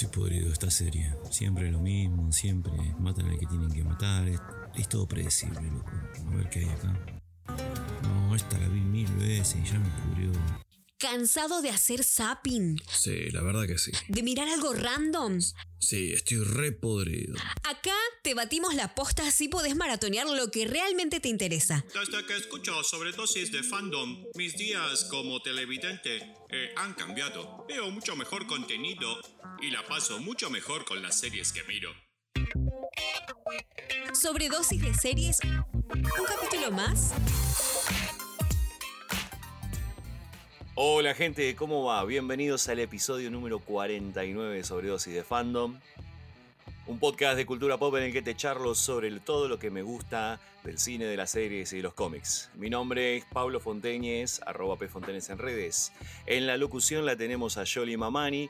Estoy podrido de esta serie. Siempre lo mismo, siempre matan al que tienen que matar. Es, todo predecible, loco. A ver qué hay acá. No, esta la vi mil veces y ya me pudrió. ¿Cansado de hacer zapping? Sí, la verdad que sí. ¿De mirar algo random? Sí, estoy re podrido. Acá te batimos la posta así podés maratonear lo que realmente te interesa. Desde que escucho sobredosis de fandom, mis días como televidente eh, han cambiado. Veo mucho mejor contenido y la paso mucho mejor con las series que miro. Sobredosis de series. ¿Un capítulo más? Hola gente, ¿cómo va? Bienvenidos al episodio número 49 de Sobredosis de Fandom. Un podcast de cultura pop en el que te charlo sobre todo lo que me gusta del cine, de las series y de los cómics. Mi nombre es Pablo Fonteñez, arroba Pfonteñez en redes. En la locución la tenemos a Yoli Mamani.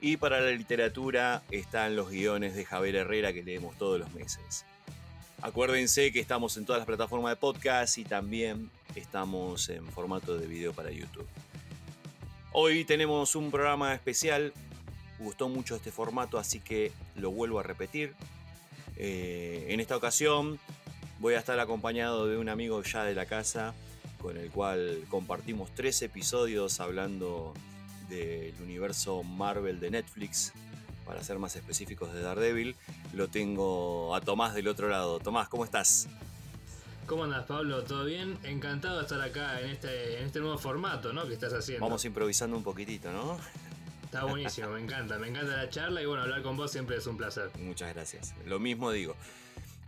Y para la literatura están los guiones de Javier Herrera que leemos todos los meses. Acuérdense que estamos en todas las plataformas de podcast y también estamos en formato de video para YouTube. Hoy tenemos un programa especial. Gustó mucho este formato, así que lo vuelvo a repetir. Eh, en esta ocasión voy a estar acompañado de un amigo ya de la casa, con el cual compartimos tres episodios hablando del universo Marvel de Netflix. Para ser más específicos de Daredevil, lo tengo a Tomás del otro lado. Tomás, ¿cómo estás? ¿Cómo andas, Pablo? ¿Todo bien? Encantado de estar acá en este, en este nuevo formato, ¿no? Que estás haciendo. Vamos improvisando un poquitito, ¿no? Está buenísimo, me encanta. Me encanta la charla y bueno, hablar con vos siempre es un placer. Muchas gracias. Lo mismo digo.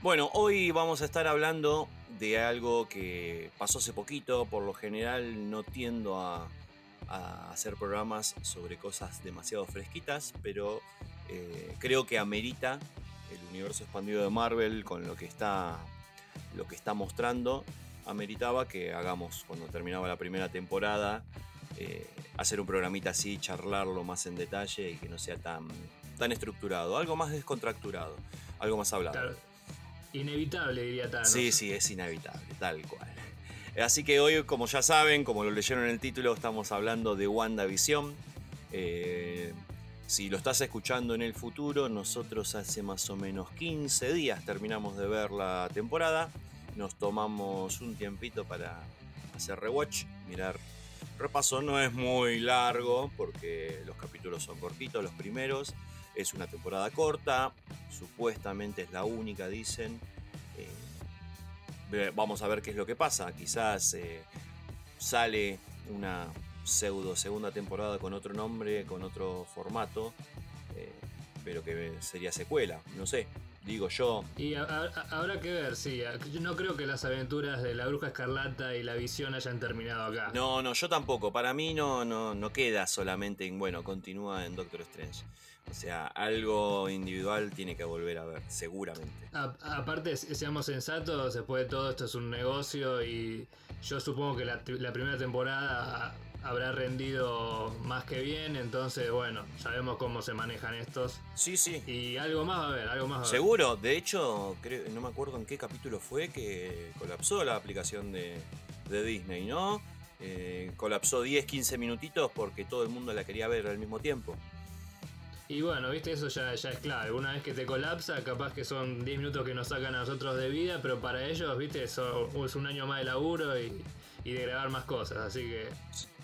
Bueno, hoy vamos a estar hablando de algo que pasó hace poquito. Por lo general no tiendo a, a hacer programas sobre cosas demasiado fresquitas, pero eh, creo que amerita el universo expandido de Marvel con lo que está lo que está mostrando, ameritaba que hagamos cuando terminaba la primera temporada, eh, hacer un programita así, charlarlo más en detalle y que no sea tan, tan estructurado, algo más descontracturado, algo más hablado. Claro. Inevitable, diría Thanos. Sí, sí, es inevitable, tal cual. Así que hoy, como ya saben, como lo leyeron en el título, estamos hablando de WandaVision. Eh, si lo estás escuchando en el futuro, nosotros hace más o menos 15 días terminamos de ver la temporada. Nos tomamos un tiempito para hacer rewatch, mirar repaso. No es muy largo porque los capítulos son cortitos, los primeros. Es una temporada corta, supuestamente es la única, dicen. Eh, vamos a ver qué es lo que pasa. Quizás eh, sale una pseudo segunda temporada con otro nombre, con otro formato, eh, pero que sería secuela, no sé, digo yo. Y a, a, habrá que ver, sí, yo no creo que las aventuras de la Bruja Escarlata y la Visión hayan terminado acá. No, no, yo tampoco, para mí no, no, no queda solamente en, bueno, continúa en Doctor Strange. O sea, algo individual tiene que volver a ver, seguramente. A, aparte, seamos sensatos, después de todo esto es un negocio y yo supongo que la, la primera temporada habrá rendido más que bien, entonces bueno, sabemos cómo se manejan estos. Sí, sí. Y algo más va a haber, algo más va a haber. Seguro, de hecho, creo, no me acuerdo en qué capítulo fue que colapsó la aplicación de, de Disney, ¿no? Eh, colapsó 10, 15 minutitos porque todo el mundo la quería ver al mismo tiempo. Y bueno, viste, eso ya, ya es clave. Una vez que te colapsa, capaz que son 10 minutos que nos sacan a nosotros de vida, pero para ellos, viste, eso es un año más de laburo y, y de grabar más cosas. Así que,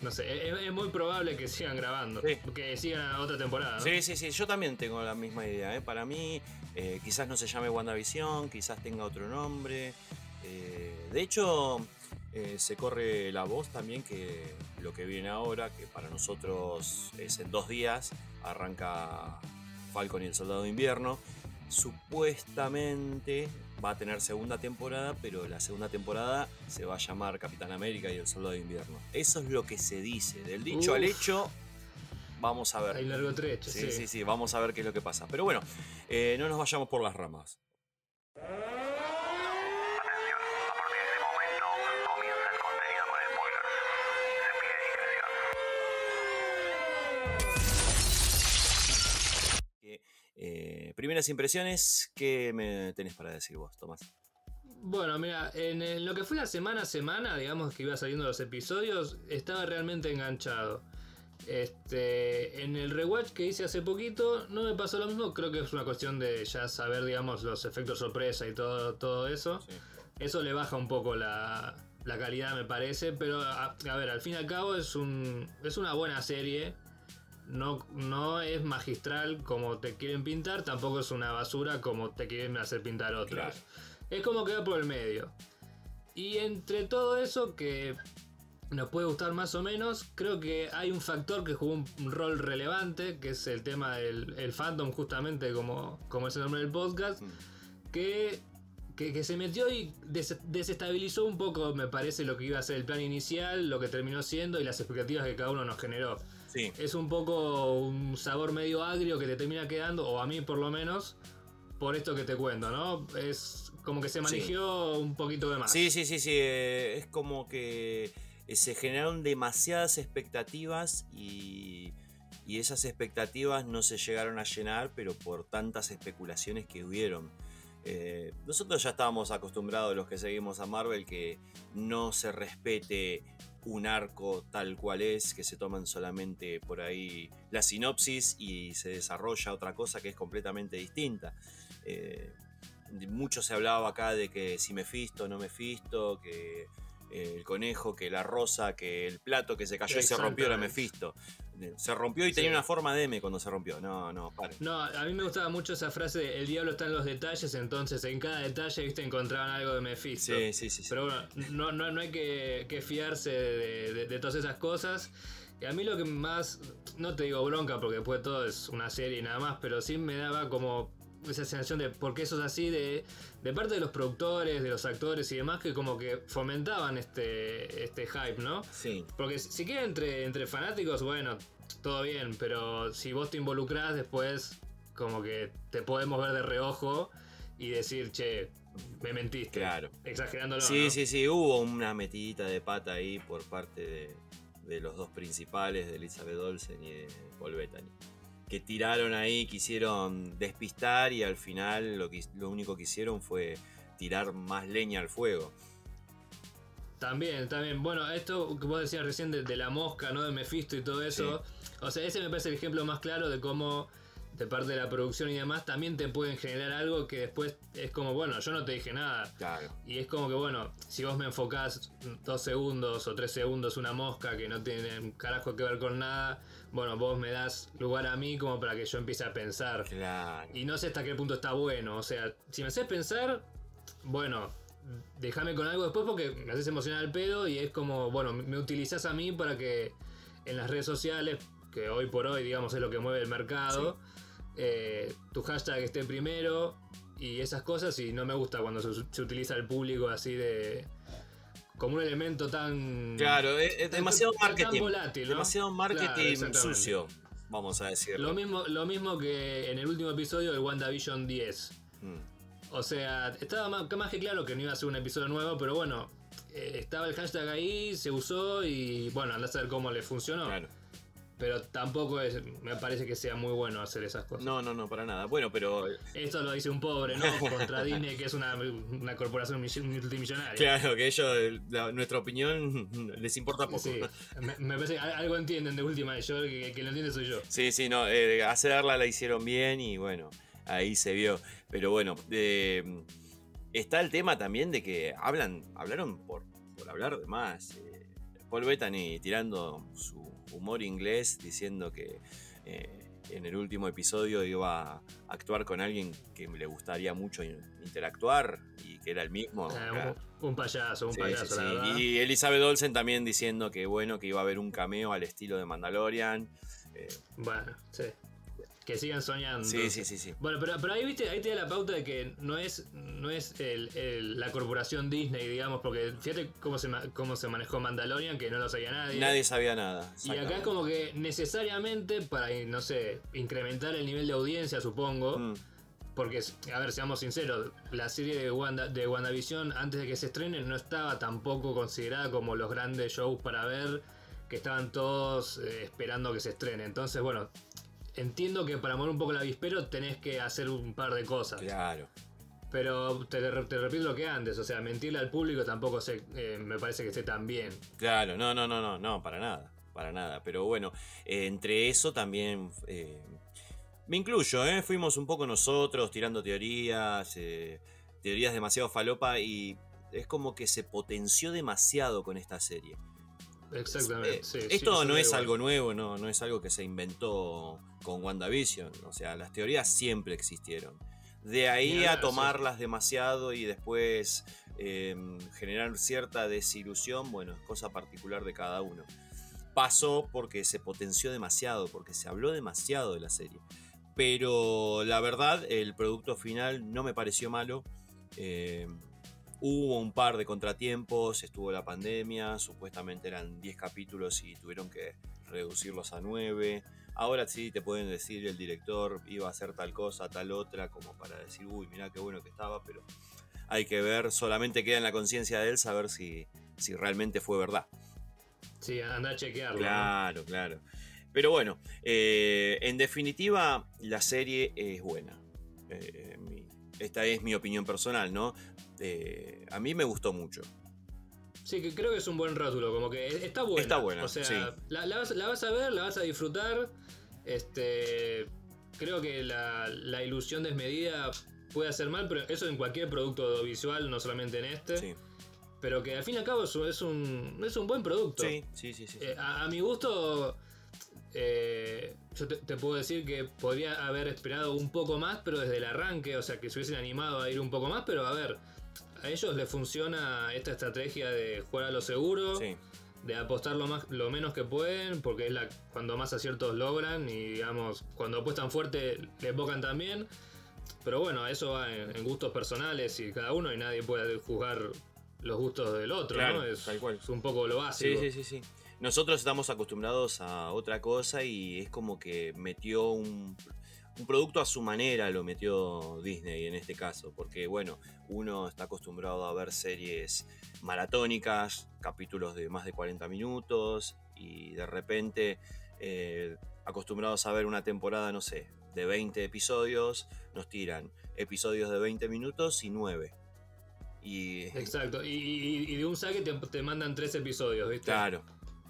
no sé, es, es muy probable que sigan grabando, Sí. que sigan otra temporada. ¿no? Sí, sí, sí, yo también tengo la misma idea. ¿eh? Para mí, eh, quizás no se llame WandaVision, quizás tenga otro nombre. Eh, de hecho, se corre la voz también que lo que viene ahora, que para nosotros es en dos días, arranca Falcon y el Soldado de Invierno. Supuestamente va a tener segunda temporada, pero la segunda temporada se va a llamar Capitán América y el Soldado de Invierno. Eso es lo que se dice. Del dicho al hecho, vamos a ver. Hay largo trecho, Sí, sí. sí, sí, vamos a ver qué es lo que pasa. Pero bueno, eh, no nos vayamos por las ramas. Eh, primeras impresiones, ¿qué me tenés para decir vos, Tomás? Bueno, mira, en el- lo que fue la semana a semana, digamos que iba saliendo los episodios, estaba realmente enganchado. Este, en el rewatch que hice hace poquito no me pasó lo mismo, creo que es una cuestión de ya saber, digamos, los efectos sorpresa y todo, todo eso. Sí. Eso le baja un poco la, la calidad, me parece, pero a, a ver, al fin y al cabo es, un, es una buena serie. No, no es magistral como te quieren pintar, tampoco es una basura como te quieren hacer pintar otros. Claro. Es como que va por el medio. Y entre todo eso que nos puede gustar más o menos, creo que hay un factor que jugó un, rol relevante, que es el tema del el fandom, justamente como, como es el nombre del podcast, que, que, que se metió y des- desestabilizó un poco, me parece, lo que iba a ser el plan inicial, lo que terminó siendo y las expectativas que cada uno nos generó. Sí. Es un poco un sabor medio agrio que te termina quedando, o a mí por lo menos, por esto que te cuento, ¿no? Es como que se manejó un poquito de más. Sí, sí, sí, sí. eh, Es como que eh, se generaron demasiadas expectativas y, y esas expectativas no se llegaron a llenar, pero por tantas especulaciones que hubieron. Eh, nosotros ya estábamos acostumbrados, los que seguimos a Marvel, que no se respete un arco tal cual es, que se toman solamente por ahí la sinopsis y se desarrolla otra cosa que es completamente distinta. Eh, mucho se hablaba acá de que si Mephisto, no Mephisto, que eh, el conejo, que la rosa, que el plato que se cayó y se rompió era. Mephisto. Se rompió y Sí. tenía una forma de M cuando se rompió. No, no, paren. No, a mí me gustaba mucho esa frase de el diablo está en los detalles, entonces en cada detalle, viste, encontraban algo de Mephisto. Sí, sí, sí. sí. Pero bueno, no, no, no hay que, que fiarse de, de- de todas esas cosas. Y a mí lo que más, no te digo bronca porque después todo es una serie y nada más, pero sí me daba como esa sensación de por qué eso es así, de, de parte de los productores, de los actores y demás, que como que fomentaban este, este hype, ¿no? Sí. Porque si queda entre, entre fanáticos, bueno, todo bien, pero si vos te involucrás después, como que te podemos ver de reojo y decir, che, me mentiste. Claro. Exagerándolo. Sí, ¿no? sí, sí, hubo una metidita de pata ahí por parte de, de los dos principales, de Elizabeth Olsen y de Paul Bettany. Que tiraron ahí, quisieron despistar y al final lo, que, lo único que hicieron fue tirar más leña al fuego. También, también. Bueno, esto que vos decías recién de, de la mosca, ¿no? De Mephisto y todo eso. O sea, ese me parece el ejemplo más claro de cómo, de parte de la producción y demás, también te pueden generar algo que después es como, bueno, yo no te dije nada. Claro. Y es como que, bueno, si vos me enfocás dos segundos o tres segundos una mosca que no tiene un carajo que ver con nada, bueno, vos me das lugar a mí como para que yo empiece a pensar. Claro. Y no sé hasta qué punto está bueno. O sea, si me haces pensar, bueno, déjame con algo después porque me haces emocionar al pedo y es como, bueno, me utilizás a mí para que en las redes sociales, que hoy por hoy, digamos, es lo que mueve el mercado, eh, tu hashtag esté primero y esas cosas. Y no me gusta cuando se, se utiliza el público así de. Como un elemento tan. Claro, es, demasiado marketing. volátil, ¿no? Demasiado marketing sucio, vamos a decirlo. Lo mismo, lo mismo que en el último episodio de WandaVision 10. Mm. O sea, estaba más, más que claro que no iba a ser un episodio nuevo, pero bueno, eh, estaba el hashtag ahí, se usó y bueno, andás a ver cómo le funcionó. Claro. Pero tampoco es, me parece que sea muy bueno hacer esas cosas. No, no, no, para nada. Bueno, pero Esto lo dice un pobre, ¿no? Contra Disney, que es una, una corporación mill- multimillonaria. claro que ellos, la- nuestra opinión les importa poco. Sí, me, me parece que al- algo entienden de última, yo que, que lo entiende soy yo. Sí, sí, no, eh, hacerla la hicieron bien y bueno, ahí se vio. Pero bueno, eh, está el tema también de que hablan, hablaron por, por hablar de más. Eh, Paul Bettany tirando su humor inglés diciendo que eh, en el último episodio iba a actuar con alguien que le gustaría mucho interactuar y que era el mismo. Acá. un, un payaso, un Sí, payaso, sí, la sí. verdad. Y Elizabeth Olsen también diciendo que bueno, que iba a haber un cameo al estilo de Mandalorian. Eh, Bueno, sí. Que sigan soñando. sí, sí, sí, sí. Bueno, pero, pero ahí viste, ahí te da la pauta de que no es, no es el- el- la corporación Disney, digamos, porque fíjate cómo se, cómo se manejó Mandalorian, que no lo sabía nadie. Nadie sabía nada. y acá es como que necesariamente para, no sé, incrementar el nivel de audiencia, supongo, Mm, porque, a ver, seamos sinceros, la serie de, Wanda, de WandaVision antes de que se estrene no estaba tampoco considerada como los grandes shows para ver, que estaban todos eh, esperando que se estrene. Entonces, bueno, entiendo que para mover un poco el avispero tenés que hacer un par de cosas. claro. Pero te, te repito lo que antes, o sea, mentirle al público tampoco sé, eh, me parece que esté tan bien. Claro, no, no, no, no, no, para nada. para nada. Pero bueno, eh, entre eso también eh, me incluyo, ¿eh? fuimos un poco nosotros tirando teorías, eh, teorías demasiado falopa y es como que se potenció demasiado con esta serie. Exactamente. Eh, sí, esto no es igual. algo nuevo, no, no es algo que se inventó con WandaVision. O sea, las teorías siempre existieron. De ahí a sí. tomarlas demasiado y después eh, generar cierta desilusión, bueno, es cosa particular de cada uno. Pasó porque se potenció demasiado, porque se habló demasiado de la serie. Pero la verdad, el producto final no me pareció malo. Eh, hubo un par de contratiempos, estuvo la pandemia, supuestamente eran 10 capítulos y tuvieron que reducirlos a 9. Ahora sí te pueden decir el director iba a hacer tal cosa, tal otra, como para decir, uy, mirá qué bueno que estaba, pero hay que ver, solamente queda en la conciencia de él saber si, si realmente fue verdad. Sí, anda a chequearlo. ¿no? Claro, claro. Pero bueno, eh, en definitiva, la serie es buena. Eh, mi- esta es mi opinión personal, ¿no? Eh, a mí me gustó mucho. Sí, que creo que es un buen rótulo, como que está buena. Está buena, O sea, sí. la, la vas, la vas a ver, la vas a disfrutar. Este. Creo que la, la ilusión desmedida puede hacer mal, pero eso en cualquier producto audiovisual, no solamente en este. Sí, Pero que al fin y al cabo es, un- es un, es un buen producto. sí, sí, sí. sí. Eh, a, a mi gusto, eh, yo te, te puedo decir que podría haber esperado un poco más, pero desde el arranque, o sea, que se hubiesen animado a ir un poco más, pero a ver, a ellos les funciona esta estrategia de jugar a lo seguro, Sí. de apostar lo, más, lo menos que pueden, porque es la, cuando más aciertos logran y, digamos, cuando apuestan fuerte le bocan también. Pero bueno, eso va en, en gustos personales y cada uno y nadie puede juzgar los gustos del otro, Claro, ¿no? Es, tal cual. es un poco lo Sí, básico. sí, sí, sí. Nosotros estamos acostumbrados a otra cosa y es como que metió un, un producto a su manera, lo metió Disney en este caso, porque bueno, uno está acostumbrado a ver series maratónicas, capítulos de más de 40 minutos y de repente eh, acostumbrados a ver una temporada, no sé, de 20 episodios, nos tiran episodios de 20 minutos y 9. Y Exacto, y, y- y de un saque te, te mandan tres episodios, ¿viste? claro,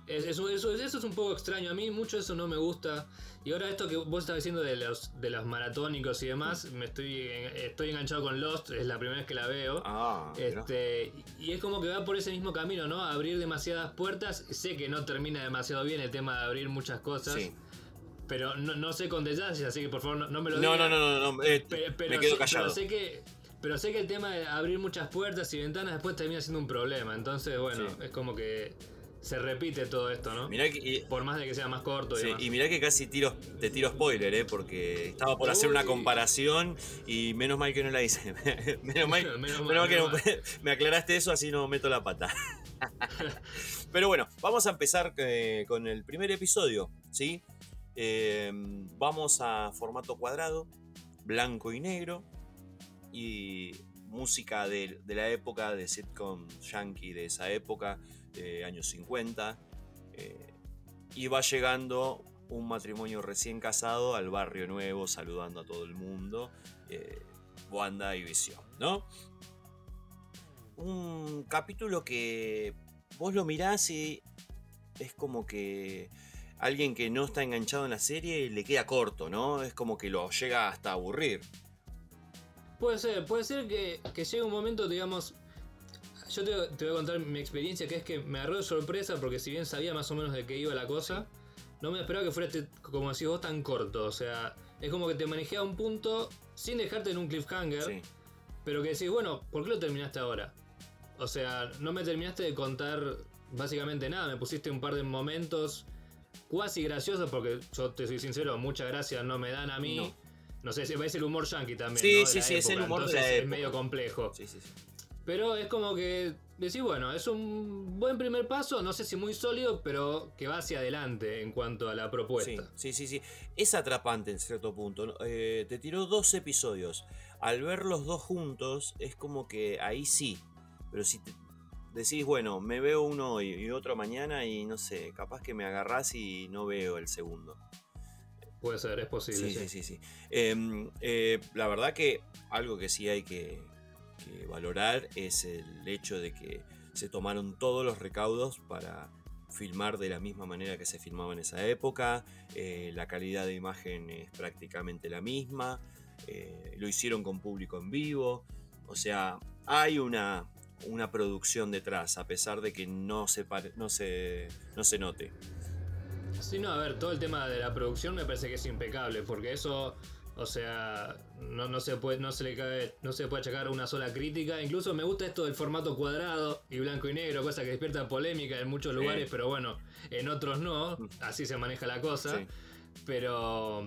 Eso, eso, eso es un poco extraño, a mí mucho eso no me gusta. Y ahora esto que vos estás diciendo de los, de los maratónicos y demás, me estoy, estoy enganchado con Lost, es la primera vez que la veo. ah. Este, y es como que va por ese mismo camino, ¿no? Abrir demasiadas puertas. Sé que no termina demasiado bien el tema de abrir muchas cosas, sí. pero no, no sé con detalles, así que por favor no, no me lo No, digas. no, no, no, no, eh, Pe- pero, me quedo sé, callado. pero sé que pero sé que el tema de abrir muchas puertas y ventanas después termina siendo un problema entonces bueno Sí. es como que se repite todo esto no Mirá que, y, por más de que sea más corto y sí, demás. y mirá que casi tiro, te tiro spoiler, ¿eh? porque estaba por hacer una comparación y menos mal que no la hice. menos mal, Menos menos mal, mal que no- me aclaraste eso, así no meto la pata. Pero bueno, vamos a empezar eh, con el primer episodio, ¿sí? Eh, vamos a formato cuadrado, blanco y negro, y música de, de la época, de sitcom yankee de esa época, eh, años 50. eh, y va llegando un matrimonio recién casado al barrio nuevo, saludando a todo el mundo. eh, Wanda y Visión, ¿no? Un capítulo que vos lo mirás y es como que alguien que no está enganchado en la serie le queda corto, ¿no? Es como que lo llega hasta aburrir. puede ser puede ser que, que llegue un momento digamos yo te, te voy a contar mi experiencia que es que me agarró de sorpresa porque si bien sabía más o menos de qué iba la cosa no me esperaba que fuera este, como decís vos tan corto o sea es como que te manejé a un punto sin dejarte en un cliffhanger Sí. Pero que decís, bueno, ¿por qué lo terminaste ahora? O sea, no me terminaste de contar básicamente nada, me pusiste un par de momentos cuasi graciosos porque yo te soy sincero, muchas gracias no me dan a mí. No. No, sé, es el humor yankee también. Sí, sí, sí, es el humor de la entonces Es medio complejo. Sí, sí, sí. Pero es como que decís, bueno, es un buen primer paso, no sé si muy sólido, pero que va hacia adelante en cuanto a la propuesta. sí, sí, sí. Es atrapante en cierto punto. Eh, te tiró dos episodios. Al ver los dos juntos, es como que ahí sí. Pero si te decís, bueno, me veo uno hoy y otro mañana y no sé, capaz que me agarrás y no veo el segundo. Puede ser, es posible. Sí, sí. sí, sí, sí. Em, eh, la verdad que algo que sí hay que, valorar es el hecho de que se tomaron todos los recaudos para filmar de la misma manera que se filmaba en esa época, eh, la calidad de imagen es prácticamente la misma, eh, lo hicieron con público en vivo, o sea, hay una, una producción detrás, a pesar de que no se, no se, no se note. Sí, no, a ver, todo el tema de la producción me parece que es impecable, porque eso, o sea, no, no, se puede, no se le cae, no se puede achacar una sola crítica. Incluso me gusta esto del formato cuadrado y blanco y negro, cosa que despierta polémica en muchos lugares, pero bueno, en otros no, así se maneja la cosa. Pero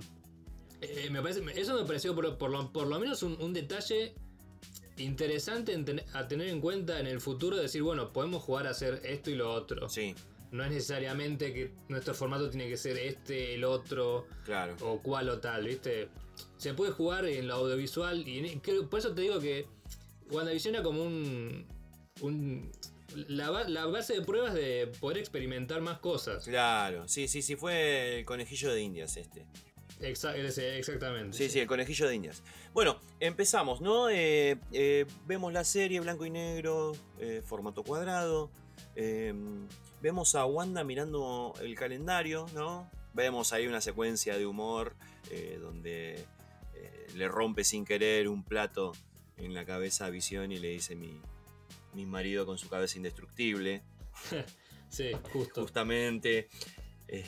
eh, me parece, eso me pareció por, por, lo, por lo, menos un, detalle interesante a tener en cuenta en el futuro, decir, bueno, podemos jugar a hacer esto y lo otro. Sí no es necesariamente que nuestro formato tiene que ser este, el otro, claro. o cual o tal, ¿viste? Se puede jugar en lo audiovisual y por eso te digo que WandaVision era como un, un la, base de pruebas de poder experimentar más cosas. Claro, sí, sí, sí, fue el conejillo de Indias este. exactamente. Sí, sí, el conejillo de Indias. Bueno, empezamos, ¿no? Eh, eh, vemos la serie blanco y negro, eh, formato cuadrado. Vemos a Wanda mirando el calendario, ¿no? Vemos ahí una secuencia de humor eh, donde eh, le rompe sin querer un plato en la cabeza a Visión y le dice mi, mi marido con su cabeza indestructible. sí, justo. Justamente. Eh,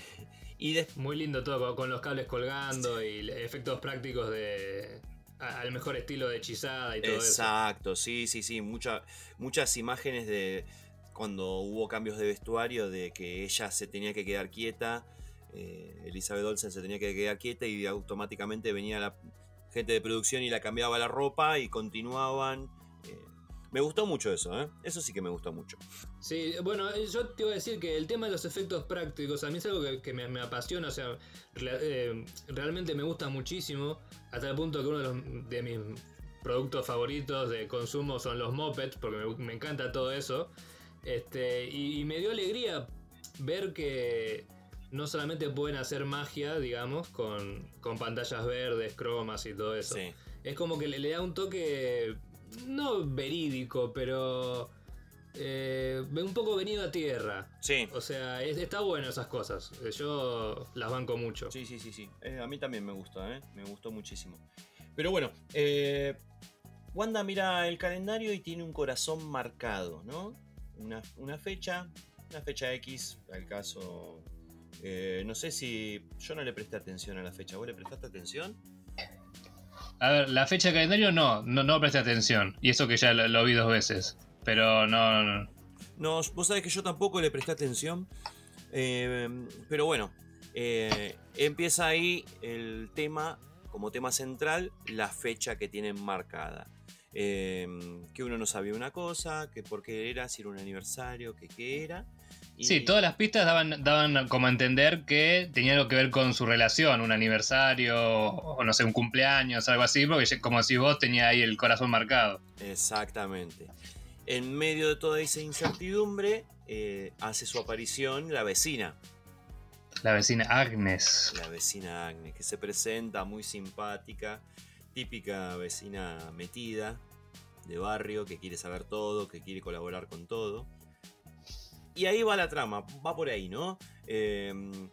y Muy lindo todo, con los cables colgando y efectos prácticos de, al mejor estilo de hechizada y todo eso. Exacto, sí, sí, sí. muchas imágenes de, cuando hubo cambios de vestuario, de que ella se tenía que quedar quieta, eh, Elizabeth Olsen se tenía que quedar quieta y automáticamente venía la gente de producción y la cambiaba la ropa y continuaban. Eh, me gustó mucho eso, ¿eh? Eso sí que me gustó mucho. Sí, bueno, yo te iba a decir que el tema de los efectos prácticos a mí es algo que, me, apasiona, o sea, realmente me gusta muchísimo, hasta el punto que uno de, mis productos favoritos de consumo son los mopeds, porque me encanta todo eso. Este, y, me dio alegría ver que no solamente pueden hacer magia, digamos, con, pantallas verdes, cromas y todo eso. Es como que le, da un toque, no verídico, pero eh, un poco venido a tierra. Sí. O sea, está bueno esas cosas. Yo las banco mucho. Sí, sí, sí, sí. Eh, a mí también me gusta, ¿eh? Me gustó muchísimo. Pero bueno, eh, Wanda mira el calendario y tiene un corazón marcado, ¿no? una, fecha, una fecha X, al caso. Eh, no sé si. Yo no le presté atención a la fecha. ¿Vos le prestaste atención? A ver, la fecha de calendario no, no, no presté atención. Y eso que ya lo, vi dos veces. Pero no, no. No, vos sabés que yo tampoco le presté atención. Eh, pero bueno, eh, empieza ahí el tema, como tema central, la fecha que tienen marcada. Que uno no sabía una cosa, que por qué era, si era un aniversario, que qué era. Sí, todas las pistas daban, daban como a entender que tenía algo que ver con su relación, un aniversario o no sé, un cumpleaños, algo así, porque como si vos tenía ahí el corazón marcado. Exactamente. En medio de toda esa incertidumbre, eh, hace su aparición la vecina. La vecina Agnes. La vecina Agnes, que se presenta muy simpática típica vecina metida de barrio que quiere saber todo, que quiere colaborar con todo. Y ahí va la trama, va por ahí, ¿no? Em,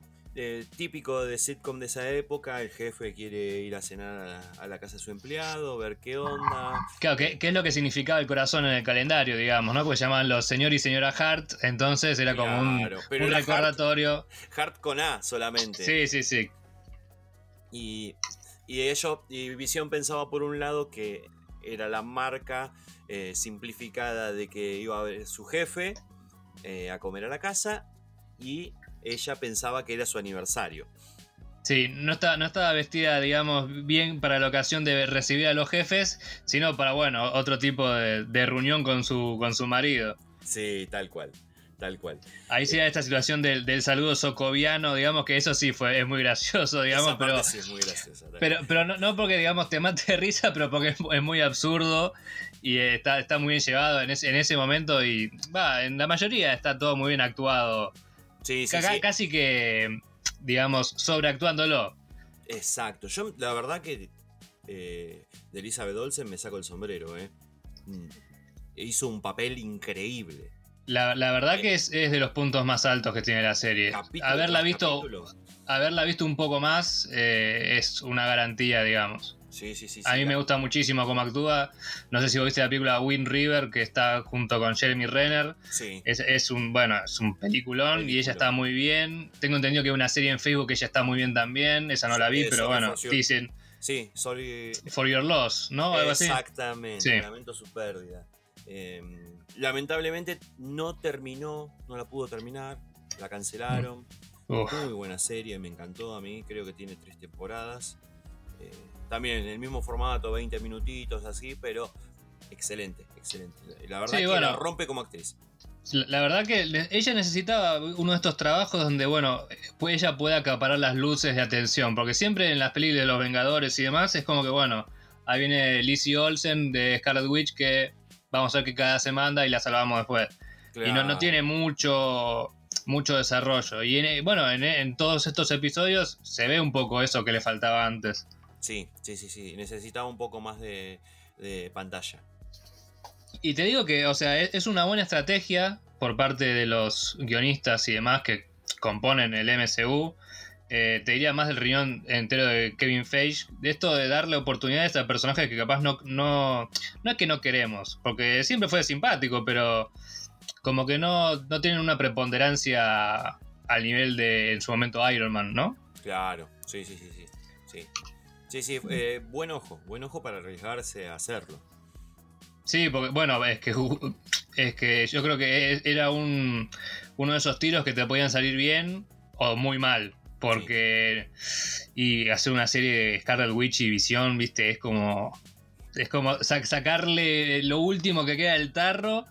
típico de sitcom de esa época, el jefe quiere ir a cenar a la, casa de su empleado, ver qué onda. Claro, ¿qué, es lo que significaba el corazón en el calendario, digamos, ¿no? Porque llamaban los señor y señora Hart, entonces era como un, recordatorio. Hart, con A solamente. Sí, sí, sí. Y y ellos, y Visión pensaba por un lado que era la marca eh, simplificada de que iba a ver su jefe eh, a comer a la casa y ella pensaba que era su aniversario. Sí, no, está, no estaba vestida, digamos, bien para la ocasión de recibir a los jefes, sino para, bueno, otro tipo de, de reunión con su, con su marido. Sí, tal cual tal cual. Ahí sí hay esta situación del, saludo socoviano, digamos que eso sí fue, es muy gracioso, digamos, pero. Sí es muy gracioso, pero, pero no, porque digamos te mate risa, pero porque es, muy absurdo y está, está muy bien llevado en ese, en ese momento y va, en la mayoría está todo muy bien actuado. Sí, sí, Casi que, digamos, sobreactuándolo. Exacto. Yo la verdad que eh, de Elizabeth Olsen me saco el sombrero, ¿eh? Mm. Hizo un papel increíble La, la verdad que es, es de los puntos más altos que tiene la serie. Haberla visto, capítulo. haberla visto un poco más eh, es una garantía, digamos. Sí, sí, sí. A mí me gusta muchísimo cómo actúa. No sé si vos viste la película Wind River, que está junto con Jeremy Renner. Sí, Es, es un, bueno, es un peliculón y ella está muy bien. Tengo entendido que hay una serie en Facebook que ella está muy bien también. Esa no la vi, pero bueno, dicen sí, sorry. For Your Loss, ¿no? Algo así. Exactamente, Sí. lamento su pérdida. Eh, lamentablemente no terminó, no la pudo terminar, la cancelaron. Uf. Muy buena serie, me encantó a mí, creo que tiene tres temporadas. Eh, también en el mismo formato, 20 minutitos así, pero excelente, excelente. La verdad Sí, que bueno. la rompe como actriz. La verdad que ella necesitaba uno de estos trabajos donde, bueno, pues ella pueda acaparar las luces de atención. Porque siempre en las películas de los Vengadores y demás es como que, bueno, ahí viene Lizzie Olsen de Scarlet Witch que vamos a ver qué cada se manda y la salvamos después. Y no, no tiene mucho mucho desarrollo. Y en- bueno, en, en todos estos episodios se ve un poco eso que le faltaba antes. Sí, sí, sí, sí, necesitaba un poco más de, de pantalla. Y te digo que, o sea, es, es una buena estrategia por parte de los guionistas y demás que componen el MCU. Eh, te diría más del riñón entero de Kevin Feige. De esto de darle oportunidades a personajes que capaz no, no. No es que no queremos, porque siempre fue simpático, pero como que no, no tienen una preponderancia al nivel de en su momento Iron Man, ¿no? Claro, sí, sí, sí, sí. Sí, sí, sí eh, buen ojo, buen ojo para arriesgarse a hacerlo. Sí, porque bueno, es que es que yo creo que es- era un uno de esos tiros que te podían salir bien o muy mal, porque y hacer una serie de Scarlet Witch y Visión, viste, es como es como sa- sacarle lo último que queda del tarro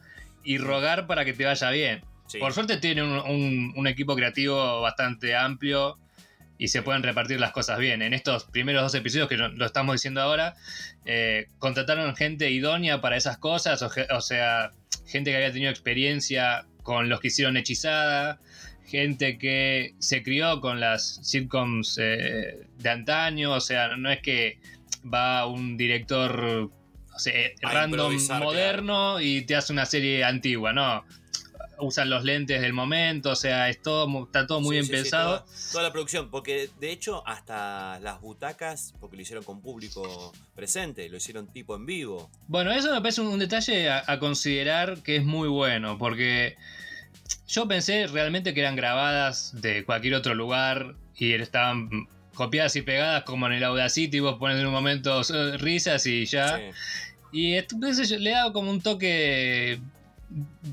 y rogar para que te vaya bien. Sí, Por suerte tiene un, un- un equipo creativo bastante amplio y se pueden repartir las cosas bien. En estos primeros dos episodios que lo, estamos diciendo ahora, eh, contrataron gente idónea para esas cosas, o, sea, gente que había tenido experiencia con los que hicieron Hechizada, gente que se crió con las sitcoms eh, de antaño, o sea, no es que va un director o sea, A random moderno y te hace una serie antigua, no. Usan los lentes del momento, o sea, es todo, está todo muy Sí, bien sí, pensado. toda, toda la producción, porque de hecho hasta las butacas, porque lo hicieron con público presente, lo hicieron tipo en vivo. Bueno, eso me parece un, un detalle a, a considerar que es muy bueno, porque yo pensé realmente que eran grabadas de cualquier otro lugar y estaban copiadas y pegadas como en el Audacity, vos pones en un momento eh, risas y ya. Sí. Y yo, le da como un toque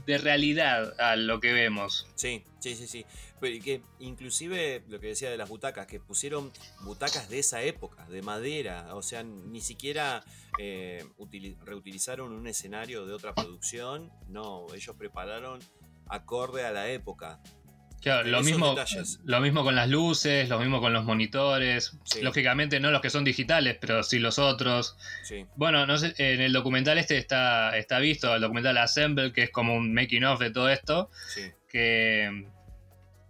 de realidad a lo que vemos. Sí, sí, sí, sí. Pero que inclusive lo que decía de las butacas, que pusieron butacas de esa época, de madera, o sea, ni siquiera eh, utili- reutilizaron un escenario de otra producción, no, ellos prepararon acorde a la época. Claro, lo mismo, detalles. lo mismo con las luces, lo mismo con los monitores. Sí. Lógicamente no los que son digitales, pero sí los otros. Sí, Bueno, no sé, en el documental este está, está visto, el documental Assemble, que es como un making of de todo esto, sí, que mm,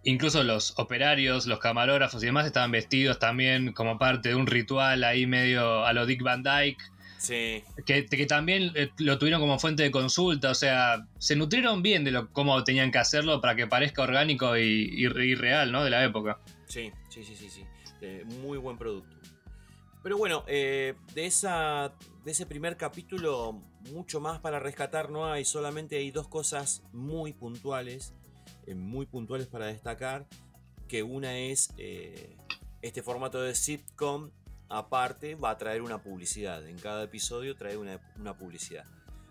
incluso los operarios, los camarógrafos y demás estaban vestidos también como parte de un ritual ahí medio a lo Dick Van Dyke, sí, que, que también eh, lo tuvieron como fuente de consulta, o sea, se nutrieron bien de lo, cómo tenían que hacerlo para que parezca orgánico y, y- y real, ¿no? De la época. sí, sí, sí, sí, sí. Eh, muy buen producto. Pero bueno, eh, de, esa, de ese primer capítulo, mucho más para rescatar no hay, solamente hay dos cosas muy puntuales, eh, muy puntuales para destacar, que una es este formato de sitcom, aparte va a traer una publicidad, en cada episodio trae una, una publicidad.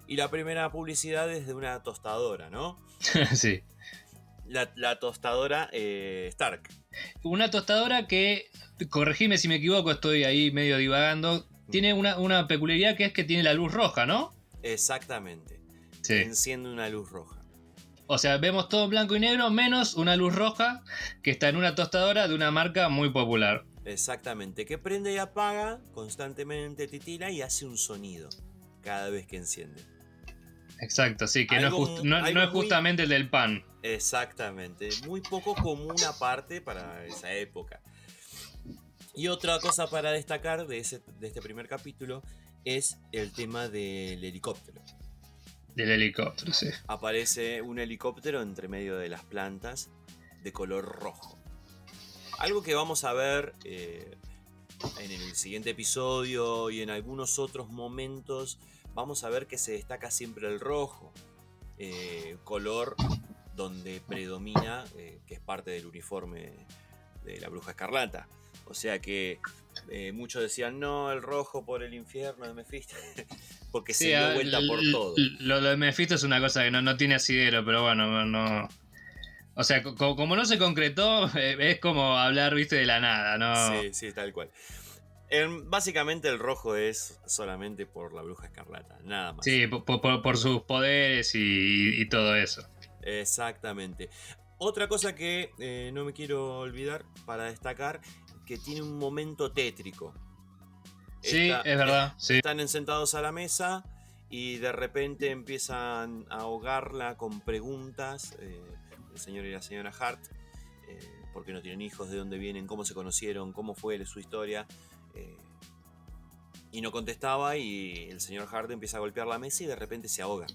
Y la primera publicidad es de una tostadora, ¿no? sí. La, la tostadora eh, Stark. Una tostadora que, corregime si me equivoco, estoy ahí medio divagando, tiene una, una peculiaridad que es que tiene la luz roja, ¿no? Exactamente. Sí. Enciende una luz roja. O sea, vemos todo blanco y negro, menos una luz roja que está en una tostadora de una marca muy popular. Exactamente. Que prende y apaga constantemente, titila y hace un sonido cada vez que enciende. Exacto, sí, que no es, Algo just- mu- no- algo no es muy- justamente el del pan. Exactamente. Muy poco común aparte para esa época. Y otra cosa para destacar de, ese, de este primer capítulo es el tema del helicóptero. Del helicóptero, sí. aparece un helicóptero entre medio de las plantas de color rojo. Algo que vamos a ver eh, en el siguiente episodio y en algunos otros momentos, vamos a ver que se destaca siempre el rojo, eh, color donde predomina, eh, que es parte del uniforme de la bruja escarlata. O sea que eh, muchos decían, no, el rojo por el infierno de Mephisto, porque se dio vuelta por todo. Lo, lo de Mephisto es una cosa que no, no tiene asidero, pero bueno, no. O sea, co- como, no se concretó, eh, es como hablar, viste, de la nada, ¿no? Sí, sí, tal cual. Básicamente el rojo es solamente por la bruja escarlata, nada más. Sí, po- po- por, por sus poderes y, y todo eso. Exactamente. Otra cosa que eh, no me quiero olvidar para destacar, que tiene un momento tétrico. Sí, Está- es verdad, sí. Están sentados a la mesa y de repente empiezan a ahogarla con preguntas, eh, el señor y la señora Hart, eh, por qué no tienen hijos, de dónde vienen, cómo se conocieron, cómo fue su historia. eh, y no contestaba y el señor Hart empieza a golpear la mesa y de repente se ahoga.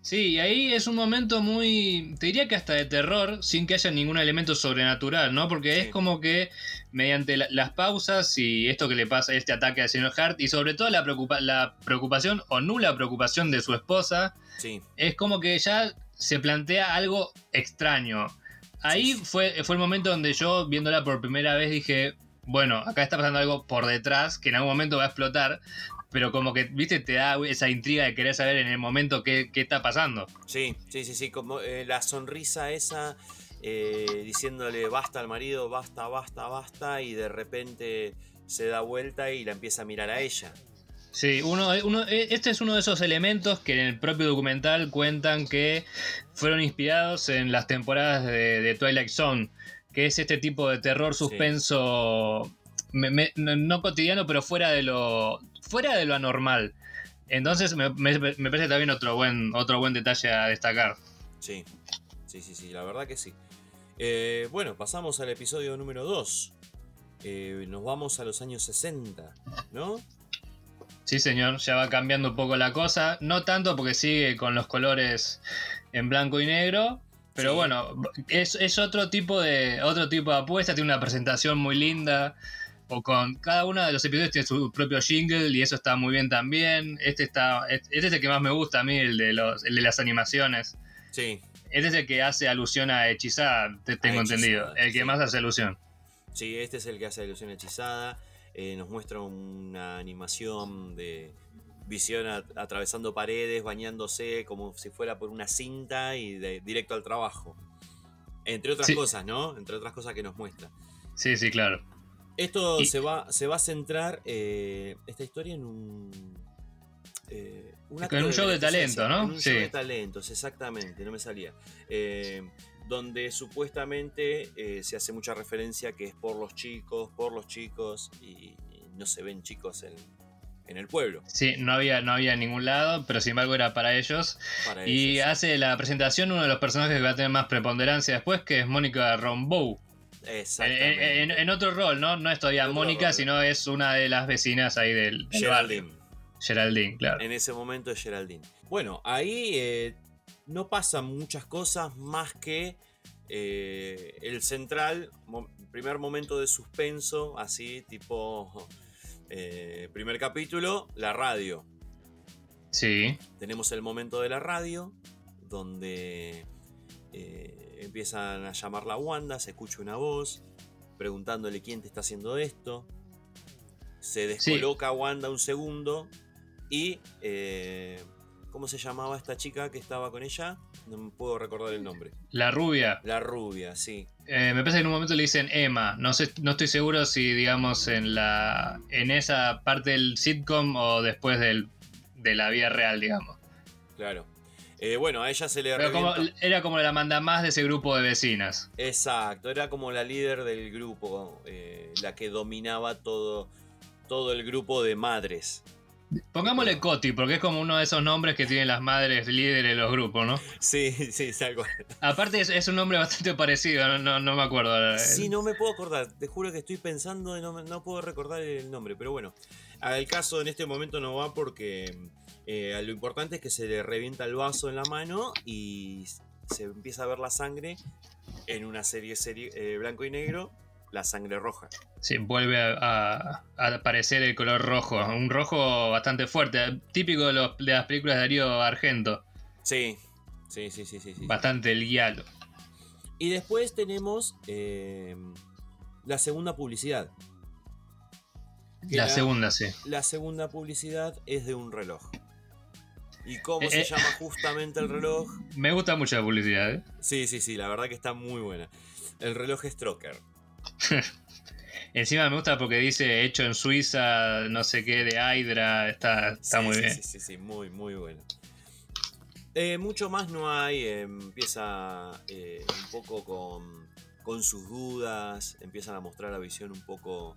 Sí, y ahí es un momento muy, te diría que hasta de terror, sin que haya ningún elemento sobrenatural, ¿no? Porque Sí. es como que mediante la- las pausas y esto que le pasa, este ataque al señor Hart, y sobre todo la, preocupa- la preocupación o nula preocupación de su esposa, Sí, es como que ya se plantea algo extraño. Ahí. Fue, fue el momento donde yo, viéndola por primera vez, dije, bueno, acá está pasando algo por detrás que en algún momento va a explotar, pero como que, viste, te da esa intriga de querer saber en el momento qué, qué está pasando. Sí, sí, sí, sí, como eh, la sonrisa esa eh, diciéndole basta al marido, basta, basta, basta, y de repente se da vuelta y la empieza a mirar a ella. Sí, uno, uno, este es uno de esos elementos que en el propio documental cuentan que fueron inspirados en las temporadas de, de Twilight Zone, que es este tipo de terror suspenso, me- me- no, no cotidiano, pero fuera de lo, fuera de lo anormal. Entonces me, me- me parece también otro buen, otro buen detalle a destacar. Sí, sí, sí, sí, la verdad que sí. Eh, bueno, pasamos al episodio número 2. nos vamos a los años 60, ¿no? Sí, señor, ya va cambiando un poco la cosa. No tanto porque sigue con los colores en blanco y negro. Pero Sí. bueno, es, es otro tipo de. otro tipo de apuesta, tiene una presentación muy linda. O con cada uno de los episodios tiene su propio jingle y eso está muy bien también. Este está. Este es el que más me gusta a mí, el de los, el de las animaciones. Sí, Este es el que hace alusión a Hechizada, te tengo Hechizada, entendido. El que sí. más hace alusión. sí, este es el que hace ilusión hechizada. Eh, nos muestra una animación de visión a- atravesando paredes, bañándose como si fuera por una cinta y de, directo al trabajo. Entre otras Sí. cosas, ¿no? Entre otras cosas que nos muestra. Sí, sí, claro. Esto Y- se, va, se va a centrar, eh, esta historia, en un... eh, un acto En un show de talento, ¿no? En un Sí. show de talentos, exactamente, no me salía. Eh, donde supuestamente eh, se hace mucha referencia que es por los chicos, por los chicos, y, y no se ven chicos en, en el pueblo. Sí, no había, no había en ningún lado, pero sin embargo era para ellos. Para Y ellos. hace la presentación uno de los personajes que va a tener más preponderancia después, que es Mónica. En, Exactamente. en- en otro rol, ¿no? No es todavía Mónica, rol. sino es una de las vecinas ahí del. Geraldine. Geraldine, claro. En ese momento es Geraldine. Bueno, ahí eh, no pasan muchas cosas más que eh, el central, mo- primer momento de suspenso, así tipo eh, primer capítulo, la radio. Sí, Tenemos el momento de la radio, donde eh, empiezan a llamar la Wanda, se escucha una voz, preguntándole quién te está haciendo esto. Se descoloca Wanda un segundo y... ¿Cómo se llamaba esta chica que estaba con ella? No me puedo recordar el nombre. la rubia. La rubia, sí. Eh, me parece que en un momento le dicen Emma. No sé, no estoy seguro si, digamos, en la. en esa parte del sitcom o después del, de la vida real, digamos. Claro. Eh, bueno, a ella se le Pero como, era como la manda más de ese grupo de vecinas. Exacto, era como la líder del grupo, eh, la que dominaba todo, todo el grupo de madres. Pongámosle Coti, porque es como uno de esos nombres que tienen las madres líderes de los grupos, ¿no? Sí, sí, es algo. Aparte es, es un nombre bastante parecido, no, no, no me acuerdo. Sí, no me puedo acordar. Te juro que estoy pensando y no, no puedo recordar el nombre. Pero bueno, al caso en este momento no va porque eh, lo importante es que se le revienta el vaso en la mano y se empieza a ver la sangre en una serie, serie eh, blanco y negro, la sangre roja. Sí, vuelve a, a- a aparecer el color rojo, un rojo bastante fuerte, típico de, los- de las películas de Darío Argento, Sí, sí, sí, sí, sí. sí. bastante el guialo. Y después tenemos eh, la segunda publicidad. La segunda, sí. La segunda publicidad es de un reloj. ¿Y cómo Eh, se eh. llama justamente el reloj? Me gusta mucho la publicidad, ¿eh? Sí, sí, sí, la verdad que está muy buena. El reloj Stroker. Encima me gusta porque dice hecho en Suiza, no sé qué, de Hydra, está, está Sí, muy sí, bien. Sí, sí, sí, muy, muy bueno. Eh, mucho más no hay, eh, empieza eh, un poco con, con sus dudas, empiezan a mostrar la visión un poco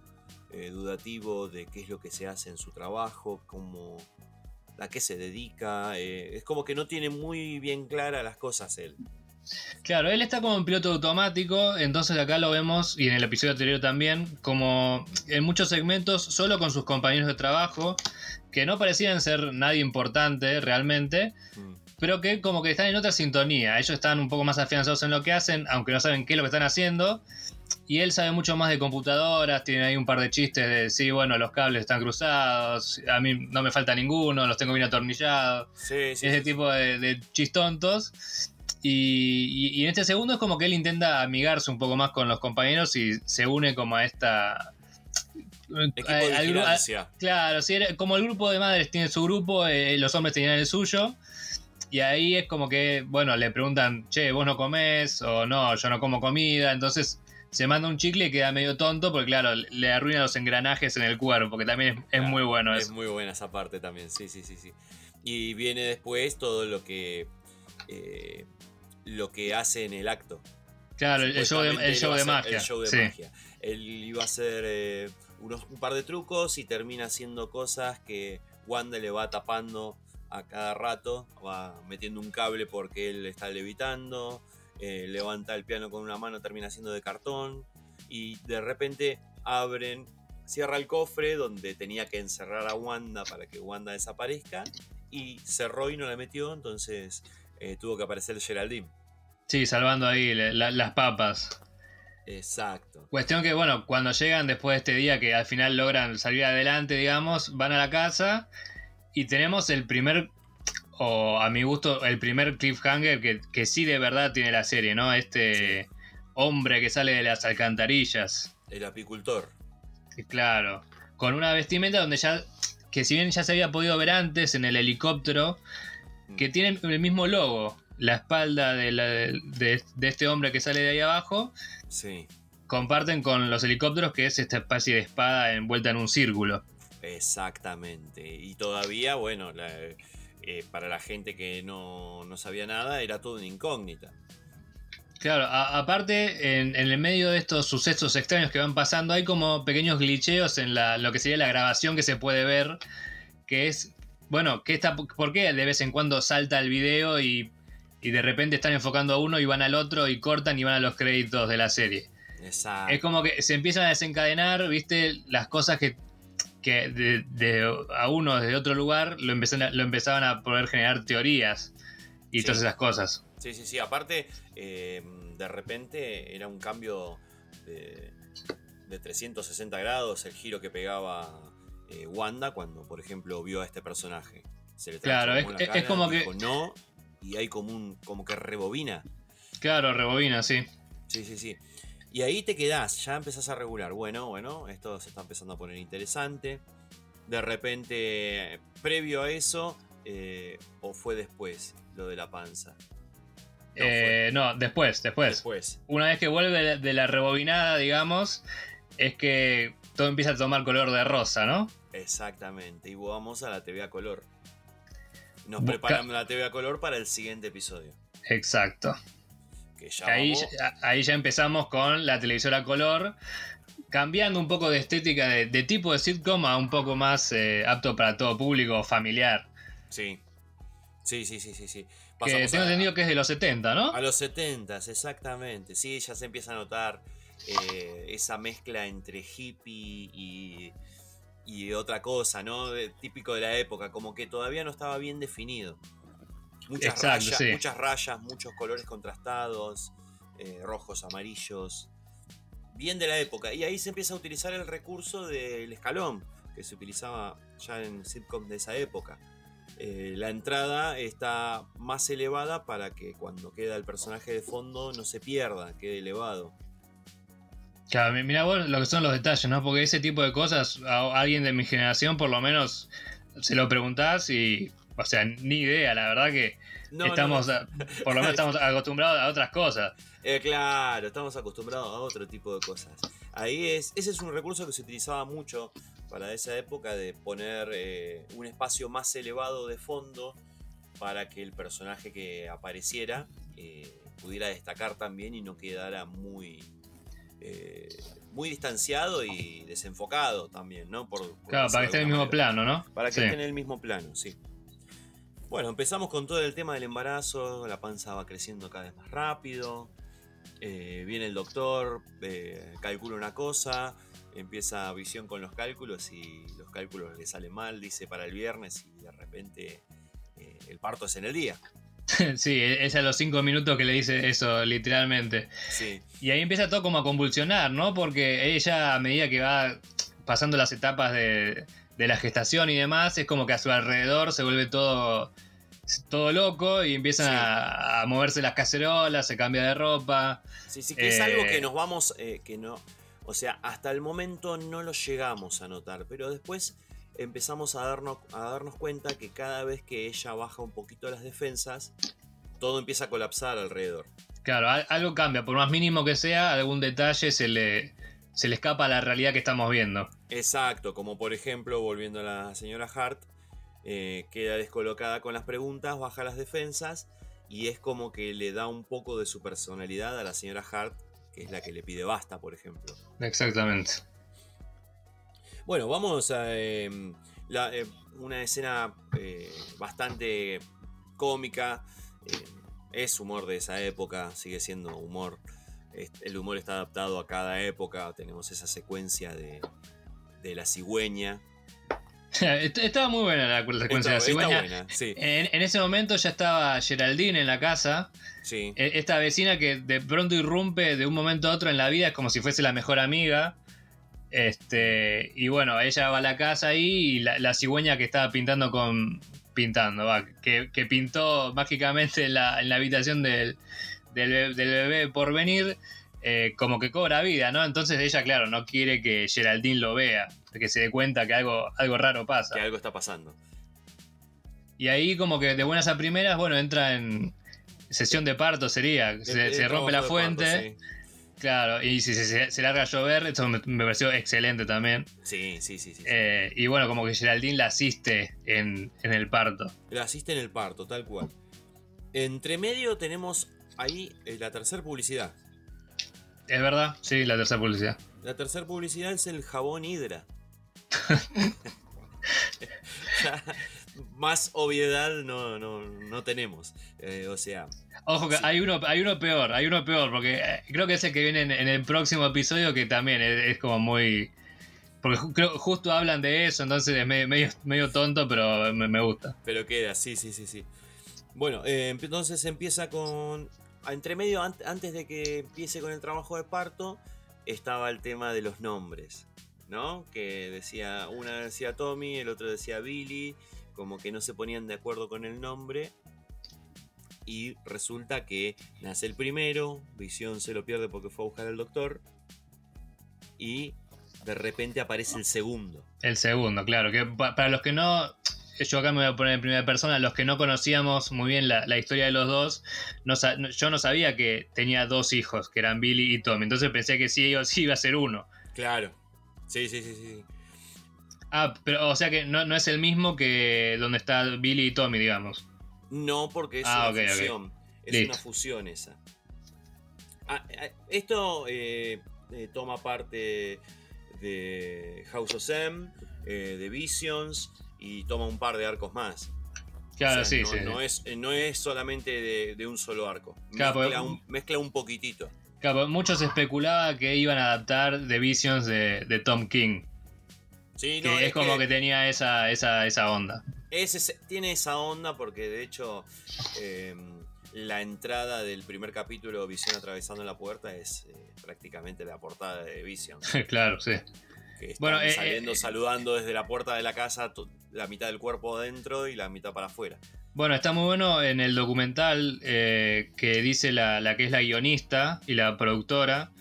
eh, dudativo de qué es lo que se hace en su trabajo, cómo, a qué se dedica, es como que no tiene muy bien claras las cosas él. Claro, él está como en piloto automático, entonces acá lo vemos, y en el episodio anterior también, como en muchos segmentos, solo con sus compañeros de trabajo, que no parecían ser nadie importante realmente, Mm. pero que como que están en otra sintonía. Ellos están un poco más afianzados en lo que hacen, aunque no saben qué es lo que están haciendo. Y él sabe mucho más de computadoras, tiene ahí un par de chistes de, sí, bueno, los cables están cruzados, a mí no me falta ninguno, los tengo bien atornillados Sí, sí, ese sí, tipo de, de chistontos. Y, y- y en este segundo es como que él intenta amigarse un poco más con los compañeros y se une como a esta... Equipo a- de al a- claro, sí, era- como el grupo de madres tiene su grupo, eh, los hombres tenían el suyo. Y ahí es como que, bueno, le preguntan, che, vos no comés, o no, yo no como comida. Entonces se manda un chicle y queda medio tonto, porque claro, le arruina los engranajes en el cuerpo, que también es, es muy bueno Es eso. muy buena esa parte también, sí, sí, sí, sí. Y viene después todo lo que eh, lo que hace en el acto. Claro, el, show de, el show magia. El show de sí. magia. Él iba a hacer eh, unos, un par de trucos y termina haciendo cosas que Wanda le va tapando a cada rato. Va metiendo un cable porque él está levitando. eh, levanta el piano con una mano, termina haciendo de cartón. Y de repente abren, cierra el cofre donde tenía que encerrar a Wanda para que Wanda desaparezca. Y cerró y no la metió, entonces eh, tuvo que aparecer Geraldine. Sí, salvando ahí la- las papas. Exacto. Cuestión que, bueno, cuando llegan después de este día que al final logran salir adelante, digamos, van a la casa y tenemos el primer, o a mi gusto, el primer cliffhanger que, que sí de verdad tiene la serie, ¿no? Este hombre que sale de las alcantarillas. El apicultor. Claro, con una vestimenta donde ya, que si bien ya se había podido ver antes en el helicóptero, que tiene el mismo logo, la espalda de, la- de- de este hombre que sale de ahí abajo, Sí, comparten con los helicópteros que es esta especie de espada envuelta en un círculo. exactamente. Y todavía, bueno, la- eh, para la gente que no, no sabía nada, era todo una incógnita. Claro, a- aparte, en, en el medio de estos sucesos extraños que van pasando, hay como pequeños glitcheos en la, lo que sería la grabación que se puede ver, que es, bueno, ¿qué está, ¿por qué de vez en cuando salta el video y, y de repente están enfocando a uno y van al otro y cortan y van a los créditos de la serie? Exacto. Es como que se empiezan a desencadenar, viste, las cosas que, que de, de- a uno desde otro lugar lo, empezan a- lo empezaban a poder generar teorías y Sí. todas esas cosas. Sí, sí, sí. Aparte, eh, de repente era un cambio de, de 360 grados el giro que pegaba eh, Wanda cuando, por ejemplo, vio a este personaje. Se le Claro, es- la es cara, como que- no y hay como un como que rebobina. Claro, rebobina, sí. Sí, sí, sí. Y ahí te quedás, ya empezás a regular. Bueno, bueno, esto se está empezando a poner interesante. De repente, previo a eso, eh, o fue después lo de la panza. No, Eh, no, después, después. Después. Una vez que vuelve de la rebobinada, digamos, es que todo empieza a tomar color de rosa, ¿no? Exactamente. Y vamos a la TV a color. Nos Busca- preparamos la TV a color para el siguiente episodio. Exacto. Que ya Ahí, ya- ahí ya empezamos con la televisora color, cambiando un poco de estética de, de tipo de sitcom a un poco más eh, apto para todo público, familiar. Sí. Sí, sí, sí, sí, sí. Que tengo a- entendido que es de los 70, ¿no? A los 70, exactamente. Sí, ya se empieza a notar eh, esa mezcla entre hippie y, y otra cosa, ¿no? De- típico de la época, como que todavía no estaba bien definido. Muchas Exacto, rayas, sí. muchas rayas, muchos colores contrastados, eh, rojos, amarillos. Bien de la época. Y ahí se empieza a utilizar el recurso del escalón, que se utilizaba ya en sitcoms de esa época. Eh, la entrada está más elevada para que cuando queda el personaje de fondo no se pierda, quede elevado. Claro, mi- mira vos lo que son los detalles, ¿no? Porque ese tipo de cosas, a alguien de mi generación por lo menos se lo preguntás y, o sea, ni idea, la verdad que No, no, estamos, no. por lo menos estamos acostumbrados a otras cosas. Eh, claro, estamos acostumbrados a otro tipo de cosas. Ahí es, ese es un recurso que se utilizaba mucho para esa época de poner eh, un espacio más elevado de fondo para que el personaje que apareciera eh, pudiera destacar también y no quedara muy eh, muy distanciado y desenfocado también, ¿no? Por, por Claro, para que esté en el mismo manera. plano, ¿no? Para que Sí. esté en el mismo plano, sí. Bueno, empezamos con todo el tema del embarazo, la panza va creciendo cada vez más rápido, eh, viene el doctor, eh, calcula una cosa, empieza visión con los cálculos y los cálculos le salen mal, dice para el viernes y de repente el parto es en el día. Sí, es a los cinco minutos que le dice eso, literalmente. Sí, Y ahí empieza todo como a convulsionar, ¿no? Porque ella, a medida que va pasando las etapas de, de la gestación y demás, es como que a su alrededor se vuelve todo, todo loco y empiezan Sí. a, a moverse las cacerolas, se cambia de ropa. sí, sí, que es Eh, algo que nos vamos, eh, que no, o sea, hasta el momento no lo llegamos a notar, pero después empezamos a darnos, a darnos cuenta que cada vez que ella baja un poquito las defensas, todo empieza a colapsar alrededor. Claro, al- algo cambia, por más mínimo que sea, algún detalle se le, se le escapa a la realidad que estamos viendo. Exacto, como por ejemplo, volviendo a la señora Hart, eh, queda descolocada con las preguntas, baja las defensas y es como que le da un poco de su personalidad a la señora Hart, que es la que le pide basta, por ejemplo. Exactamente. Bueno, vamos a eh, la- eh, una escena eh, bastante cómica. eh, es humor de esa época, sigue siendo humor. El humor está adaptado a cada época. Tenemos esa secuencia de, de la cigüeña. Est- Estaba muy buena la secuencia Está- de la cigüeña. buena, sí, En, en ese momento ya estaba Geraldine en la casa. sí. E- Esta vecina que de pronto irrumpe de un momento a otro en la vida, es como si fuese la mejor amiga. Este, y bueno, ella va a la casa ahí y la, la cigüeña que estaba pintando con. Pintando, va, que, que pintó mágicamente en la, en la habitación del, del, be- del bebé por venir, eh, como que cobra vida, ¿no? Entonces ella, claro, no quiere que Geraldine lo vea, que se dé cuenta que algo, algo raro pasa. Que algo está pasando. Y ahí como que de buenas a primeras, bueno, entra en sesión de parto sería. Se, rompe la parto, fuente. Claro, y si se, larga a llover, esto me, me pareció excelente también. Sí, sí, sí, sí. sí. Eh, y bueno, como que Geraldine la asiste en, en el parto. La asiste en el parto, tal cual. Entre medio tenemos ahí eh, la tercera publicidad. ¿Es verdad? Sí, la tercera publicidad. La tercera publicidad es el jabón Hidra. Ya, Más obviedad no, no, no tenemos. Eh, o sea, Ojo que Sí. hay uno, hay uno peor, hay uno peor, porque eh, creo que es el que viene en, en el próximo episodio que también es, es como muy... Porque ju- creo, justo hablan de eso, entonces es medio, medio, medio tonto, pero me, me gusta. pero queda, sí, sí, sí, sí. Bueno, eh, entonces empieza con... Entre medio, an- antes de que empiece con el trabajo de parto, estaba el tema de los nombres, ¿no? Que decía, una decía Tommy, el otro decía Billy, como que no se ponían de acuerdo con el nombre. Y resulta que nace el primero, Visión se lo pierde porque fue a buscar al doctor. Y de repente aparece el segundo. El segundo, claro. Que pa- para los que no. Yo acá me voy a poner en primera persona. Los que no conocíamos muy bien la, la historia de los dos, no yo no sabía que tenía dos hijos, que eran Billy y Tommy. Entonces pensé que sí, o sí iba a ser uno. Claro. Sí, sí, sí, sí. Ah, pero o sea que no, no es el mismo que donde está Billy y Tommy, digamos. No, porque es Ah, una fusión. Es Listo. una fusión esa. Ah, ah, esto eh, eh, toma parte de House of M, eh, de Visions y toma un par de arcos más. Claro, O sea, sí, no, sí. no es, no es solamente de, de un solo arco. Claro, mezcla, porque- un, mezcla un poquitito. Claro, mucho se especulaba que iban a adaptar The Visions de, de Tom King. Sí, Que no, es, como que, tenía esa, esa, esa onda. Es ese- tiene esa onda porque de hecho eh, la entrada del primer capítulo, Visión atravesando la puerta, es eh, prácticamente la portada de Vision. claro, sí. Que Bueno, eh, saliendo eh, saludando desde la puerta de la casa, la mitad del cuerpo adentro y la mitad para afuera. Bueno, está muy bueno en el documental que dice la, la que es la guionista y la productora,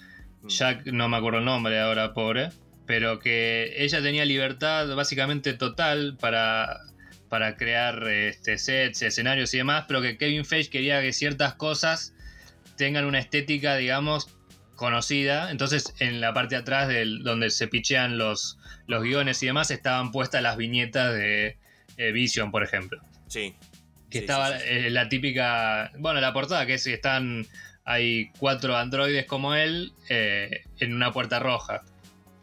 Mm. Jack, no me acuerdo el nombre ahora, pobre, pero que ella tenía libertad básicamente total para, para crear este, sets, escenarios y demás, pero que Kevin Feige quería que ciertas cosas tengan una estética, digamos, conocida. Entonces, en la parte de atrás del, donde se pichean los, los guiones y demás, estaban puestas las viñetas de eh, Vision, por ejemplo. Sí. Que Sí, estaba sí, sí. eh, la típica. Bueno, la portada, que es están. Hay cuatro androides como él eh, en una puerta roja.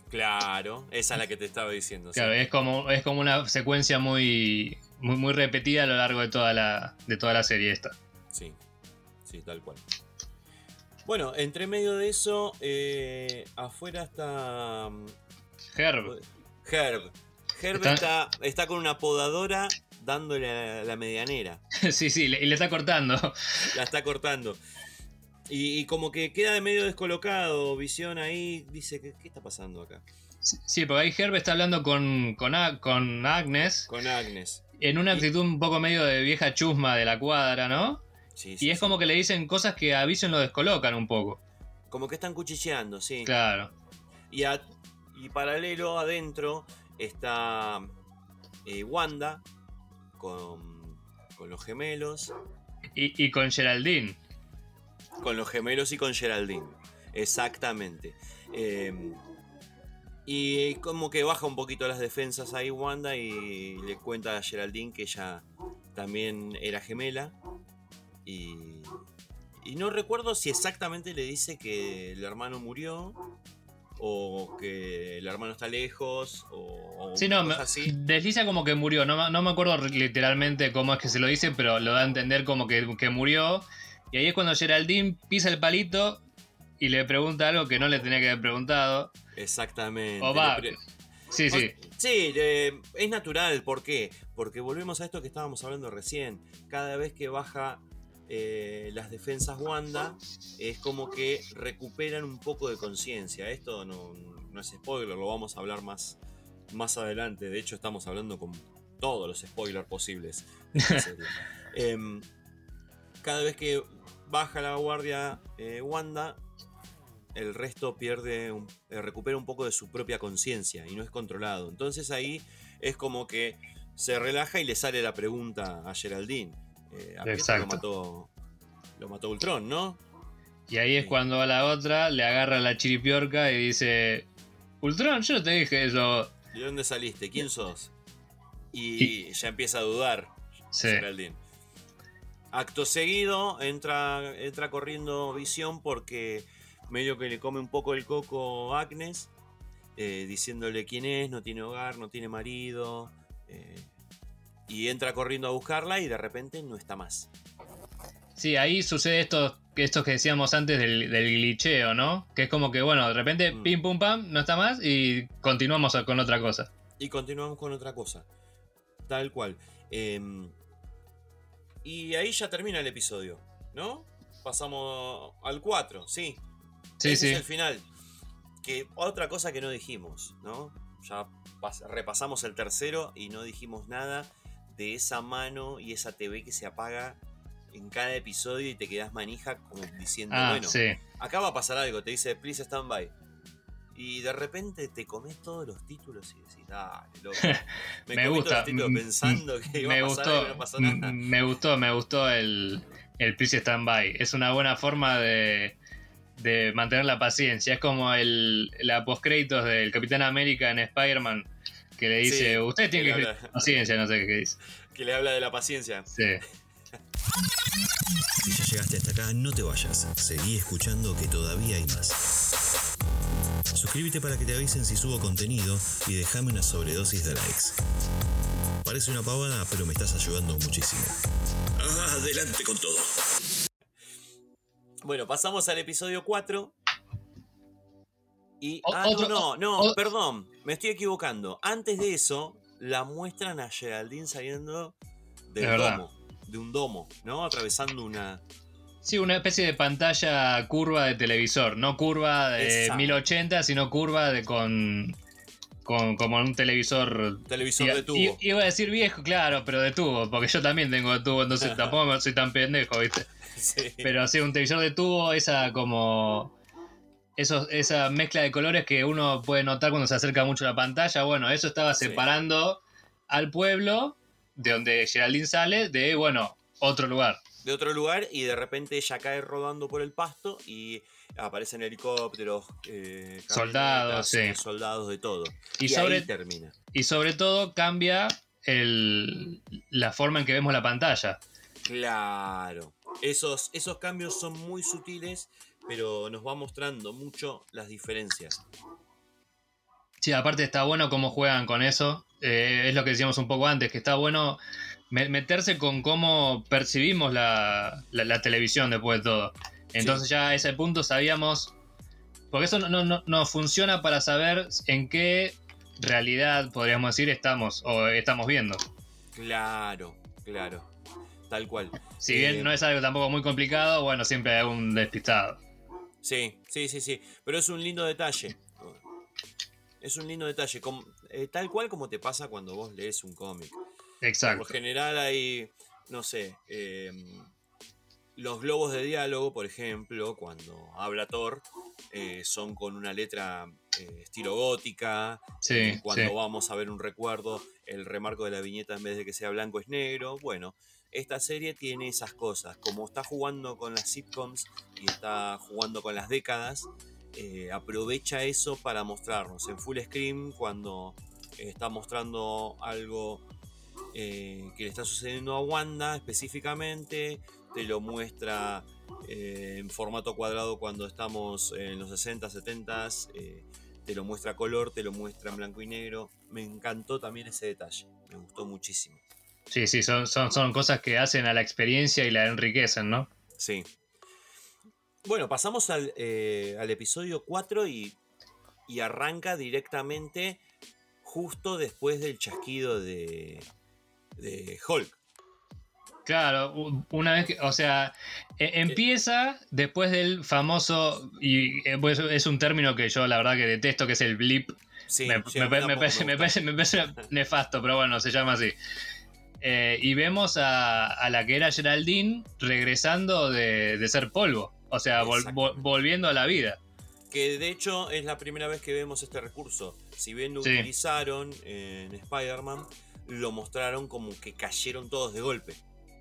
Claro, esa es la que te estaba diciendo. sí. Claro, es como, es como una secuencia muy, muy, muy repetida a lo largo de toda la, de toda la serie esta. Sí, sí, tal cual. Bueno, entre medio de eso, eh, afuera está mm, Herb. Herb. Herb Está- está, está con una podadora dándole a la medianera. sí, sí, le- y le está cortando. La está cortando. Y, y como que queda de medio descolocado, visión ahí, dice, ¿qué, qué está pasando acá? Sí, porque ahí Herb está hablando con, con, Agnes Con Agnes. en una actitud un poco medio de vieja chusma de la cuadra, ¿no? Sí, Y sí, es sí. como que le dicen cosas que a Vision lo descolocan un poco. Como que están cuchicheando, sí. Claro. Y, a- y paralelo adentro está eh, Wanda con, con los gemelos. Y, y con Geraldine. Con los gemelos y con Geraldine. Exactamente. Eh, y como que baja un poquito las defensas ahí Wanda y le cuenta a Geraldine que ella también era gemela. Y, y no recuerdo si exactamente le dice que el hermano murió o que el hermano está lejos o, o Sí, no, cosa así. desliza como que murió. No, me- no me acuerdo literalmente cómo es que se lo dice, pero lo da a entender como que, que murió. Y ahí es cuando Geraldine pisa el palito y le pregunta algo que no le tenía que haber preguntado. Exactamente. O va. Sí, sí. Sí, eh, es natural. ¿Por qué? Porque volvemos a esto que estábamos hablando recién. Cada vez que baja eh, las defensas Wanda, es como que recuperan un poco de conciencia. Esto no, no es spoiler, lo vamos a hablar más, más adelante. De hecho, estamos hablando con todos los spoilers posibles. Em, cada vez que baja la guardia eh, Wanda, el resto pierde, un- eh, recupera un poco de su propia conciencia y no es controlado. Entonces ahí es como que se relaja y le sale la pregunta a Geraldine. Eh, ¿A Exacto. lo mató, lo mató Ultron, ¿no? Y ahí es cuando a la otra le agarra la chiripiorca y dice: Ultron, yo no te dije eso. ¿De dónde saliste? ¿Quién sos? Y, ya empieza a dudar Sí. Geraldine. Acto seguido entra, entra corriendo Visión porque medio que le come un poco el coco a Agnes, eh, diciéndole quién es, no tiene hogar, no tiene marido. eh, y entra corriendo a buscarla y de repente no está más. Sí, ahí sucede esto, esto que decíamos antes del, del glitcheo, ¿no? Que es como que, bueno, de repente, Mm. pim pum pam, no está más y continuamos con otra cosa. Y continuamos con otra cosa. Tal cual. Em, y ahí ya termina el episodio, ¿no? Pasamos al 4, sí. Sí, Ese sí. es el final. Que otra cosa que no dijimos, ¿no? Ya pas- repasamos el tercero y no dijimos nada de esa mano y esa TV que se apaga en cada episodio y te quedas manija como diciendo, Ah, bueno, sí. acá va a pasar algo, te dice please stand by. Y de repente te comes todos los títulos y decís, dale, loco. Me, Me gusta. todos los títulos Mm, pensando que iba me a pasar gustó, y no pasó nada. mm, me gustó, me gustó el, el Please Stand By. Es una buena forma de, de mantener la paciencia. Es como el, la postcréditos del Capitán América en Spider-Man que le dice, Sí, usted tiene que que habla- paciencia, no sé qué dice. Que le habla de la paciencia. Sí. Si ya llegaste hasta acá, no te vayas. Seguí escuchando que todavía hay más. Suscríbete para que te avisen si subo contenido y déjame una sobredosis de likes. Parece una pavada, pero me estás ayudando muchísimo. Adelante con todo. Bueno, pasamos al episodio 4. Y. O- ah, otro- no, no, no, o- perdón, me estoy equivocando. Antes de eso, la muestran a Geraldine saliendo del domo. De un domo, ¿no? Atravesando una. Sí, una especie de pantalla curva de televisor. No curva de Exacto. 1080, sino curva de con. con como un televisor. Televisor de tubo. Iba a decir viejo, claro, pero de tubo, porque yo también tengo de tubo, entonces tampoco soy tan pendejo, ¿viste? Sí. Pero sí, un televisor de tubo, esa como. Esos, esa mezcla de colores que uno puede notar cuando se acerca mucho a la pantalla. Bueno, eso estaba Sí. separando al pueblo de donde Geraldine sale de, bueno, otro lugar. De otro lugar y de repente ella cae rodando por el pasto y aparecen helicópteros, eh, Soldados, sí. soldados de todo. Y Y, sobre- ahí termina. Y sobre todo cambia el, la forma en que vemos la pantalla. Claro. Esos, esos cambios son muy sutiles, pero nos va mostrando mucho las diferencias. Sí, aparte está bueno cómo juegan con eso. Eh, es lo que decíamos un poco antes, que está bueno meterse con cómo percibimos la, la- la televisión después de todo. Entonces ya a ese punto sabíamos... Porque eso no, no, no- funciona para saber en qué realidad, podríamos decir, estamos o estamos viendo. Claro, claro. Tal cual. Si Eh, bien no es algo tampoco muy complicado, bueno, siempre hay un despistado. Sí, sí, sí, sí. Pero es un lindo detalle. Es un lindo detalle. com- eh, tal cual como te pasa cuando vos lees un cómic. Por Exacto. lo general hay, no sé, eh, los globos de diálogo, por ejemplo, cuando habla Thor, eh, son con una letra eh, estilo gótica. Sí, cuando sí. vamos a ver un recuerdo, el remarco de la viñeta en vez de que sea blanco es negro. Bueno, esta serie tiene esas cosas. Como está jugando con las sitcoms y está jugando con las décadas, eh, aprovecha eso para mostrarnos en full screen cuando está mostrando algo eh, que le está sucediendo a Wanda específicamente, te lo muestra eh, en formato cuadrado cuando estamos en los 60, 70, eh, te lo muestra a color, te lo muestra en blanco y negro. Me encantó también ese detalle, me gustó muchísimo. Sí, sí, son, son, son cosas que hacen a la experiencia y la enriquecen, ¿no? Sí. Bueno, pasamos al, eh, al episodio 4 y, y arranca directamente justo después del chasquido de, de Hulk. Claro, una vez que, o sea, e- empieza después del famoso, y eh, pues, es un término que yo la verdad que detesto, que es el blip. Sí, me, sí, parece, me, gusta. parece, me parece nefasto, pero bueno, se llama así. Eh, y vemos a, a la que era Geraldine regresando de, de ser polvo, o sea, vol- vol- Exactamente. volviendo a la vida. Que de hecho es la primera vez que vemos este recurso. Si bien lo Sí. utilizaron en Spider-Man, lo mostraron como que cayeron todos de golpe.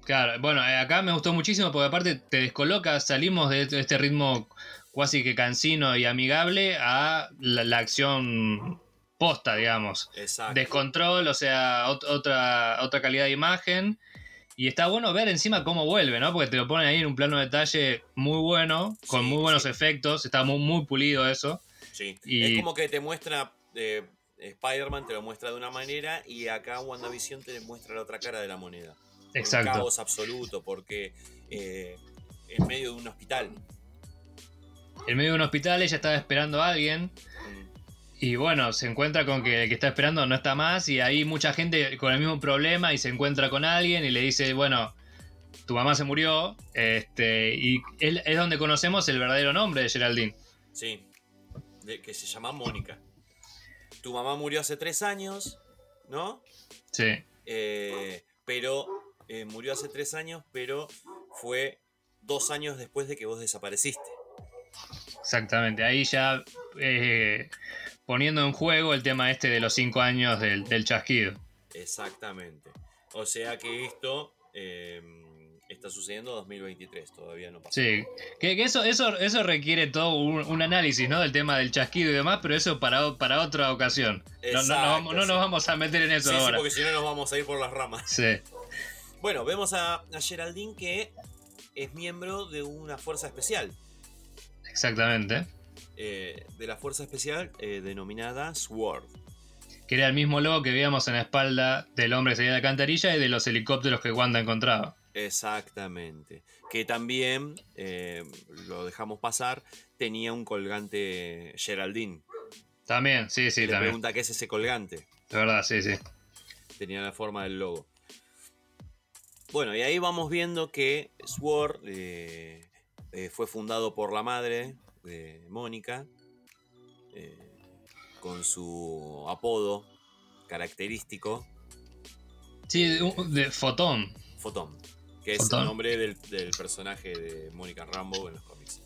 Claro, bueno, eh, acá me gustó muchísimo porque aparte te descoloca, salimos de este- este ritmo casi que cansino y amigable a la, la acción posta, digamos. Exacto. Descontrol, o sea, ot- otra, otra calidad de imagen. Y está bueno ver encima cómo vuelve, ¿no? Porque te lo ponen ahí en un plano de detalle muy bueno, con Sí, muy buenos sí. efectos, está muy, muy pulido eso. Sí. Y- Es como que te muestra. eh, Spider-Man te lo muestra de una manera y acá WandaVision te muestra la otra cara de la moneda. Un Exacto. caos absoluto porque eh, en medio de un hospital. En medio de un hospital ella estaba esperando a alguien Mm, Y bueno, se encuentra con que el que está esperando no está más y hay mucha gente con el mismo problema y se encuentra con alguien y le dice, bueno, tu mamá se murió, este, y es, es donde conocemos el verdadero nombre de Geraldine. Sí. De- que se llama Mónica. Tu mamá murió hace tres años, ¿no? Sí, Eh, pero eh, murió hace tres años, pero fue dos años después de que vos desapareciste. exactamente. Ahí ya eh, poniendo en juego el tema este de los cinco años del, del chasquido. Exactamente. O sea que esto eh, está sucediendo en 2023, todavía no pasó. Sí, que, que eso, eso, eso requiere todo un, un análisis, ¿no? Del tema del chasquido y demás, pero eso para, para otra ocasión. No, no, no Exacto, vamos- no nos vamos a meter en eso Sí, sí, ahora. porque si no nos vamos a ir por las ramas. Sí. Bueno, vemos a, a Geraldine que es miembro de una fuerza especial. Exactamente. eh, de la fuerza especial eh, denominada SWORD. Que era el mismo logo que veíamos en la espalda del hombre que salía de la cantarilla y de los helicópteros que Wanda encontraba. Exactamente. Que también, eh, lo dejamos pasar, tenía un colgante Geraldine. También, sí, sí, Le también. pregunta qué es ese colgante. De verdad, sí, sí. Tenía la forma del logo. Bueno, y ahí vamos viendo que SWORD eh, eh, fue fundado por la madre de Mónica, con su apodo característico, Sí, de, de Fotón. Fotón, que es el nombre del, del personaje de Mónica Rambo en los cómics.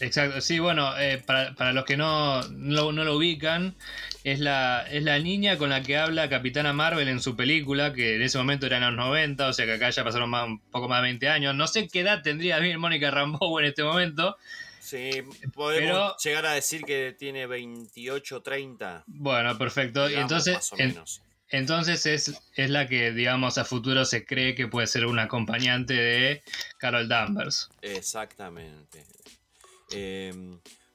Exacto, sí, bueno, eh, para, para los que no, no, no lo ubican, es la, es la niña con la que habla Capitana Marvel en su película, que en ese momento era en los 90, o sea que acá ya pasaron más- un poco más de 20 años. No sé qué edad tendría bien Mónica Rambeau en este momento. Sí, podemos Pero- llegar a decir que tiene 28, 30. Bueno, perfecto. Y digamos, entonces, más o en- menos. Entonces es, es la que, digamos, a futuro se cree que puede ser una acompañante de Carol Danvers. Exactamente. Eh,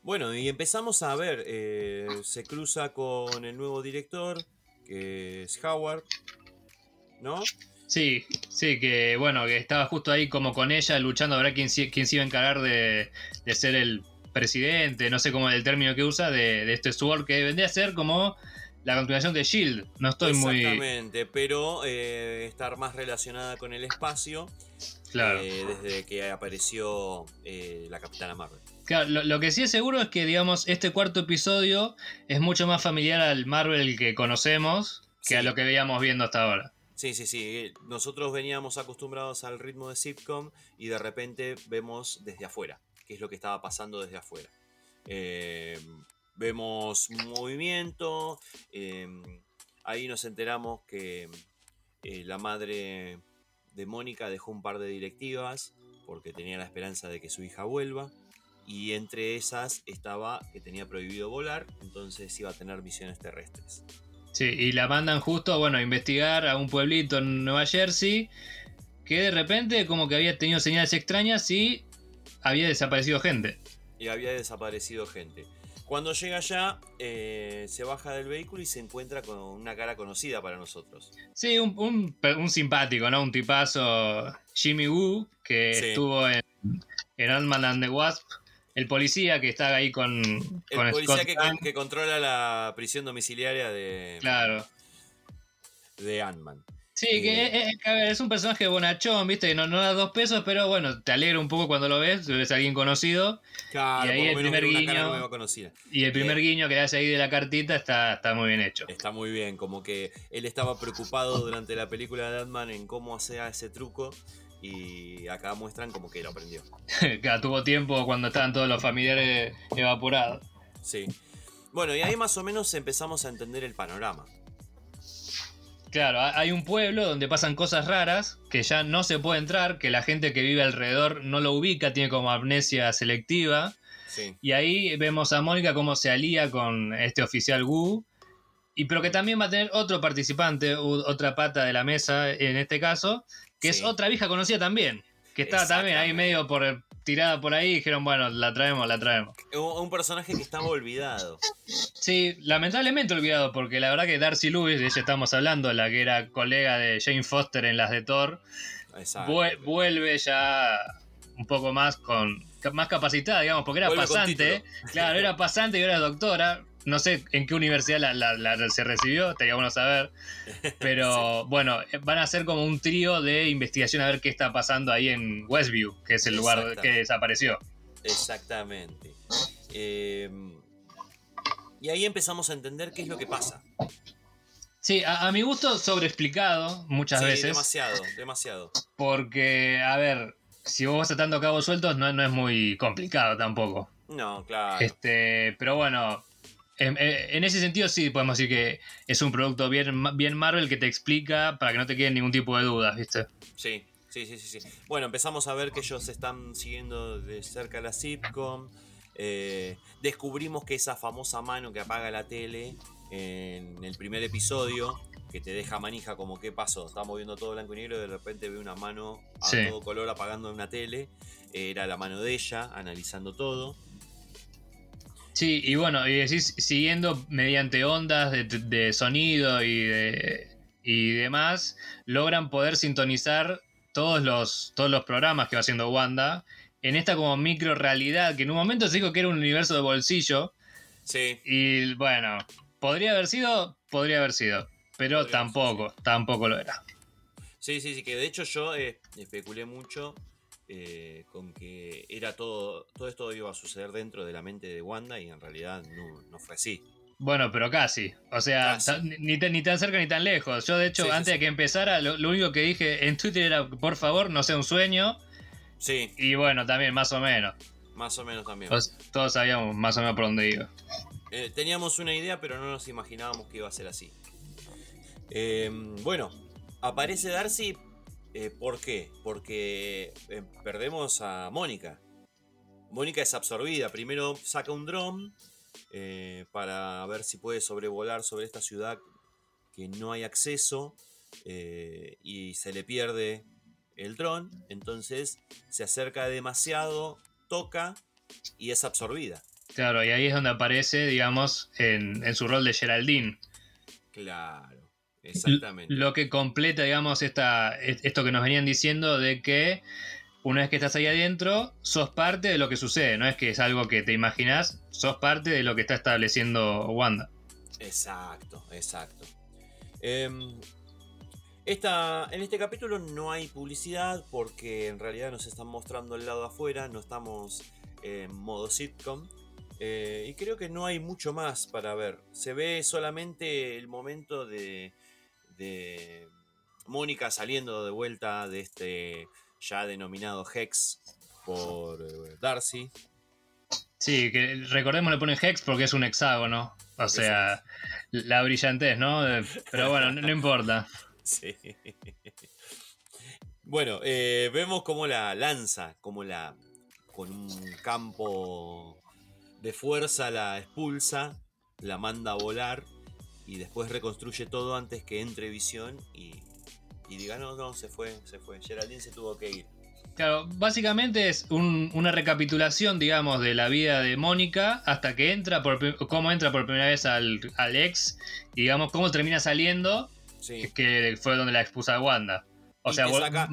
bueno, y empezamos a ver, eh, se cruza con el nuevo director, que es Howard, ¿no? Sí, sí, que bueno, que estaba justo ahí como con ella luchando a ver quién, se- quién se iba a encargar de, de ser el presidente, no sé cómo es el término que usa, de, de este Sword, que vendría a ser como la continuación de Shield. No estoy muy Exactamente, pero eh, estar más relacionada con el espacio claro. eh, desde que apareció eh, la Capitana Marvel. Claro, lo, lo que sí es seguro es que, digamos, este cuarto episodio es mucho más familiar al Marvel que conocemos que a lo que veíamos viendo hasta ahora. Sí, sí, sí. Nosotros veníamos acostumbrados al ritmo de sitcom y de repente vemos desde afuera, qué es lo que estaba pasando desde afuera. Eh, vemos movimiento, eh, ahí nos enteramos que eh, la madre de Mónica dejó un par de directivas porque tenía la esperanza de que su hija vuelva. Y entre esas estaba que tenía prohibido volar, entonces iba a tener misiones terrestres. Sí, y la mandan justo, bueno, a investigar a un pueblito en Nueva Jersey que de repente como que había tenido señales extrañas y había desaparecido gente. y había desaparecido gente. Cuando llega allá, eh, se baja del vehículo y se encuentra con una cara conocida para nosotros. Sí, un, un- un simpático, ¿no? Un tipazo, Jimmy Woo, que Sí. estuvo en, en Ant-Man and the Wasp. El policía que está ahí con, El con policía Scott que, que controla la prisión domiciliaria de, Claro. de Ant-Man. Sí, que es, un personaje bonachón, ¿viste? Que no, no da dos pesos, pero bueno, te alegra un poco cuando lo ves, ves a alguien conocido. Claro, Y ahí el primer guiño. Y el primer Eh. guiño que hace ahí de la cartita está, está muy bien hecho. Está muy bien, como que él estaba preocupado durante la película de Ant-Man en cómo hacía ese truco y acá muestran como que lo aprendió. Claro, tuvo tiempo cuando estaban todos los familiares evaporados. Sí. Bueno, y ahí más o menos empezamos a entender el panorama. Claro, ha- hay un pueblo donde pasan cosas raras, que ya no se puede entrar, que la gente que vive alrededor no lo ubica, tiene como amnesia selectiva. Sí. Y ahí vemos a Mónica cómo se alía con este oficial Wu. Y pero que también va a tener otro participante, u- otra pata de la mesa en este caso, que es otra vieja conocida también. Que estaba también ahí medio por tirada por ahí y dijeron, bueno, la traemos, la traemos. Un personaje que estaba olvidado. Sí, lamentablemente olvidado, porque la verdad que Darcy Lewis, de ella estamos hablando, la que era colega de Jane Foster en las de Thor, Exacto. vuelve ya un poco más con más capacitada, digamos, porque era Vuelve pasante. Claro, era pasante y ahora es doctora. No sé en qué universidad la, la- la- se recibió, estaría bueno saber. Pero bueno, van a ser como un trío de investigación a ver qué está pasando ahí en Westview, que es el lugar que desapareció. Exactamente. Eh, y ahí empezamos a entender qué es lo que pasa. Sí, a, a mi gusto sobreexplicado muchas sí, veces. demasiado, demasiado. Porque, a ver, si vos vas atando cabos sueltos, no, no es muy complicado tampoco. No, claro. Este, pero bueno, en, en ese sentido sí podemos decir que es un producto bien, bien Marvel que te explica para que no te queden ningún tipo de dudas, ¿viste? Sí, sí, sí, sí, sí. Bueno, empezamos a ver que ellos están siguiendo de cerca la sitcom. Eh, descubrimos que esa famosa mano que apaga la tele en el primer episodio, que te deja manija como qué pasó, estamos viendo todo blanco y negro y de repente ve una mano a Sí. todo color apagando una tele. Era la mano de ella, analizando todo. Sí, y bueno, y decís, siguiendo mediante ondas de, de sonido y, de, y demás, logran poder sintonizar todos los, todos los programas que va haciendo Wanda en esta como micro realidad, que en un momento se dijo que era un universo de bolsillo, Sí, y bueno, podría haber sido, podría haber sido, pero Podría tampoco, tampoco lo era. sí, sí, sí, que de hecho yo eh, especulé mucho eh, con que era todo, todo esto iba a suceder dentro de la mente de Wanda y en realidad no, no fue así. Bueno, pero casi. O sea, Casi. ni, tan- ni tan cerca ni tan lejos. Yo, de hecho, Sí, antes sí. de que empezara, lo, lo único que dije en Twitter era, por favor, no sea un sueño. Sí, Y bueno, también, más o menos. más o menos también. Todos, todos sabíamos más o menos por dónde iba. Eh, teníamos una idea, pero no nos imaginábamos que iba a ser así. Eh, bueno, aparece Darcy. Eh, ¿Por qué? Porque eh, perdemos a Mónica. Mónica es absorbida. Primero saca un dron eh, para ver si puede sobrevolar sobre esta ciudad que no hay acceso y se le pierde el dron. Entonces se acerca demasiado, toca y es absorbida. Claro, y ahí es donde aparece, digamos, en, en su rol de Geraldine. Claro, exactamente. Lo que completa, digamos, esta, esto que nos venían diciendo de que una vez que estás ahí adentro, sos parte de lo que sucede. No es que es algo que te imaginas, sos parte de lo que está estableciendo Wanda. Exacto, exacto. Em, esta, en este capítulo no hay publicidad porque en realidad nos están mostrando el lado afuera, no estamos en modo sitcom. eh, y creo que no hay mucho más para ver. Se ve solamente el momento de, de Mónica saliendo de vuelta de este ya denominado Hex por eh, Darcy. Sí, que recordemos le ponen Hex porque es un hexágono. O sea, la brillantez, ¿no? Pero bueno, no, no importa. Sí. Bueno, eh, vemos cómo la lanza, cómo la con un campo de fuerza la expulsa, la manda a volar y después reconstruye todo antes que entre visión y, y diga, no, no, se fue, se fue. Geraldine se tuvo que ir. Claro, básicamente es un- una recapitulación, digamos, de la vida de Mónica hasta que entra por cómo entra por primera vez al, al ex, y digamos, cómo termina saliendo, Sí. que fue donde la expuso a Wanda. O Y sea, saca-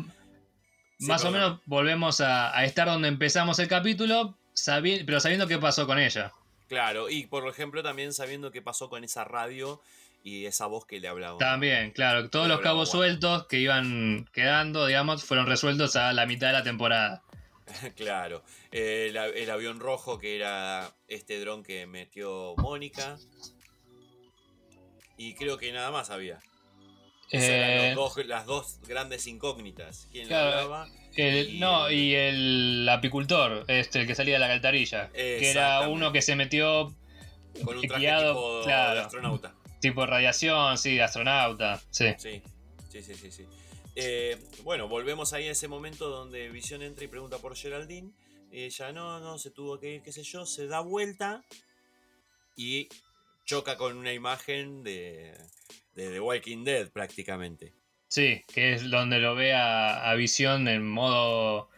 Sí, más o menos volvemos a, a estar donde empezamos el capítulo, sabi- pero sabiendo qué pasó con ella. Claro, y por ejemplo también sabiendo qué pasó con esa radio y esa voz que le hablaba. También, claro, todos los cabos bueno. sueltos que iban quedando, digamos, fueron resueltos a la mitad de la temporada. Claro, eh, el, avión rojo que era este dron que metió Mónica. Y creo que nada más había. Eran Eh, los dos- las dos grandes incógnitas. ¿Quién le hablaba? El- no, y el apicultor, este, el que salía de la alcantarilla, que era uno que se metió Con un traje guiado, tipo de astronauta. tipo radiación, sí, de astronauta, sí. Sí, sí, sí, sí. sí. Eh, bueno, volvemos ahí a ese momento donde Visión entra y pregunta por Geraldine. Y ella no, no, se tuvo que ir, qué sé yo, se da vuelta y choca con una imagen de, de The Walking Dead prácticamente. Sí, que es donde lo ve a, a Visión en modo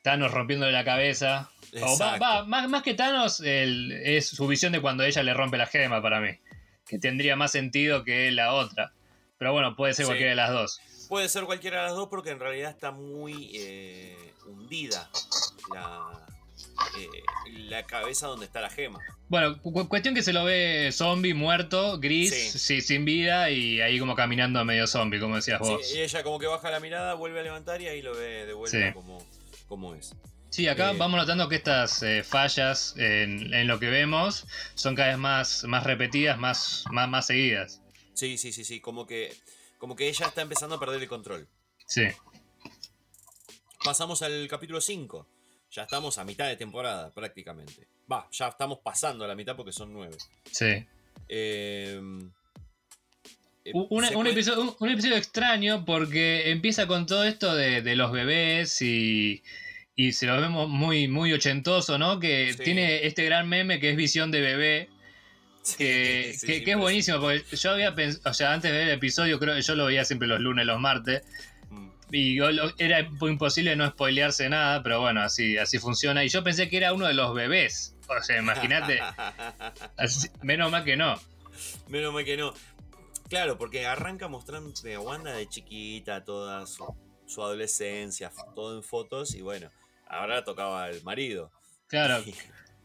Thanos rompiéndole la cabeza. O va, va, más, más que Thanos, el- es su visión de cuando ella le rompe la gema para mí. Que tendría más sentido que la otra. Pero bueno, puede ser Sí. cualquiera de las dos. Puede ser cualquiera de las dos porque en realidad está muy eh, hundida la, eh, la cabeza donde está la gema. Bueno, cu- cuestión que se lo ve zombie, muerto, gris, Sí. sí, sin vida y ahí como caminando medio zombie, como decías Sí, vos. y ella como que baja la mirada, vuelve a levantar y ahí lo ve de vuelta Sí. como, como es. Sí, acá Eh, vamos notando que estas eh, fallas en, en lo que vemos son cada vez más, más repetidas, más, más, más seguidas. Sí, sí, sí, sí, como que, como que ella está empezando a perder el control. Sí. Pasamos al capítulo 5. Ya estamos a mitad de temporada prácticamente. Va, ya estamos pasando a la mitad porque son nueve. Sí. Eh, eh, una- un, episodio, un- un episodio extraño porque empieza con todo esto de, de los bebés y, y se lo vemos muy, muy ochentoso, ¿no? Que Sí. tiene este gran meme que es visión de bebé, que, sí, que- sí, que es pero- buenísimo, porque yo había pensado, o sea, antes de ver el episodio, creo que yo lo veía siempre los lunes, los martes, y yo lo- era imposible no spoilearse nada, pero bueno, así, así funciona. Y yo pensé que era uno de los bebés O sea, imagínate. Menos mal que no. Menos mal que no. Claro, porque arranca mostrando a Wanda de chiquita, toda su, su adolescencia, todo en fotos, y bueno, ahora tocaba el marido. Claro, Y,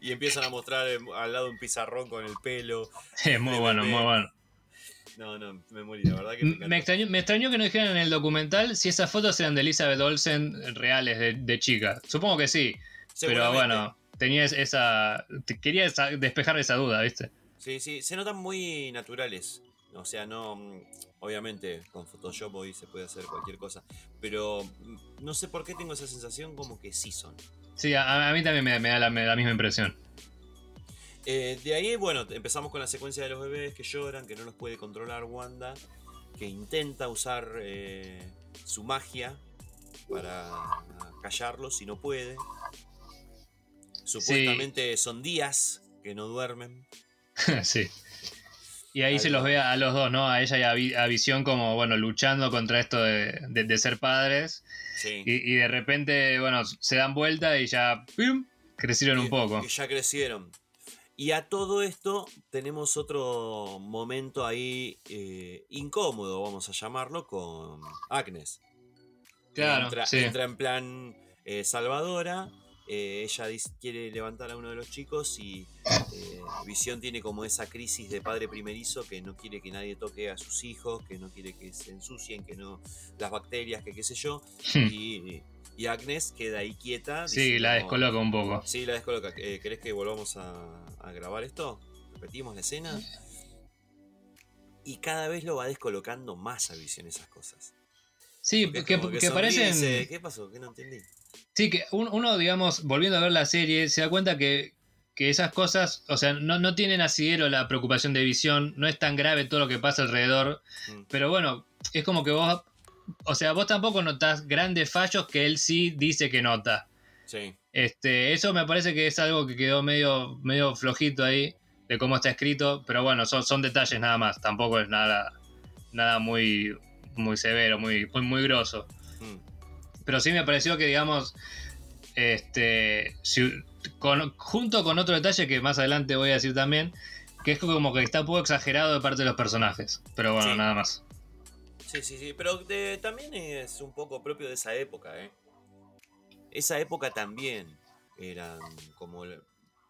y empiezan a mostrar eh, al lado un pizarrón con el pelo. es muy bueno, muy bueno. No, no, me morí, la verdad que me. Me extrañó, me extrañó que no dijeran en el documental si esas fotos eran de Elizabeth Olsen reales de, de chica. Supongo que sí, pero bueno, tenía es- esa. te- Quería esa- despejar esa duda, ¿viste? Sí, sí, se notan muy naturales. O sea, no. mm, Obviamente, con Photoshop hoy se puede hacer cualquier cosa. Pero mm, no sé por qué tengo esa sensación como que sí son. Sí, a, a mí también me, me da la, me da la misma impresión. Eh, de ahí, bueno, empezamos con la secuencia de los bebés que lloran, que no los puede controlar Wanda, que intenta usar eh, su magia para callarlos y no puede. Supuestamente son días que no duermen. sí. Y ahí Ahí se los ve a los dos, ¿no? A ella y a, a Visión como, bueno, luchando contra esto de, de- de ser padres. Sí. Y, y de repente, bueno, se dan vuelta y ya ¡pum! crecieron un poco. y ya crecieron. Y a todo esto tenemos otro momento ahí eh, incómodo, vamos a llamarlo, con Agnes. Claro, entra, sí. entra en plan eh, salvadora. eh, ella dice- quiere levantar a uno de los chicos y Visión tiene como esa crisis de padre primerizo que no quiere que nadie toque a sus hijos, que no quiere que se ensucien, que no las bacterias, que qué sé yo. y, y Agnes queda ahí quieta. Sí, diciendo, la descoloca un poco. Sí, la descoloca. Eh, ¿Querés que volvamos a, a grabar esto? ¿Repetimos la escena? Y cada vez lo va descolocando más a Visión esas cosas. Sí, Porque que, parecen. dice, ¿Qué pasó? ¿Qué no entendí? Sí, que un- uno, digamos, volviendo a ver la serie, se da cuenta que, que esas cosas, o sea, no, no tienen asidero la preocupación de visión, no es tan grave todo lo que pasa alrededor, Mm. pero bueno, es como que vos, o sea, vos tampoco notás grandes fallos que él sí dice que nota. Sí. Este, eso me parece que es algo que quedó medio, medio flojito ahí de cómo está escrito, pero bueno, son, son detalles nada más, tampoco es nada, nada muy, muy severo, muy, muy, muy grosso. Mm. Pero sí me pareció que, digamos, este, si- con- junto con otro detalle que más adelante voy a decir también, que es como que está un poco exagerado de parte de los personajes. Pero bueno, Sí. nada más. Sí, sí, sí. Pero de- también es un poco propio de esa época, ¿eh? Esa época también eran como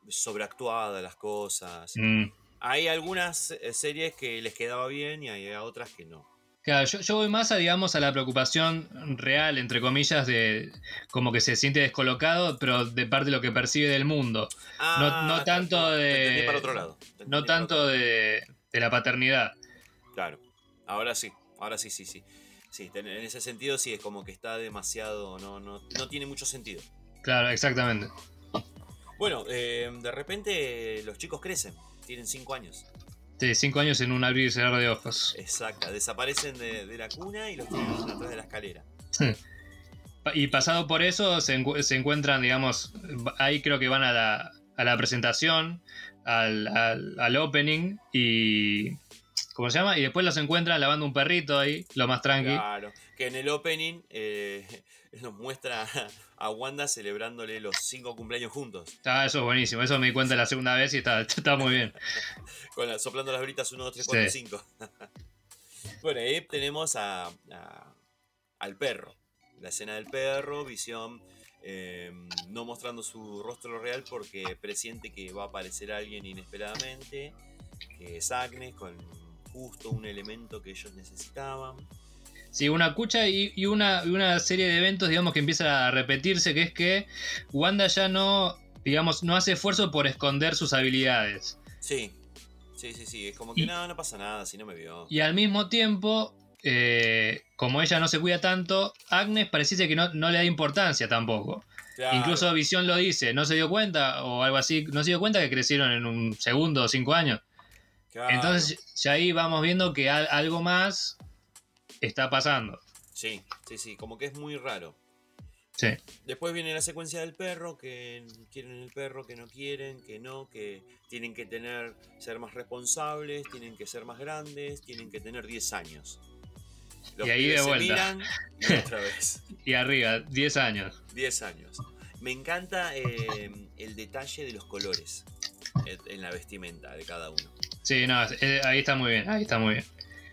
sobreactuadas las cosas. Mm. Hay algunas eh, series que les quedaba bien y hay otras que no. Claro, yo, yo voy más a, digamos, a la preocupación real, entre comillas, de como que se siente descolocado, pero de parte de lo que percibe del mundo. Ah, no tanto de- para otro lado. No tanto de la paternidad. Claro. Ahora sí. Ahora sí, sí, sí. Sí, en ese sentido sí es como que está demasiado. No, no, no tiene mucho sentido. Claro, exactamente. Bueno, eh, de repente los chicos crecen. Tienen 5 años. Sí, cinco años en un abrir y cerrar de ojos. Exacto. Desaparecen de, de la cuna y los tienen atrás de la escalera. Y pasado por eso se, encu- se encuentran, digamos, ahí creo que van a la, a la presentación, al, al- al opening y... ¿Cómo se llama? Y después los encuentran lavando un perrito ahí, lo más tranqui. Claro. Que en el opening eh, nos muestra a Wanda celebrándole los 5 cumpleaños juntos. Ah, eso es buenísimo, eso me di cuenta la segunda vez y está, está muy bien. Con la- soplando las britas 1, 2, 3, 4, Sí. 5. bueno, ahí tenemos a, a- al perro. La escena del perro, visión eh, no mostrando su rostro real porque presiente que va a aparecer alguien inesperadamente, que es Agnes, con justo un elemento que ellos necesitaban. Sí, una cucha y, y una, serie de eventos, digamos, que empieza a repetirse, que es que Wanda ya no, digamos, no hace esfuerzo por esconder sus habilidades. Sí, sí, sí, sí, es como que Y- no, no pasa nada, si no me vio. Y al mismo tiempo, eh, como ella no se cuida tanto, Agnes pareciese que no, no le da importancia tampoco. Claro, Incluso Visión lo dice, no se dio cuenta o algo así, no se dio cuenta que crecieron en un segundo o cinco años. Claro. Entonces ya ahí vamos viendo que al- algo más está pasando. Sí, sí, sí, como que es muy raro. Sí. Después viene la secuencia del perro, que quieren el perro, que no quieren, que no, que tienen que tener, ser más responsables, tienen que ser más grandes, tienen que tener 10 años. Los Y ahí de se vuelta. miran y otra vez, Y arriba, 10 años. 10 años. Me encanta eh, el detalle de los colores en la vestimenta de cada uno. Sí, no, eh, ahí está muy bien, ahí está muy bien.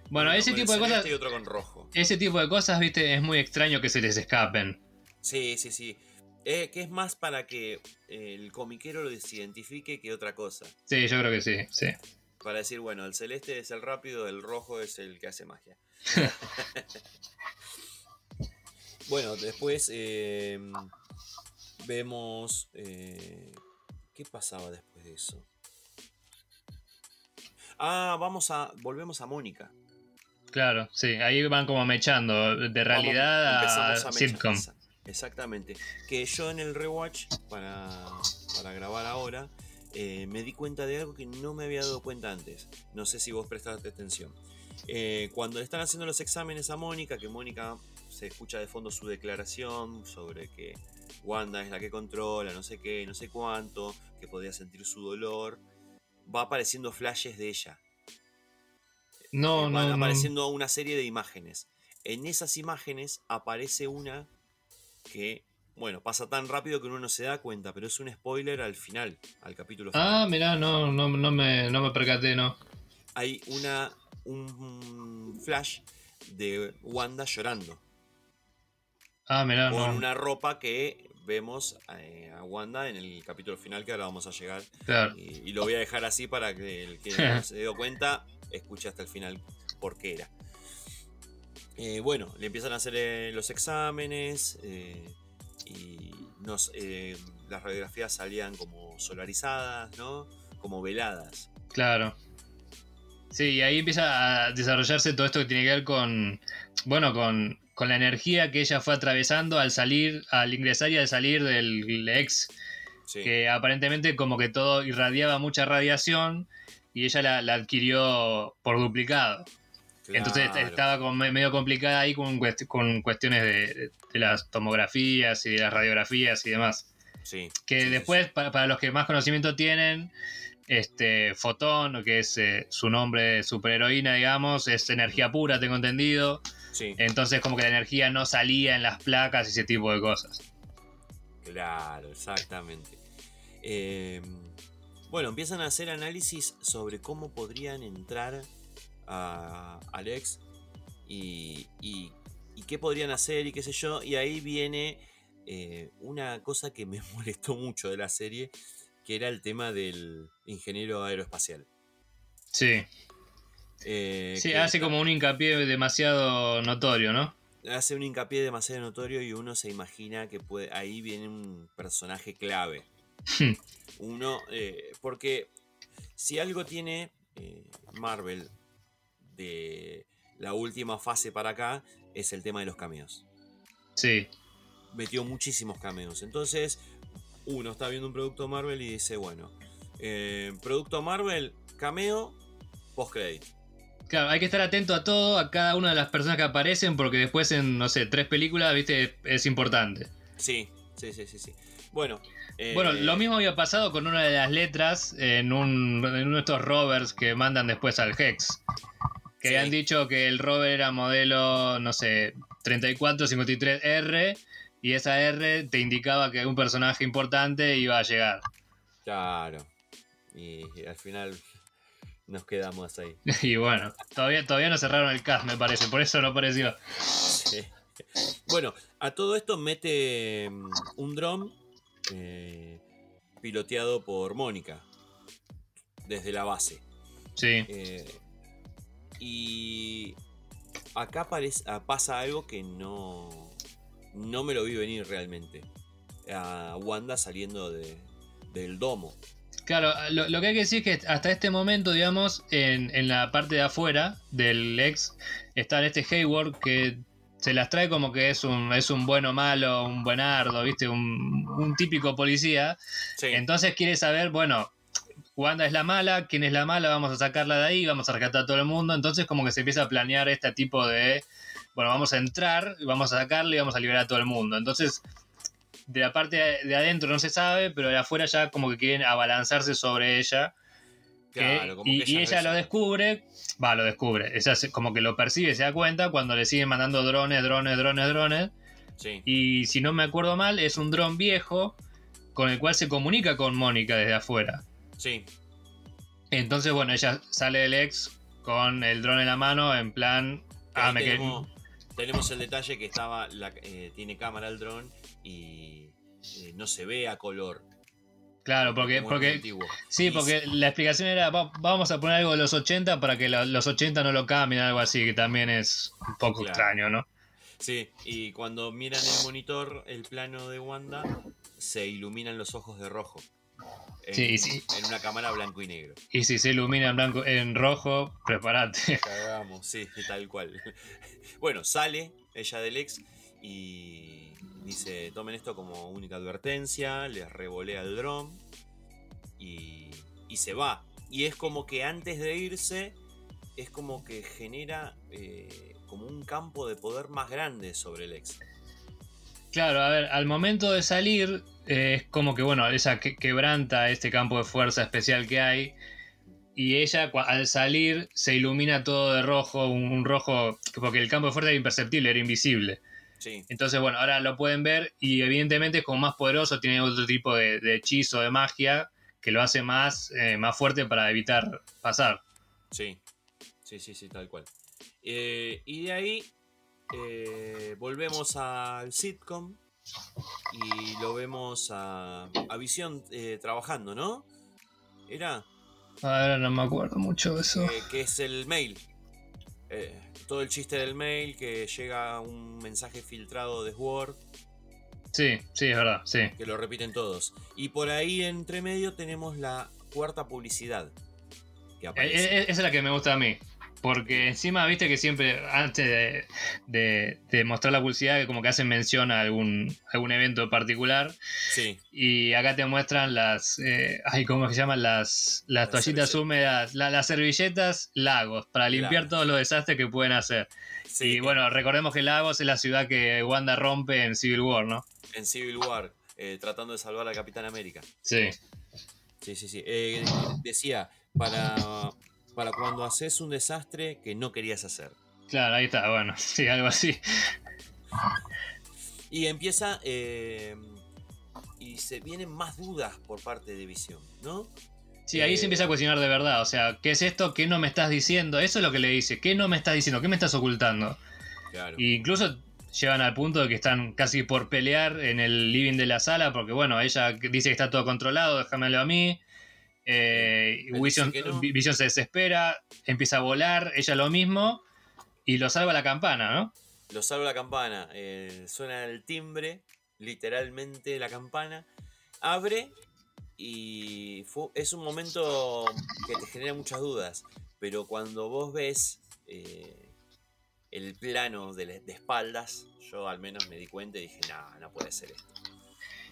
Bueno, Uno ese tipo de cosas, Y otro con rojo. ese tipo de cosas, viste, es muy extraño que se les escapen. Sí, sí, sí. Eh, que es más para que el comiquero lo desidentifique que otra cosa. Sí, yo creo que sí, sí. Para decir, bueno, el celeste es el rápido, el rojo es el que hace magia. bueno, después eh, vemos... eh, ¿Qué pasaba después de eso? Ah, vamos a... Volvemos a Mónica. Claro, sí, ahí van como mechando de realidad Vamos- a, sitcom. Exactamente. Que yo en el rewatch, para, para grabar ahora, eh, me di cuenta de algo que no me había dado cuenta antes. No sé si vos prestaste atención. Eh, cuando le están haciendo los exámenes a Mónica, que Mónica se escucha de fondo su declaración sobre que Wanda es la que controla, no sé qué, no sé cuánto, que podía sentir su dolor, va apareciendo flashes de ella. No, Eh, van no, no. apareciendo una serie de imágenes. En esas imágenes aparece una que, bueno, pasa tan rápido que uno no se da cuenta, pero es un spoiler al final, al capítulo Ah, final. mirá, no, no, no, me, no me percaté, no. Hay una un flash de Wanda llorando Ah, mirá, con no. una ropa que vemos eh, a Wanda en el capítulo final que ahora vamos a llegar Claro. y, y lo voy a dejar así para que el que no se dio cuenta escuche hasta el final por qué era. Eh, bueno, le empiezan a hacer eh, los exámenes eh, y nos, las radiografías salían como solarizadas, ¿no? Como veladas. Claro. Sí, y ahí empieza a desarrollarse todo esto que tiene que ver con, bueno, con, con la energía que ella fue atravesando al salir, al ingresar y al salir del ex, Sí. que aparentemente como que todo irradiaba mucha radiación y ella la, la adquirió por duplicado. Entonces estaba como me- medio complicada ahí con, cuest- con cuestiones de, de las tomografías y de las radiografías y demás. Sí, Que sí, sí, después, para, para los que más conocimiento tienen, este Fotón, que es eh, su nombre de superheroína, digamos, es energía pura, tengo entendido. Sí, Entonces, como que la energía no salía en las placas y ese tipo de cosas. claro, exactamente. Eh, bueno, empiezan a hacer análisis sobre cómo podrían entrar a Alex y, y- y qué podrían hacer y qué sé yo. Y ahí viene eh, una cosa que me molestó mucho de la serie, que era el tema del ingeniero aeroespacial. Sí, Eh, sí hace está- como un hincapié demasiado notorio, ¿no? hace un hincapié demasiado notorio y uno se imagina que puede, ahí viene un personaje clave. Uno, eh, porque si algo tiene eh, Marvel de la última fase para acá, es el tema de los cameos. Sí, Metió muchísimos cameos. Entonces, uno está viendo un producto Marvel y dice, bueno, eh, producto Marvel, cameo, post-credit. Claro, hay que estar atento a todo, a cada una de las personas que aparecen, porque después en, no sé, tres películas, viste, es importante. Sí, sí, sí, sí, sí. Bueno. eh, Bueno, lo mismo había pasado con una de las letras en, un, en uno de estos rovers que mandan después al Hex. Que Sí. habían dicho que el rover era modelo, no sé, 3453R y esa R te indicaba que un personaje importante iba a llegar. Claro. Y al final nos quedamos ahí. Y bueno, todavía, todavía no cerraron el cast, me parece, por eso no apareció. Sí. Bueno, a todo esto mete mm, un dron eh, piloteado por Mónica desde la base. Sí, Eh, y acá parece- ah, pasa algo que no, no me lo vi venir realmente. A Wanda saliendo de- del domo. Claro, lo, lo que hay que decir es que hasta este momento, digamos, en, en la parte de afuera del ex, está este Hayward que se las trae como que es un, es un bueno malo, un buenardo, ¿viste? Un, un típico policía. Sí, Entonces quiere saber, bueno, Wanda es la mala, quién es la mala, vamos a sacarla de ahí, vamos a rescatar a todo el mundo. Entonces como que se empieza a planear este tipo de, bueno, vamos a entrar, vamos a sacarle y vamos a liberar a todo el mundo. Entonces, de la parte de adentro no se sabe, pero de afuera ya como que quieren abalanzarse sobre ella. que- claro, como y, que y ella lo descubre, va, lo descubre. Ella se- como que lo percibe, se da cuenta cuando le siguen mandando drones, drones, drones, drones. Sí. Y si no me acuerdo mal, es un dron viejo con el cual se comunica con Mónica desde afuera. Sí. Entonces, bueno, ella sale del ex con el dron en la mano, en plan. Ah, me tenemos, tenemos el detalle que estaba la- eh, tiene cámara el dron y eh, no se ve a color. Claro, porque. porque sí, Y porque la explicación era: va- vamos a poner algo de los 80 para que la- los 80 no lo cambien, algo así, que también es un poco Claro. extraño, ¿no? Sí, y cuando miran el monitor, el plano de Wanda, se iluminan los ojos de rojo. En, Sí, sí. en una cámara blanco y negro. Y si se ilumina en blanco, en rojo, prepárate. Cagamos, sí, tal cual. Bueno, sale ella del ex y dice, tomen esto como única advertencia, les revolea el dron y, y se va. Y es como que antes de irse, es como que genera eh, como un campo de poder más grande sobre el ex. Claro, a ver, al momento de salir, eh, es como que, bueno, ella que- quebranta este campo de fuerza especial que hay. Y ella, al salir, se ilumina todo de rojo, un rojo, porque el campo de fuerza era imperceptible, era invisible. Sí, Entonces, bueno, ahora lo pueden ver y evidentemente es como más poderoso, tiene otro tipo de, de hechizo, de magia, que lo hace más, eh, más fuerte para evitar pasar. sí, sí, sí, sí, tal cual. Eh, y de ahí eh, volvemos al sitcom y lo vemos a, a Visión trabajando, ¿no? Era Ahora no me acuerdo mucho de eso. que es el mail. Eh, todo el chiste del mail, que llega un mensaje filtrado de Word, Sí, sí, es verdad, sí. que lo repiten todos. Y por ahí entre medio tenemos la cuarta publicidad que Eh, aparece. eh, Esa es la que me gusta a mí. Porque encima, viste que siempre, antes de, de- de mostrar la publicidad, que como que hacen mención a algún, algún evento particular. Sí, Y acá te muestran las. Eh, ay, ¿cómo se llaman? Las, las Las toallitas húmedas. la- las servilletas lagos. Para limpiar todos los desastres que pueden hacer. sí. Y bueno, recordemos que Lagos es la ciudad que Wanda rompe en Civil War, ¿no? En Civil War, eh, tratando de salvar a Capitán América. Sí. Sí, sí, sí. Eh, decía, para, para cuando haces un desastre que no querías hacer. Claro, ahí está, bueno, sí, algo así. Y empieza. eh, y se vienen más dudas por parte de Visión, ¿no? Sí, ahí Eh, se empieza a cuestionar de verdad. O sea, ¿qué es esto? ¿Qué no me estás diciendo? Eso es lo que le dice. ¿Qué no me estás diciendo? ¿Qué me estás ocultando? Claro. Incluso llegan al punto de que están casi por pelear en el living de la sala, porque bueno, ella dice que está todo controlado, déjamelo a mí. Eh, Vision, no. Se desespera, empieza a volar, ella lo mismo, y lo salva la campana, ¿no? Lo salva la campana. eh, suena el timbre, literalmente la campana. Abre y es un momento que te genera muchas dudas. Pero cuando vos ves eh, el plano de, espaldas, yo al menos me di cuenta y dije, no, no puede ser esto.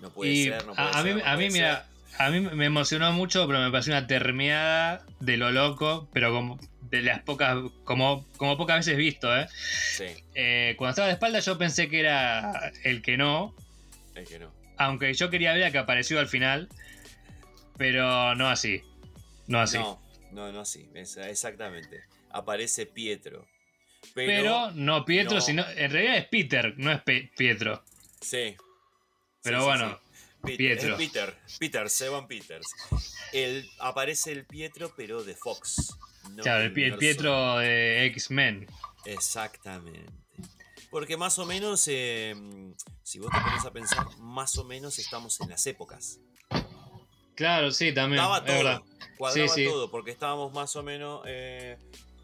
No puede y ser, no puede a, ser. mí, no a mí, mira, a mí me emocionó mucho, pero me pareció una termeada de lo loco, pero como de las pocas, como, como pocas veces visto, ¿eh? Sí, Eh, Cuando estaba de espalda yo pensé que era el que no, es que no. aunque yo quería ver a que apareció al final, pero no así, no así. No, no, no, sí, es- exactamente. Aparece Pietro. Pero, pero, no Pietro, no. sino en realidad es Peter, no es Pe- Pietro. Sí. Pero sí, bueno, sí. Pet- Pietro. es Peter, Peter, Seban Peters. El, aparece el Pietro, pero de Fox. no claro, el. Pietro de X-Men. Exactamente. Porque más o menos, eh, si vos te pones a pensar, más o menos estamos en las épocas. Claro, sí, también. Estaba todo, cuadraba Sí, sí. todo, porque estábamos más o menos, eh,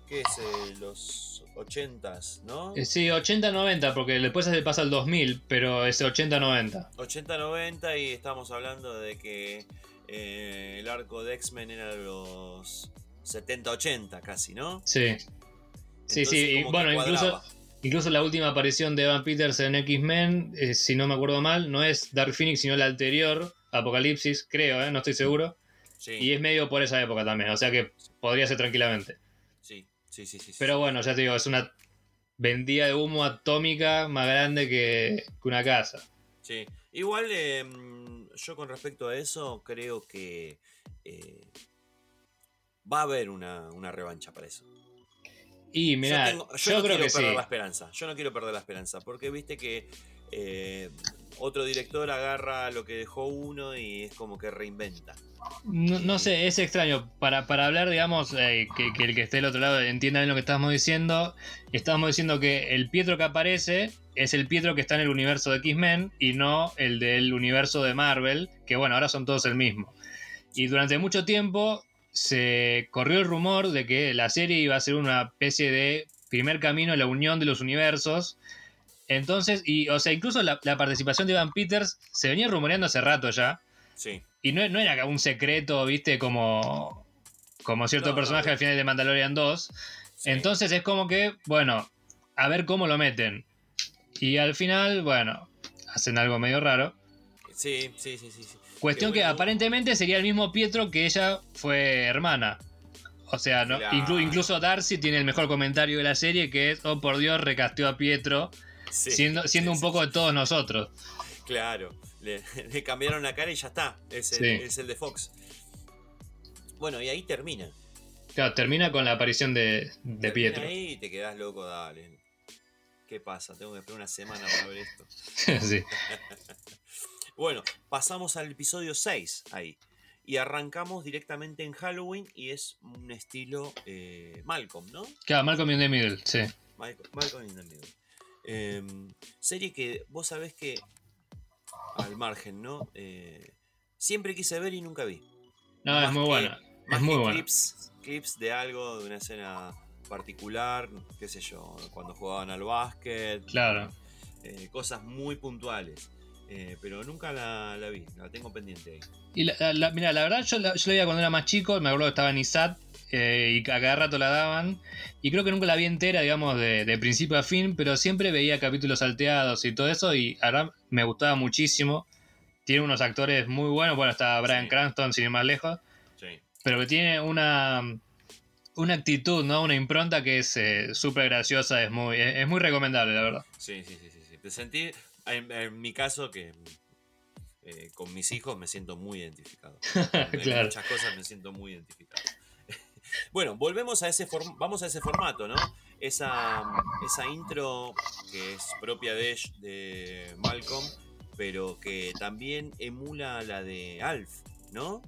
¿qué es? Eh, los 80s, ¿no? Eh, Sí, 80-90, porque después se pasa al 2000, pero es 80-90. 80-90 y estamos hablando de que eh, el arco de X-Men era los 70-80 casi, ¿no? Sí. Sí, Entonces, sí, y bueno, incluso, incluso la última aparición de Evan Peters en X-Men, eh, si no me acuerdo mal, no es Dark Phoenix, sino la anterior, Apocalipsis, creo, ¿eh? no estoy seguro. Sí, Y es medio por esa época también, o sea que podría ser tranquilamente. Sí, sí, sí. Pero bueno, ya te digo, es una vendida de humo atómica más grande que, que una casa. Sí. Igual eh, mm, yo con respecto a eso creo que eh, va a haber una, una revancha para eso. Y mira, yo, tengo- yo, yo no creo quiero que sí. perder la esperanza. Yo no quiero perder la esperanza. Porque viste que eh, otro director agarra lo que dejó uno y es como que reinventa. No, no sé, es extraño. Para, para hablar, digamos, eh, que, el que esté del otro lado entienda bien lo que estamos diciendo, estamos diciendo que el Pietro que aparece es el Pietro que está en el universo de X-Men y no el del universo de Marvel, que bueno, ahora son todos el mismo. Y durante mucho tiempo se corrió el rumor de que la serie iba a ser una especie de primer camino a la unión de los universos. Entonces, y, o sea, incluso la, la participación de Evan Peters se venía rumoreando hace rato ya. Sí. Y no, no era un secreto, viste, como, como cierto No, personaje no. al final de Mandalorian 2. sí. Entonces es como que, bueno, a ver cómo lo meten. Y al final, bueno, hacen algo medio raro. Sí, sí, sí, sí. sí. Cuestión que aparentemente sería el mismo Pietro que ella fue hermana. O sea, ¿no? Inclu- incluso Darcy tiene el mejor comentario de la serie que es, oh por Dios, recasteó a Pietro, Sí, siendo, siendo sí, un poco de todos nosotros. Claro, le, le cambiaron la cara y ya está. Es el, es el de Fox. Bueno, y ahí termina. Claro, termina con la aparición de, de Pietro. ahí te quedás loco, dale. ¿Qué pasa? Tengo que esperar una semana para ver esto. sí. Bueno, pasamos al episodio 6 ahí. Y arrancamos directamente en Halloween y es un estilo eh, Malcolm, ¿no? Claro, Malcolm in the Middle, sí. Malcolm, Malcolm in the Middle. Em, serie que vos sabés que, al margen, ¿no? Eh, siempre quise ver y nunca vi. No, Más es muy que- buena. Más Es muy buena. clips, clips de algo, de una escena particular, qué sé yo, cuando jugaban al básquet. Claro. eh, cosas muy puntuales. Eh, pero nunca la, la vi, la tengo pendiente ahí. Y la, la- mira, la verdad, yo la, yo la veía cuando era más chico, me acuerdo que estaba en ISAT eh, y a cada rato la daban. Y creo que nunca la vi entera, digamos, de, de principio a fin, pero siempre veía capítulos salteados y todo eso. Y ahora me gustaba muchísimo. Tiene unos actores muy buenos. Bueno, está Brian Sí. Cranston, sin ir más lejos. Sí. Pero que tiene una, una actitud, ¿no? Una impronta que es eh, súper graciosa, es muy, es, es muy recomendable, la verdad. Sí, sí, sí, sí. Te sentí, en, en mi caso, que eh, con mis hijos me siento muy identificado. En Claro. muchas cosas me siento muy identificado. bueno, volvemos a ese vamos a ese formato, ¿no? Esa, esa intro que es propia de, de Malcolm, pero que también emula la de Alf, ¿no?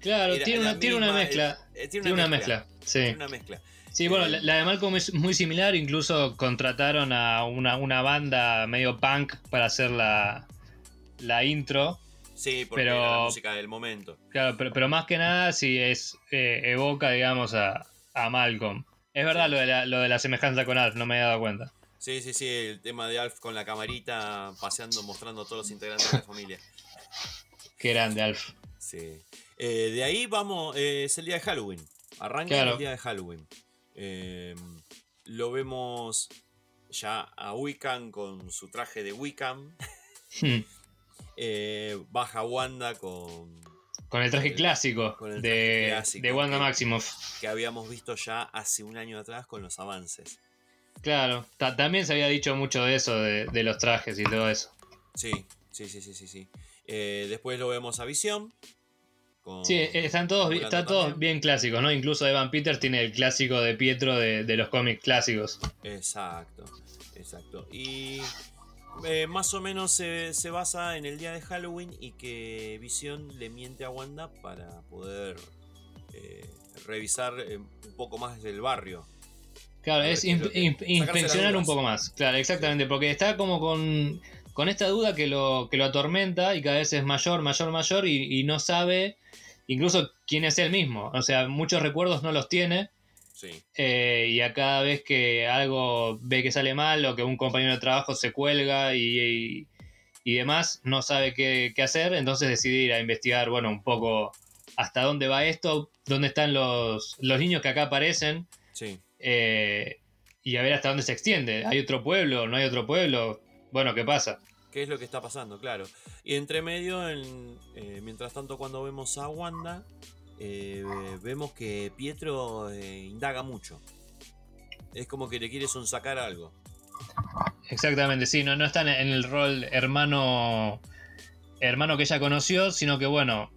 Claro, Era tiene una, tiene una mezcla. eh, eh, Tiene una mezcla, sí. Tiene una mezcla. Sí, bueno, la, la de Malcolm es muy similar, incluso contrataron a una, una banda medio punk para hacer la, la intro. Sí, porque Pero- era la música del momento. Claro, pero, pero más que nada sí es eh, evoca, digamos, a, a Malcolm. Es verdad Sí. lo, de la, lo de la semejanza con Alf, no me he dado cuenta. Sí, sí, sí, el tema de Alf con la camarita paseando, mostrando a todos los integrantes de la familia. Qué grande, Alf. Sí. Eh, de ahí vamos, eh, es el día de Halloween. Arranca Claro. el día de Halloween. Eh, lo vemos ya a Wiccan con su traje de Wiccan. Hmm. Eh, baja Wanda con Con el traje El- clásico con el de, clásico, de Wanda que- Maximoff. que habíamos visto ya hace un año atrás con los avances. Claro, ta- también se había dicho mucho de eso, de, de los trajes y todo eso. Sí, sí, sí, sí, sí. sí. Eh, después lo vemos a Visión. Con- Sí, eh, están todos, están todos bien clásicos, ¿no? Incluso Evan Peters tiene el clásico de Pietro de, de los cómics clásicos. Exacto, exacto. Y eh, más o menos se, se basa en el día de Halloween y que Visión le miente a Wanda para poder eh, revisar un poco más del barrio. Claro, es in- in- inspeccionar un poco más. Claro, exactamente, porque está como con, con esta duda que lo, que lo atormenta y cada vez es mayor, mayor, mayor y, y no sabe incluso quién es él mismo. O sea, muchos recuerdos no los tiene Sí, eh, y a cada vez que algo ve que sale mal o que un compañero de trabajo se cuelga y, y- y demás, no sabe qué, qué hacer, entonces decide ir a investigar, bueno, un poco hasta dónde va esto, dónde están los, los niños que acá aparecen sí. eh, y a ver hasta dónde se extiende. ¿Hay otro pueblo? ¿No hay otro pueblo? Bueno, ¿qué pasa? ¿Qué es lo que está pasando? Claro. Y entre medio, en- eh, mientras tanto, cuando vemos a Wanda, eh, vemos que Pietro eh, indaga mucho. Es como que le quiere sonsacar algo. Exactamente, sí, no, no está en el rol hermano hermano que ella conoció, sino que bueno,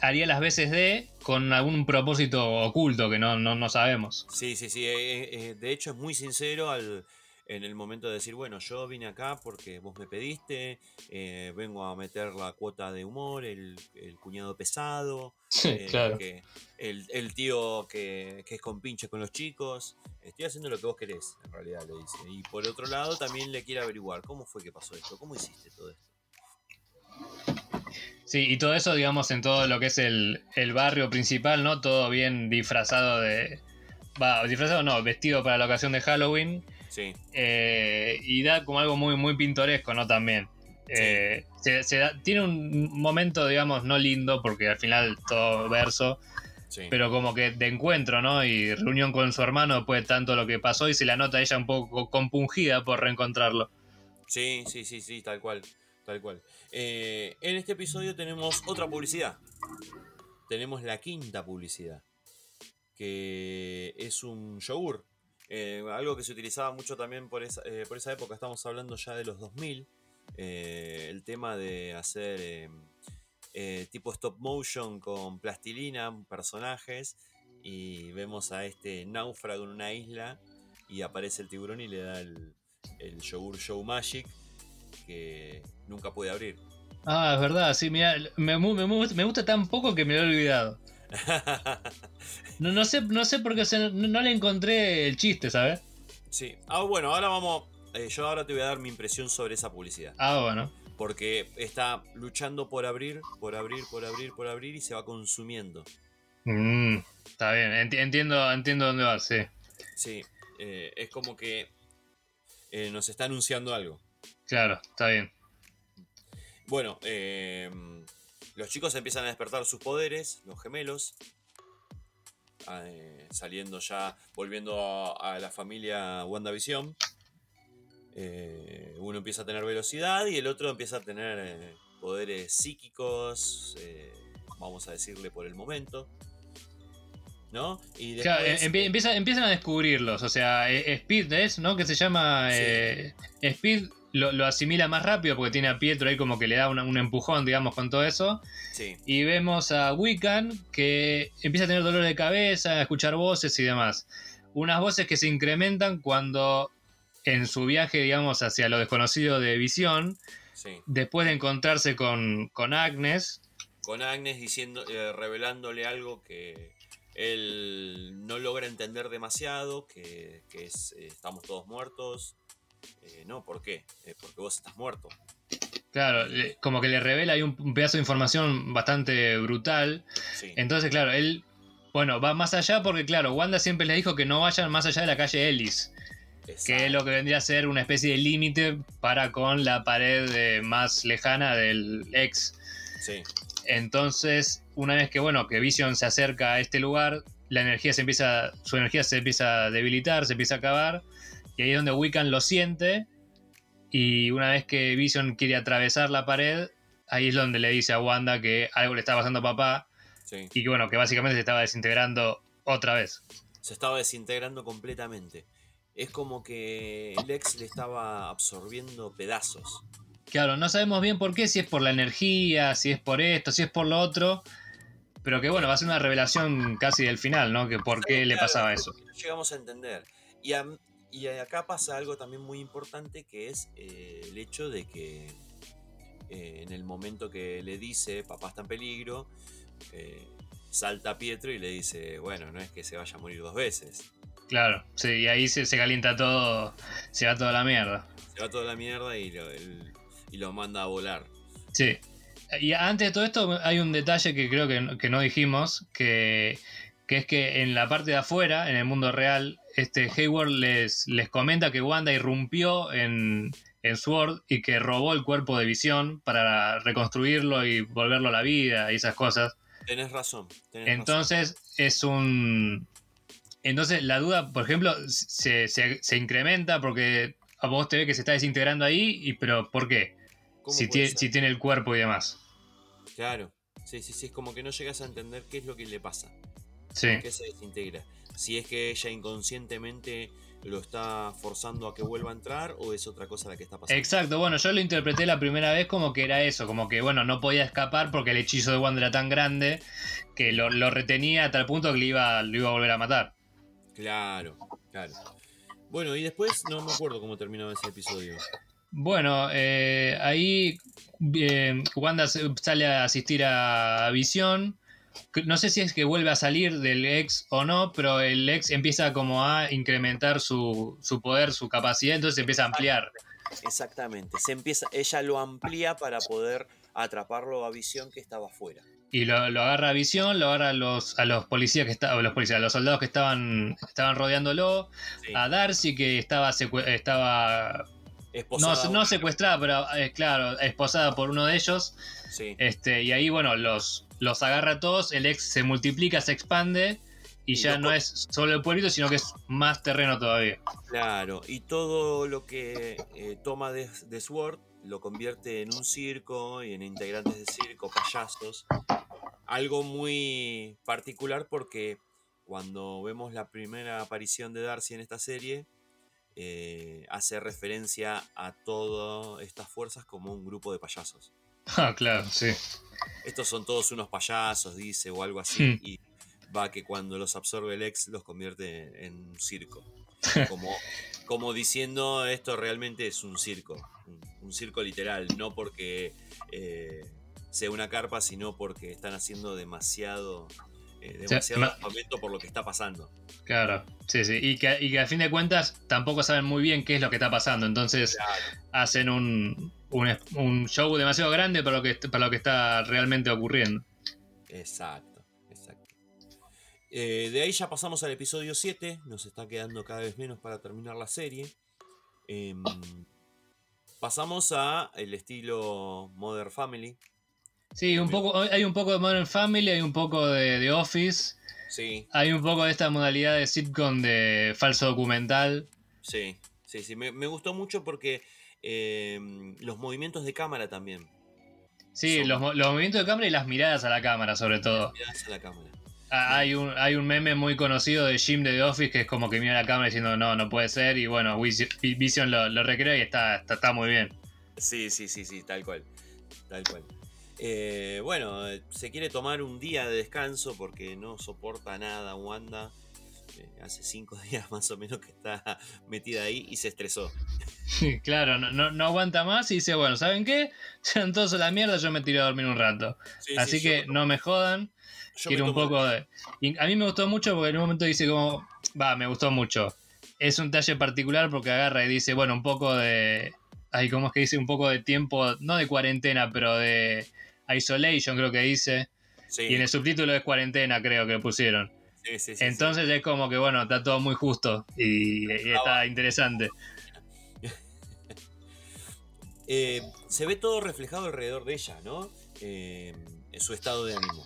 haría las veces de con algún propósito oculto que no, no, no sabemos. Sí, sí, sí. de hecho, es muy sincero al, en el momento de decir, bueno, yo vine acá porque vos me pediste, eh, vengo a meter la cuota de humor, el, el cuñado pesado, eh, claro. que- el, el tío que, que es con pinche con los chicos. Estoy haciendo lo que vos querés, en realidad le dice. Y por otro lado también le quiere averiguar, ¿cómo fue que pasó esto? ¿Cómo hiciste todo esto? Sí, y todo eso, digamos, en todo lo que es el, el barrio principal, ¿no? Todo bien disfrazado de. Va, disfrazado no, vestido para la ocasión de Halloween. Sí, eh, y da como algo muy, muy pintoresco, ¿no? También. Eh, se- se da- tiene un momento, digamos, no lindo, porque al final todo verso, sí. pero como que de encuentro, ¿no? Y reunión con su hermano después de tanto lo que pasó y se la nota ella un poco compungida por reencontrarlo. Sí, sí, sí, sí, tal cual, tal cual. Eh, en este episodio tenemos otra publicidad. Tenemos la quinta publicidad, que es un yogur. Eh, algo que se utilizaba mucho también por esa, eh, por esa época, estamos hablando ya de los 2000. eh, el tema de hacer eh, eh, tipo stop motion con plastilina, personajes, y vemos a este náufrago en una isla y aparece el tiburón y le da el, el yogur Show Magic que nunca puede abrir. Ah, es verdad, sí, mira, me, me, me gusta tan poco que me lo he olvidado. No, no sé, no sé por qué o sea, no, no le encontré el chiste, ¿sabes? sí. Ah, bueno, ahora vamos. eh, yo ahora te voy a dar mi impresión sobre esa publicidad. Ah, bueno. Porque está luchando por abrir, por abrir, por abrir, por abrir y se va consumiendo. Mm, está bien, enti- entiendo, entiendo dónde vas, sí. Sí. eh, es como que eh, nos está anunciando algo. Claro, está bien. Bueno, eh, los chicos empiezan a despertar sus poderes, los gemelos. eh, saliendo ya, volviendo a, a la familia WandaVision. Eh, uno empieza a tener velocidad y el otro empieza a tener eh, poderes psíquicos, eh, vamos a decirle por el momento. ¿No? Y después, empieza- empiezan a descubrirlos, o sea, Speed es, ¿no? Que se llama Sí. Speed lo, lo asimila más rápido porque tiene a Pietro ahí como que le da una- un empujón, digamos, con todo eso. sí, Y vemos a Wiccan que empieza a tener dolor de cabeza, a escuchar voces y demás. Unas voces que se incrementan cuando en su viaje, digamos, hacia lo desconocido de Visión, sí. después de encontrarse con, con Agnes, con Agnes diciendo, eh, revelándole algo que él no logra entender demasiado, que, que es eh, estamos todos muertos. Eh, no, ¿por qué? Eh, porque vos estás muerto. claro, como que le revela ahí un, pedazo de información bastante brutal. Sí, Entonces, claro, él, bueno, va más allá porque, claro, Wanda siempre le dijo que no vayan más allá de la calle Ellis, que es lo que vendría a ser una especie de límite para con la pared más lejana del ex. Sí, Entonces, una vez que bueno, que Vision se acerca a este lugar, la energía se empieza, su energía se empieza a debilitar, se empieza a acabar, y ahí es donde Wiccan lo siente, y una vez que Vision quiere atravesar la pared, ahí es donde le dice a Wanda que algo le está pasando a papá, sí. y que bueno, que básicamente se estaba desintegrando otra vez. Se estaba desintegrando completamente. Es como que Lex le estaba absorbiendo pedazos. Claro, no sabemos bien por qué, si es por la energía, si es por esto, si es por lo otro, pero que bueno, va a ser una revelación casi del final, ¿no? Que por qué le pasaba es eso. llegamos a entender. Y, am- y acá pasa algo también muy importante que es eh, el hecho de que eh, en el momento que le dice papá está en peligro, eh, salta Pietro y le dice, bueno, no es que se vaya a morir dos veces. Claro, sí, y ahí se, se calienta todo, se va toda la mierda. Se va toda la mierda y lo, el- y lo manda a volar. Sí. Y antes de todo esto hay un detalle que creo que, que no dijimos, que, que es que en la parte de afuera, en el mundo real, este Hayward les, les comenta que Wanda irrumpió en, en Sword y que robó el cuerpo de Visión para reconstruirlo y volverlo a la vida y esas cosas. Tenés razón. tenés razón. Entonces es un... Entonces la duda, por ejemplo, se, se- se incrementa porque a vos te ve que se está desintegrando ahí, y, pero ¿por qué? Si tiene el cuerpo y demás. Claro. Sí, sí, sí, es como que no llegas a entender qué es lo que le pasa. Sí. que se desintegra. Si es que ella inconscientemente lo está forzando a que vuelva a entrar o es otra cosa la que está pasando. Exacto, bueno, yo lo interpreté la primera vez como que era eso, como que bueno, no podía escapar porque el hechizo de Wanda era tan grande que lo, lo retenía a tal punto que le iba, lo iba a volver a matar. Claro, claro. Bueno, y después no me acuerdo cómo terminaba ese episodio. Bueno, eh, ahí eh, Wanda sale a asistir a Visión. No sé si es que vuelve a salir del ex o no, pero el ex empieza como a incrementar su, su poder, su capacidad, entonces empieza a ampliar. Exactamente. Se empieza, ella lo amplía para poder atraparlo a visión que estaba afuera. Y lo, lo agarra a Visión, lo agarra a los, a los policías que estaban, los policías, a los soldados que estaban, estaban rodeándolo, Sí. a Darcy que estaba estaba no, Esposada no secuestrada, pero eh, claro, esposada por uno de ellos. Sí. Este, y ahí, bueno, los, los agarra a todos, el ex se multiplica, se expande, y ya no es solo el pueblito, sino que es más terreno todavía. Claro, y todo lo que eh, toma de, de Sword lo convierte en un circo y en integrantes de circo, payasos. Algo muy particular porque cuando vemos la primera aparición de Darcy en esta serie, eh, hace referencia a todas estas fuerzas como un grupo de payasos. Ah, claro, sí. Estos son todos unos payasos, dice, o algo así, Hmm. y va que cuando los absorbe el ex los convierte en un circo. Como, como diciendo esto realmente es un circo, un, un circo literal, no porque eh, sea una carpa, sino porque están haciendo demasiado, eh, demasiado ma- armamento por lo que está pasando. Claro, sí, sí. Y que, y que a fin de cuentas tampoco saben muy bien qué es lo que está pasando. Entonces Claro, hacen un, un, un show demasiado grande para lo, que, para lo que está realmente ocurriendo. exacto, exacto. Eh, de ahí ya pasamos al episodio 7, nos está quedando cada vez menos para terminar la serie. Em, pasamos a el estilo Modern Family. Sí, un poco, hay un poco de Modern Family, hay un poco de, de Office, Sí, hay un poco de esta modalidad de sitcom de falso documental. sí, sí, sí. Me, me gustó mucho porque em, los movimientos de cámara también. Sí, Son- los, los movimientos de cámara y las miradas a la cámara, sobre todo. Miradas a la cámara. Ah, Hay un, hay un meme muy conocido de Jim de The Office que es como que mira la cámara diciendo no, no puede ser. Y bueno, Vision Vision lo, lo recrea y está, está, está muy bien. Sí, sí, sí, sí, tal cual. Tal cual. Eh, bueno, se quiere tomar un día de descanso porque no soporta nada Wanda. Eh, hace cinco días más o menos que está metida ahí y se estresó. claro, no, no, no aguanta más y dice, bueno, ¿saben qué? Sean todos a la mierda, yo me tiro a dormir un rato. Sí, Así sí, que no me jodan. yo Quiero un poco de... y a mí me gustó mucho porque en un momento dice como, va, me gustó mucho. Es un talle particular porque agarra y dice, bueno, un poco de... Ay, ¿cómo es que dice? Un poco de tiempo, no de cuarentena, pero de isolation creo que dice. Sí, Y en el subtítulo es cuarentena, creo que pusieron. sí, sí, sí, Entonces es como que, bueno, está todo muy justo y, y está interesante. Eh, se ve todo reflejado alrededor de ella, ¿no? Eh, en su estado de ánimo.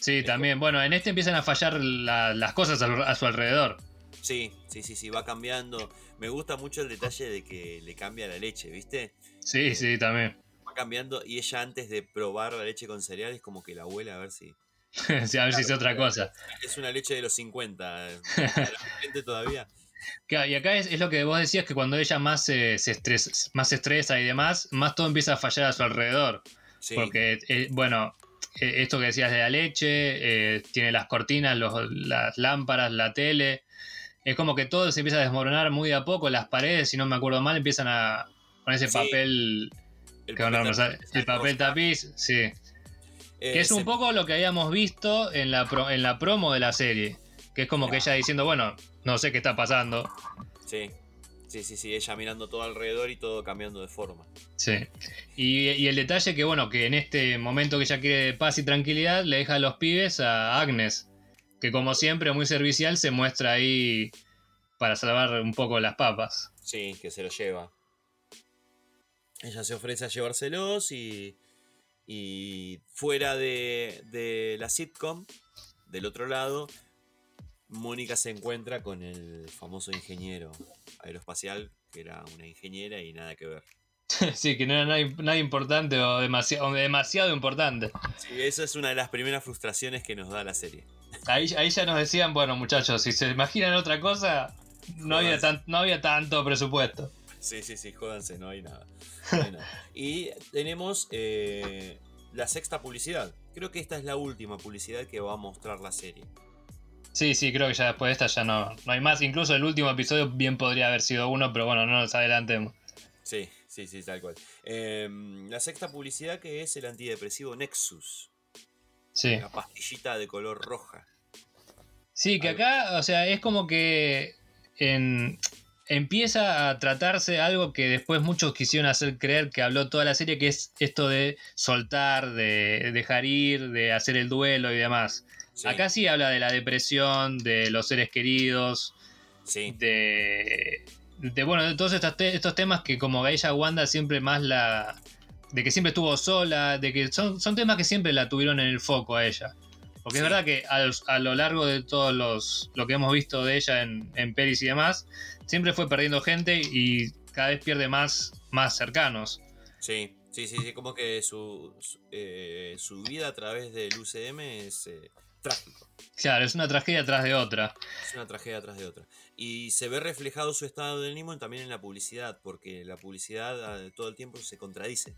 Sí, también. Bueno, en este empiezan a fallar la- las cosas a, a su alrededor. Sí, sí, sí, sí, va cambiando. Me gusta mucho el detalle de que le cambia la leche, ¿viste? Sí, sí, también. Cambiando y ella antes de probar la leche con cereales como que la huele a ver si... Sí, a ver si es otra cosa. Es una leche de los 50. ¿La gente todavía? Claro, y acá es, es lo que vos decías, que cuando ella más se, se estresa, más se estresa y demás, más todo empieza a fallar a su alrededor. Sí, Porque, eh, bueno, eh, esto que decías de la leche, eh, tiene las cortinas, los- las lámparas, la tele. Es como que todo se empieza a desmoronar muy de a poco. Las paredes, si no me acuerdo mal, empiezan a con ese Sí, papel, el no tapiz, papel tapiz, sí. Eh, Que es un se- poco lo que habíamos visto en la, pro- en la promo de la serie. Que es como que ella diciendo, bueno, no sé qué está pasando. Sí, sí, sí, sí, ella mirando todo alrededor y todo cambiando de forma. Sí. Y, y el detalle que, bueno, que en este momento que ella quiere paz y tranquilidad, le deja a los pibes a Agnes. Que como siempre, muy servicial, se muestra ahí para salvar un poco las papas. Sí, que se lo lleva. Ella se ofrece a llevárselos y, y fuera de, de la sitcom, del otro lado, Mónica se encuentra con el famoso ingeniero aeroespacial, que era una ingeniera y nada que ver. sí, que no era nada, nada importante o demasiado, o demasiado importante. Sí, esa es una de las primeras frustraciones que nos da la serie. Ahí, ahí ya nos decían, bueno, muchachos, si se imaginan otra cosa, no había, tan, no había tanto presupuesto. Sí, sí, sí, jódanse, no hay nada. No hay nada. Y tenemos eh, la sexta publicidad. Creo que esta es la última publicidad que va a mostrar la serie. Sí, sí, creo que ya después de esta ya no, no hay más. Incluso el último episodio bien podría haber sido uno, pero bueno, no nos adelantemos. Sí, sí, sí, tal cual. Em, la sexta publicidad que es el antidepresivo Nexus. Sí. Una pastillita de color roja. Sí, que acá, o sea, es como que en- empieza a tratarse algo que después muchos quisieron hacer creer que habló toda la serie, que es esto de soltar, de dejar ir, de hacer el duelo y demás. Sí, Acá sí habla de la depresión, de los seres queridos, sí, de, de bueno, de todos estos, te- estos temas que como ella Wanda siempre más la... de que siempre estuvo sola, de que son, son temas que siempre la tuvieron en el foco a ella. Porque es verdad que a lo largo de todos los lo que hemos visto de ella en, en pelis y demás, siempre fue perdiendo gente y cada vez pierde más, más cercanos. sí, sí, sí, sí, como que su, su, eh, su vida a través del UCM es eh, trágico. Claro, es una tragedia tras de otra. Es una tragedia tras de otra. Y se ve reflejado su estado de ánimo también en la publicidad, porque la publicidad eh, todo el tiempo se contradice.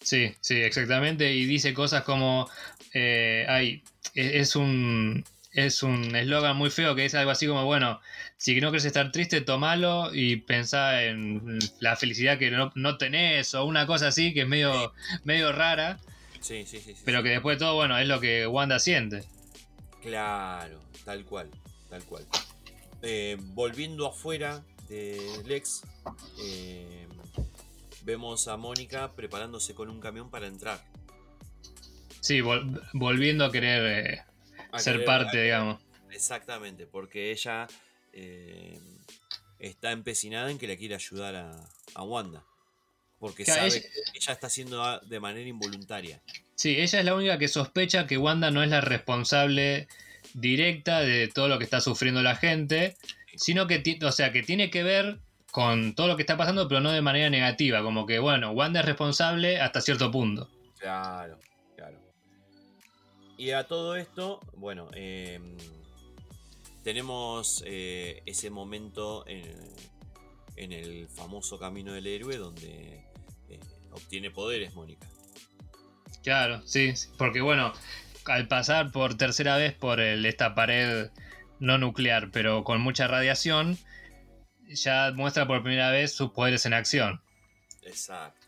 Sí, sí, exactamente. Y dice cosas como, eh, ay, e- es un es un eslogan muy feo que es algo así como, bueno, si no quieres estar triste, tomalo y pensá en la felicidad que no, no tenés o una cosa así que es medio, medio rara, Sí, sí, sí. sí, pero que después de todo, bueno, es lo que Wanda siente. Claro, tal cual, tal cual. Eh, volviendo afuera de Lex, eh, vemos a Mónica preparándose con un camión para entrar. Sí, vol- volviendo a querer eh, A ser querer- parte, a- digamos. Exactamente, porque ella eh, está empecinada en que le quiere ayudar a, a Wanda. Porque Claro, sabe ella- que ella está haciendo de manera involuntaria. Sí, ella es la única que sospecha que Wanda no es la responsable directa de todo lo que está sufriendo la gente, sino que, o sea, que tiene que ver con todo lo que está pasando, pero no de manera negativa, como que, bueno, Wanda es responsable hasta cierto punto. Claro. Y a todo esto, bueno, eh, tenemos eh, ese momento en, en el famoso camino del héroe donde eh, obtiene poderes, Mónica. Claro, sí, sí, porque bueno, al pasar por tercera vez por el- esta pared no nuclear, pero con mucha radiación, ya muestra por primera vez sus poderes en acción. Exacto,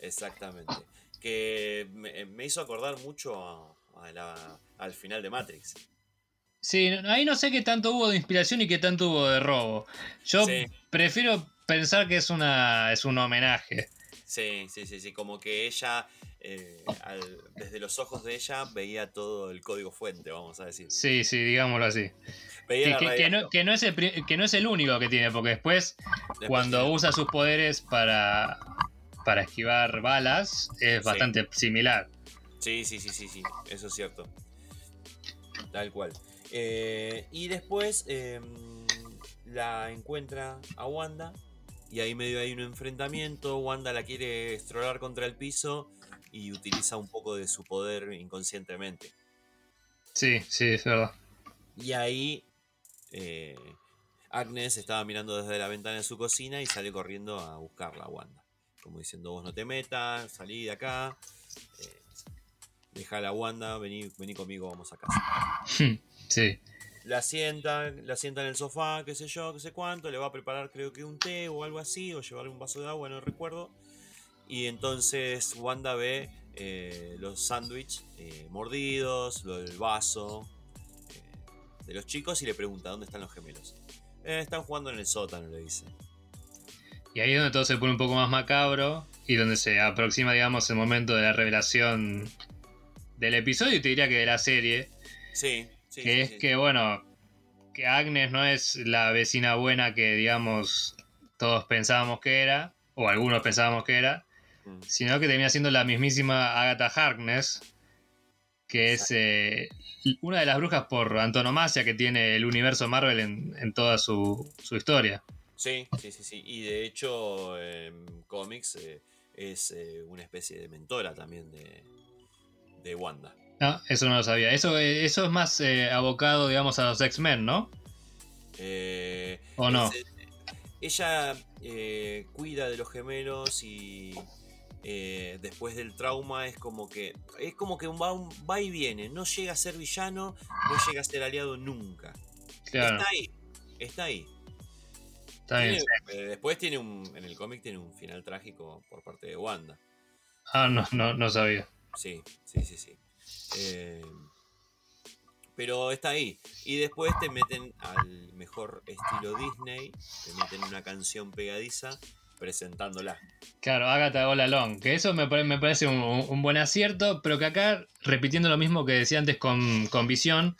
exactamente. Que me, me hizo acordar mucho a- a la- al final de Matrix. Sí, ahí no sé qué tanto hubo de inspiración y qué tanto hubo de robo. Yo Sí. prefiero pensar que es una es un homenaje. Sí, sí, sí, sí, como que ella, eh, al- desde los ojos de ella, veía todo el código fuente, vamos a decir. Sí, sí, digámoslo así. Que, no, que no es el, que no es el único que tiene, porque después, Después cuando usa sus poderes para, para esquivar balas, es Sí. bastante similar. Sí, sí, sí, sí, sí, eso es cierto. Tal cual. Eh, y después eh, la encuentra a Wanda. Y ahí medio hay un enfrentamiento. Wanda la quiere estrolar contra el piso. Y utiliza un poco de su poder inconscientemente. Sí, sí, es verdad. Y ahí eh, Agnes estaba mirando desde la ventana de su cocina y sale corriendo a buscarla a Wanda. Como diciendo, vos no te metas, salí de acá. Eh, deja a la Wanda, vení, vení conmigo, vamos a casa. Sí. La sienta, la sienta en el sofá, qué sé yo, qué sé cuánto, le va a preparar creo que un té o algo así, o llevarle un vaso de agua, no recuerdo. Y entonces Wanda ve eh, los sándwiches eh, mordidos, lo del vaso eh, de los chicos y le pregunta dónde están los gemelos. "Eh, están jugando en el sótano, le dice. Y ahí es donde todo se pone un poco más macabro y donde se aproxima, digamos, el momento de la revelación del episodio y te diría que de la serie, Sí, sí. que sí, es sí. que, bueno, que Agnes no es la vecina buena que, digamos, todos pensábamos que era, o algunos pensábamos que era, Mm, sino que termina siendo la mismísima Agatha Harkness, que es eh, una de las brujas por antonomasia que tiene el universo Marvel en, en toda su, su historia. Sí, sí, sí, sí. Y de hecho, en cómics eh, es eh, una especie de mentora también de, de Wanda. No, eso no lo sabía. Eso, eh, eso es más eh, abocado, digamos, a los X-Men, ¿no? Eh, ¿O no? es, ella eh, cuida de los gemelos y, después del trauma es como que es como que va, y viene, no llega a ser villano, no llega a ser aliado nunca. Claro, Está ahí, está ahí. está. Tiene- después tiene un, en el cómic tiene un final trágico por parte de Wanda. Ah, no, no, no sabía. Sí, sí, sí, sí. Eh, pero está ahí. Y después te meten al mejor estilo Disney, te meten una canción pegadiza presentándola. Claro, Agatha All Along, que eso me, me parece un, un buen acierto, pero que acá, repitiendo lo mismo que decía antes con, con Visión,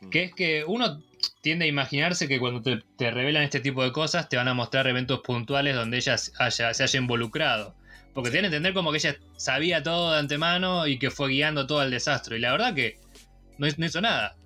Mm. que es que uno tiende a imaginarse que cuando te, te revelan este tipo de cosas te van a mostrar eventos puntuales donde ella haya, se haya involucrado. Porque te a entender como que ella sabía todo de antemano y que fue guiando todo el desastre. Y la verdad que no, hizo- no hizo nada.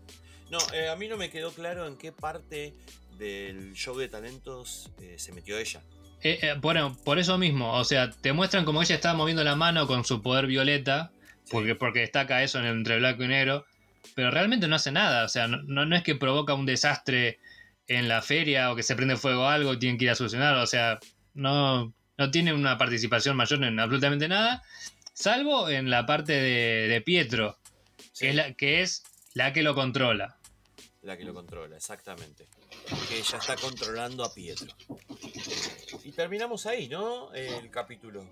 No, eh, a mí no me quedó claro en qué parte del show de talentos eh, se metió ella. Eh, bueno, por eso mismo, o sea, te muestran como ella estaba moviendo la mano con su poder violeta, Sí. porque, porque destaca eso en el- entre blanco y negro, pero realmente no hace nada, o sea, no, no- es que provoca un desastre en la feria o que se prende fuego algo y tienen que ir a solucionar, o sea, no, no tiene una participación mayor en absolutamente nada, salvo en la parte de, de Pietro, Sí, que, es la, que es la que lo controla. la que lo controla, exactamente. Que ella está controlando a Pietro. Y terminamos ahí, ¿no? El capítulo.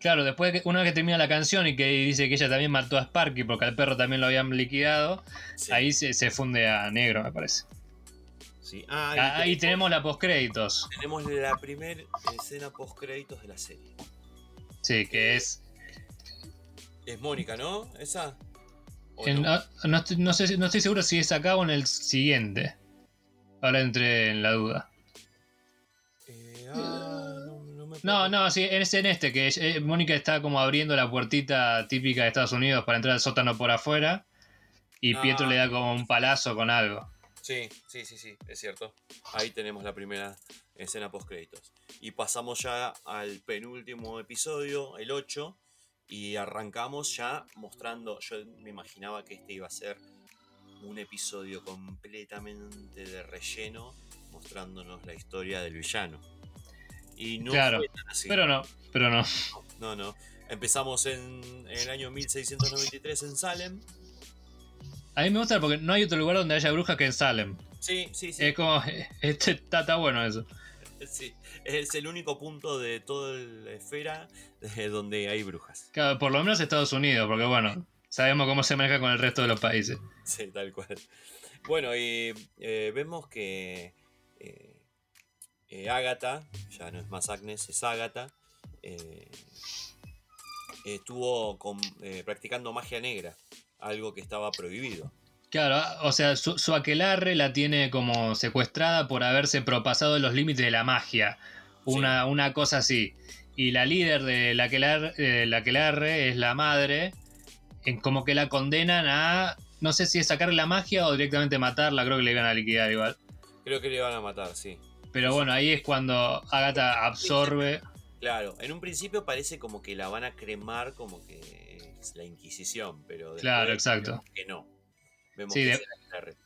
Claro, después de que una vez que termina la canción y que dice que ella también mató a Sparky porque al perro también lo habían liquidado, Sí, ahí se, se funde a negro, me parece. Sí. Ah, Ahí tenemos la postcréditos. tenemos la primera escena post créditos de la serie. Sí, que es. Es Mónica, ¿no? ¿Esa? ¿O en- no? no, estoy, no sé, no estoy seguro si es acá o en el siguiente. Ahora entré en la duda. Eh, ah, no, no me No, sí, es en este, que eh, Mónica está como abriendo la puertita típica de Estados Unidos para entrar al sótano por afuera. Y Ah. Pietro le da como un palazo con algo. Sí, sí, sí, sí, es cierto. Ahí tenemos la primera escena post créditos. Y pasamos ya al penúltimo episodio, el 8, y arrancamos ya mostrando, yo me imaginaba que este iba a ser un episodio completamente de relleno, mostrándonos la historia del villano. Y no Claro, fue tan así. Pero no, pero no. No, no. Empezamos en, en el año 1693 en Salem. A mí me gusta porque no hay otro lugar donde haya brujas que en Salem. Sí, sí, sí. Es como. Este, está, está bueno eso. Sí, es el único punto de toda la esfera donde hay brujas. Claro, por lo menos Estados Unidos, porque bueno, sabemos cómo se maneja con el resto de los países. Sí, tal cual. Bueno, y eh, vemos que eh, eh, Agatha, ya no es más Agnes, es Agatha, eh, estuvo con- practicando magia negra, algo que estaba prohibido. Claro, o sea, su, su aquelarre la tiene como secuestrada por haberse propasado los límites de la magia. Una, una cosa así. Y la líder de la aquelarre, eh, la aquelarre es la madre. En como que la condenan a. No sé si es sacarle la magia o directamente matarla. Creo que le iban a liquidar igual. Creo que le van a matar, sí. Pero bueno, ahí es cuando Agatha absorbe. Claro, en un principio parece como que la van a cremar como que es la Inquisición, pero Claro, exacto. que no. Vemos Sí, que de-.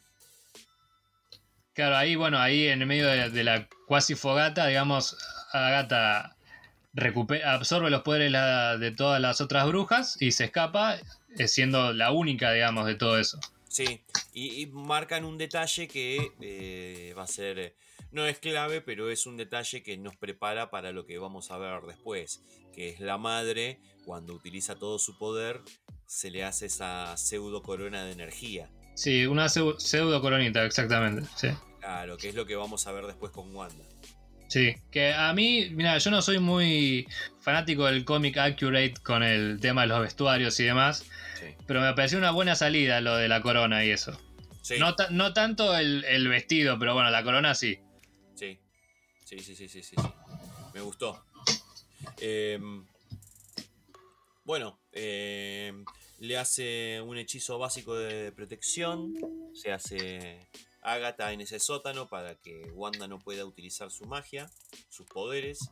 Claro, ahí, bueno, ahí en el medio de, de la cuasi fogata, digamos, Agatha recupera, absorbe los poderes la- de todas las otras brujas y se escapa, eh, siendo la única, digamos, de todo eso. Sí, y, y marcan un detalle que eh, va a ser, no es clave, pero es un detalle que nos prepara para lo que vamos a ver después, que es la madre, cuando utiliza todo su poder, se le hace esa pseudo corona de energía. Sí, una pseu- pseudo coronita, exactamente. Sí. Claro, que es lo que vamos a ver después con Wanda. Sí, que a mí, mira, yo no soy muy fanático del cómic accurate con el tema de los vestuarios y demás, Sí, pero me pareció una buena salida lo de la corona y eso. sí, No, ta- no tanto el, el vestido, pero bueno, la corona sí. sí, sí, sí, sí, sí, sí, sí. Me gustó. Em, bueno, em, le hace un hechizo básico de protección. Se hace Agatha en ese sótano para que Wanda no pueda utilizar su magia, sus poderes.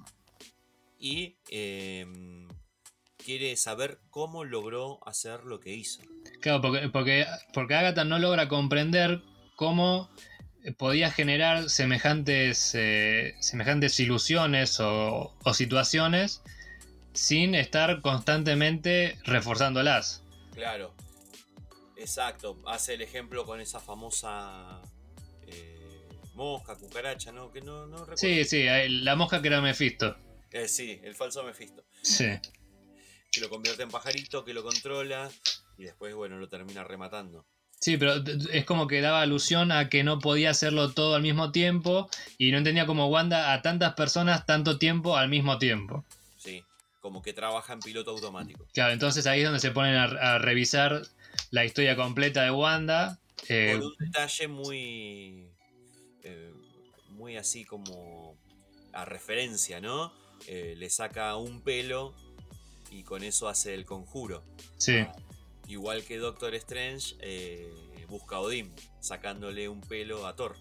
Y em, quiere saber cómo logró hacer lo que hizo. Claro, porque, porque, porque Agatha no logra comprender cómo podía generar semejantes, eh, semejantes ilusiones o situaciones sin estar constantemente reforzándolas. Claro. Exacto. Hace el ejemplo con esa famosa eh, mosca, cucaracha, ¿no? Que no, no recuerdo. Sí, sí, la mosca que era Mephisto. Eh, sí, el falso Mephisto. Sí. Que lo convierte en pajarito, que lo controla y después, bueno, lo termina rematando. Sí, pero es como que daba alusión a que no podía hacerlo todo al mismo tiempo y no entendía como Wanda a tantas personas tanto tiempo al mismo tiempo. Como que trabaja en piloto automático. Claro, entonces ahí es donde se ponen a, a revisar la historia completa de Wanda. eh, Con un detalle muy. eh, muy así como. a referencia, ¿no? Eh, le saca un pelo y con eso hace el conjuro. sí, Igual que Doctor Strange eh, busca a Odín, sacándole un pelo a Thor.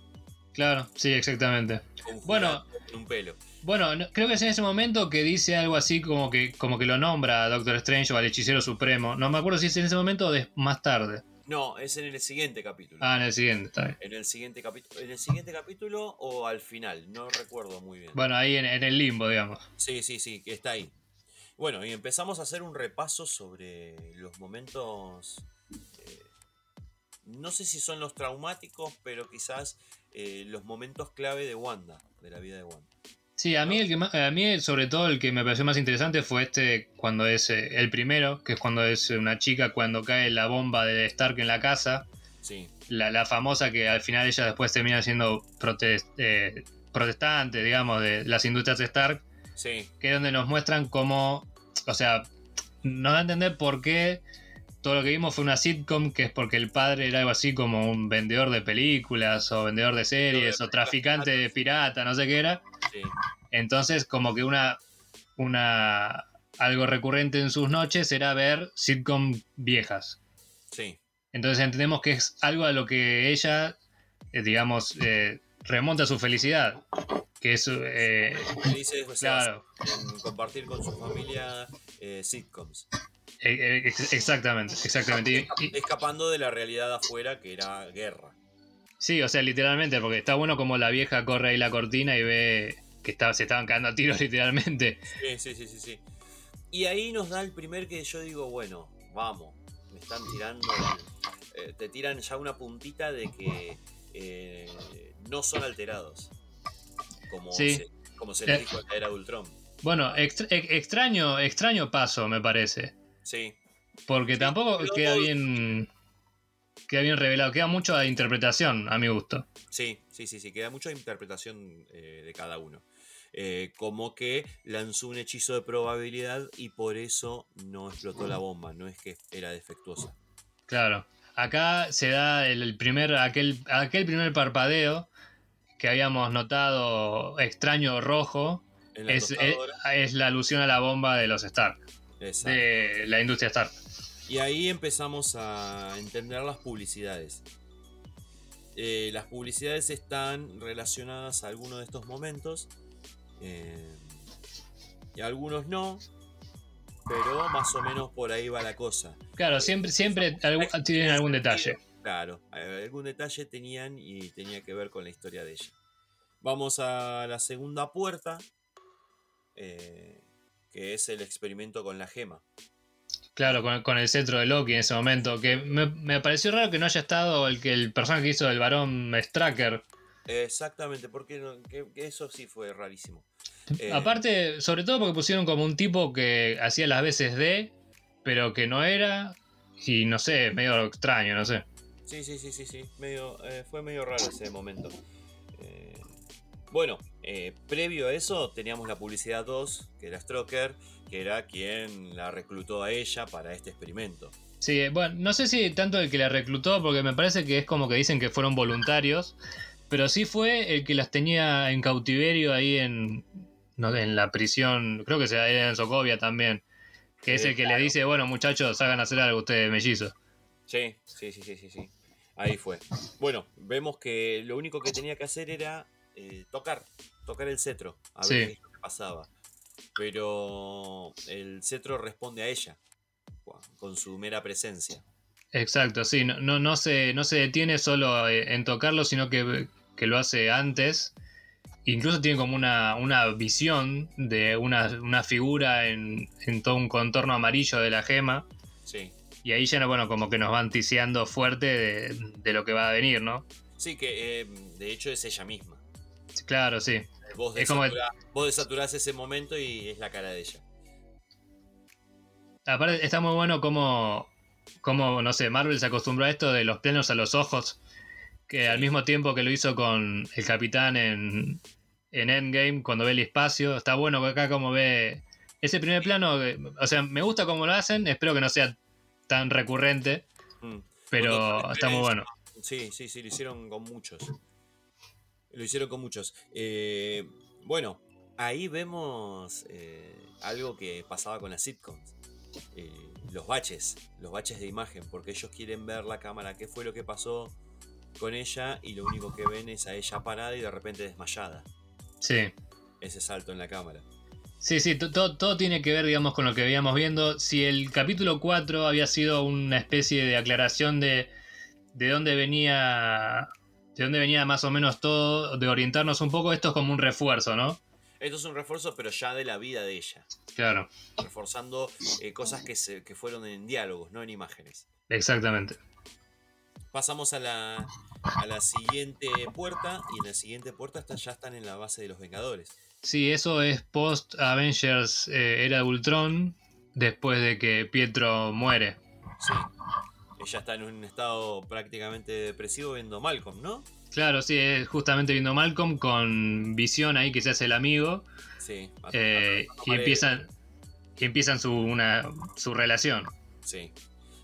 Claro, sí, exactamente. Bueno. Conjurando con un pelo. Bueno, no- creo que es en ese momento que dice algo así como que, como que lo nombra a Doctor Strange o al hechicero supremo. No me acuerdo si es en ese momento o des- más tarde. No, es en el siguiente capítulo. Ah, en el siguiente, está bien. En el siguiente capítulo. En el siguiente capítulo o al final, no recuerdo muy bien. Bueno, ahí en, en el limbo, digamos. Sí, sí, sí, que está ahí. Bueno, y empezamos a hacer un repaso sobre los momentos. No sé si son los traumáticos, pero quizás eh, los momentos clave de Wanda, de la vida de Wanda. Sí, a mí, el que más- a mí sobre todo el que me pareció más interesante fue este cuando es eh, el primero, que es cuando es una chica cuando cae la bomba de Stark en la casa, Sí, la, la famosa que al final ella después termina siendo protest- eh, protestante, digamos, de las industrias Stark, sí, que es donde nos muestran cómo, o sea, nos da a entender por qué todo lo que vimos fue una sitcom, que es porque el padre era algo así como un vendedor de películas o vendedor de series o traficante de pirata, no sé qué era. sí, Entonces, como que una, una algo recurrente en sus noches era ver sitcom viejas. sí, Entonces entendemos que es algo a lo que ella, eh, digamos, eh, remonta su felicidad. Que es, eh, Dice, o sea, claro, compartir con su familia sitcoms. Eh, ex- exactamente, exactamente. Escapando de la realidad afuera que era guerra. sí, o sea, literalmente, porque está bueno como la vieja corre ahí la cortina y ve que está- se estaban cagando a tiros literalmente. Sí, sí, sí, sí, sí. Y ahí nos da el primer que yo digo, bueno, vamos, me están tirando, eh, te tiran ya una puntita de que eh, no son alterados. Como, Sí. se, como se les Eh. dijo en la era de Ultron. Bueno, extra- ex- extraño, extraño paso, me parece. Sí, Porque tampoco pero queda todo- bien. Queda bien revelado, queda mucho a interpretación, a mi gusto. sí, sí, sí, sí, queda mucha interpretación eh, de cada uno. Eh, como que lanzó un hechizo de probabilidad y por eso no explotó la bomba, no es que era defectuosa. Claro. Acá se da el, primer, aquel, aquel primer parpadeo que habíamos notado extraño rojo. La Es, es la alusión a la bomba de los Stark, exacto. de la industria Stark. Y ahí empezamos a entender las publicidades. Eh, las publicidades están relacionadas a algunos de estos momentos. eh, y algunos no. Pero más o menos por ahí va la cosa. Claro, siempre, siempre tienen algún detalle. Claro, algún detalle tenían y tenía que ver con la historia de ella. Vamos a la segunda puerta. eh, que es el experimento con la gema. Claro, con, con el centro de Loki en ese momento. Que me, me pareció raro que no haya estado el que el personaje que hizo el varón Stracker. Exactamente, porque no- que- que eso sí fue rarísimo. Eh, Aparte, sobre todo porque pusieron como un tipo que hacía las veces de, pero que no era. Y no sé, medio extraño, no sé. Sí, sí, sí, sí, sí. Medio, eh, fue medio raro ese momento. Eh, bueno, eh, previo a eso teníamos la publicidad 2, que era Stroker, que era quien la reclutó a ella para este experimento. Sí, eh, bueno, no sé si tanto el que la reclutó, porque me parece que es como que dicen que fueron voluntarios, pero sí fue el que las tenía en cautiverio ahí en, no, en la prisión, creo que sea era en Sokovia también, que es el que le dice, bueno muchachos, hagan hacer algo ustedes mellizos. Sí, sí, sí, sí, sí, sí. Ahí fue. Bueno, vemos que lo único que tenía que hacer era eh, tocar, tocar el cetro, a ver qué es lo que pasaba. Pero el cetro responde a ella, con su mera presencia. Exacto, sí, no, no, no, se, no se detiene solo eh, en tocarlo, sino que, que lo hace antes incluso tiene como una, una visión de una, una figura en, en todo un contorno amarillo de la gema. Sí. Y ahí ya, bueno, como que nos van ticiando fuerte de, de lo que va a venir, ¿no? Sí, que eh, de hecho es ella misma. Claro, sí. Vos, Es como- desaturás, vos desaturás ese momento y es la cara de ella. Aparte, está muy bueno como, como, no sé, Marvel se acostumbró a esto de los planos a los ojos, que al mismo tiempo que lo hizo con el capitán en, en Endgame, cuando ve el espacio, está bueno acá como ve ese primer plano, eh, o sea, me gusta cómo lo hacen, espero que no sea tan recurrente, Mm. pero está muy bueno. Sí, sí, sí, lo hicieron con muchos. Lo hicieron con muchos. Eh, bueno, ahí vemos eh, algo que pasaba con las sitcoms. Eh, los baches, los baches de imagen, porque ellos quieren ver la cámara, qué fue lo que pasó con ella y lo único que ven es a ella parada y de repente desmayada. Sí. Ese salto en la cámara. Sí, sí, to- todo, todo tiene que ver, digamos, con lo que veíamos viendo. Si el capítulo 4 había sido una especie de aclaración de, de dónde venía. De dónde venía más o menos todo, de orientarnos un poco, esto es como un refuerzo, ¿no? Esto es un refuerzo, pero ya de la vida de ella. Claro, Reforzando eh, cosas que, se, que fueron en diálogos, no en imágenes. exactamente. Pasamos a la, a la siguiente puerta y en la siguiente puerta está- ya están en la base de los Vengadores. Sí, eso es post Avengers eh, Era de Ultron, después de que Pietro muere. Sí. Ella está en un estado prácticamente depresivo viendo Malcolm, ¿no? Claro, sí, es justamente viendo Malcolm con Visión ahí que se hace el amigo. Sí. a- eh, a- a- y empiezan, y empiezan su, una, su relación. Sí.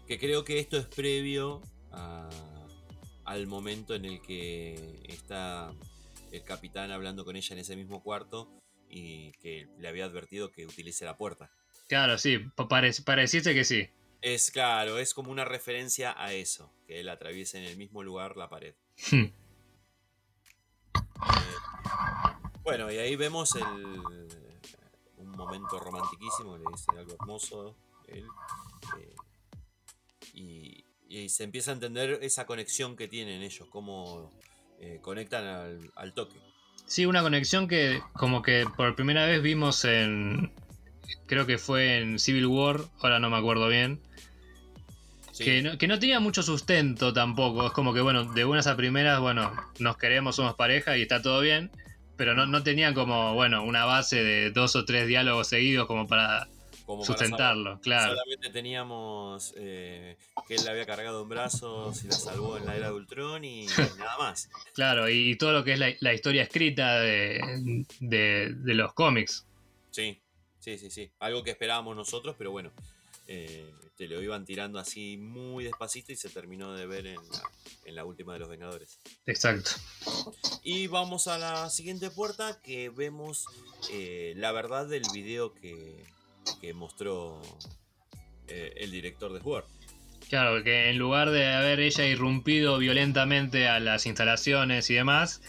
Que creo que esto es previo al momento en el que está el capitán hablando con ella en ese mismo cuarto y que le había advertido que utilice la puerta. Claro, sí, pa- parec- pareciese que sí. Es claro, es como una referencia a eso, que él atraviese en el mismo lugar la pared. Hmm. Bueno, y ahí vemos el, un momento romantiquísimo, le dice algo hermoso él. eh, y, y se empieza a entender esa conexión que tienen ellos, cómo eh, conectan al, al toque. Sí, una conexión que como que por primera vez vimos en... Creo que fue en Civil War, ahora no me acuerdo bien. Sí, Que, no, que no tenía mucho sustento tampoco. Es como que, bueno, de buenas a primeras, bueno, nos queremos, somos pareja y está todo bien. Pero no, no tenía como, bueno, una base de dos o tres diálogos seguidos como para como sustentarlo, claro. Solamente teníamos eh, que él la había cargado en brazos y la salvó en la era de Ultron y nada más. Claro, y, y todo lo que es la, la historia escrita de, de, de los cómics. Sí, sí, sí, sí. Algo que esperábamos nosotros, pero bueno, eh, te lo iban tirando así muy despacito y se terminó de ver en la, en la última de los Vengadores. Exacto. Y vamos a la siguiente puerta que vemos eh, la verdad del video que, que mostró eh, el director de Word. Claro, que en lugar de haber ella irrumpido violentamente a las instalaciones y demás,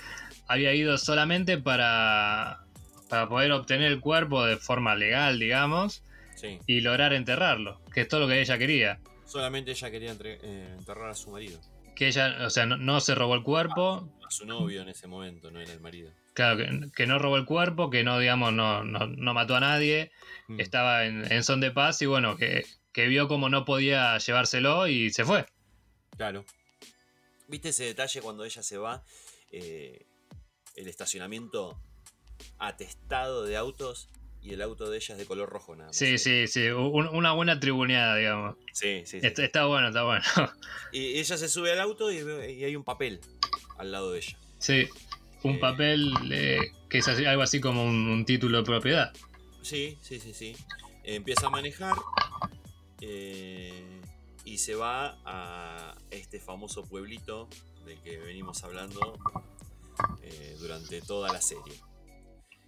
había ido solamente para, para poder obtener el cuerpo de forma legal, digamos, Sí, y lograr enterrarlo, que es todo lo que ella quería. solamente ella quería entre- eh, enterrar a su marido, Que ella, o sea, no, no se robó el cuerpo, a su novio en ese momento, no era el marido. claro, que, que no robó el cuerpo, que no, digamos, no, no, no mató a nadie, Mm. estaba en, en son de paz y bueno, que, que vio como no podía llevárselo y se fue. Claro. ¿Viste ese detalle cuando ella se va? Eh, el estacionamiento atestado de autos y el auto de ella es de color rojo nada más. Sí, sí, sí, un- una buena tribuneada, digamos. Sí, sí, sí. Está, está bueno, está bueno. Y ella se sube al auto y, y hay un papel al lado de ella. Sí, un Eh. papel eh, que es algo así como un, un título de propiedad. Sí, sí, sí, sí. Empieza a manejar eh, y se va a este famoso pueblito del que venimos hablando durante toda la serie.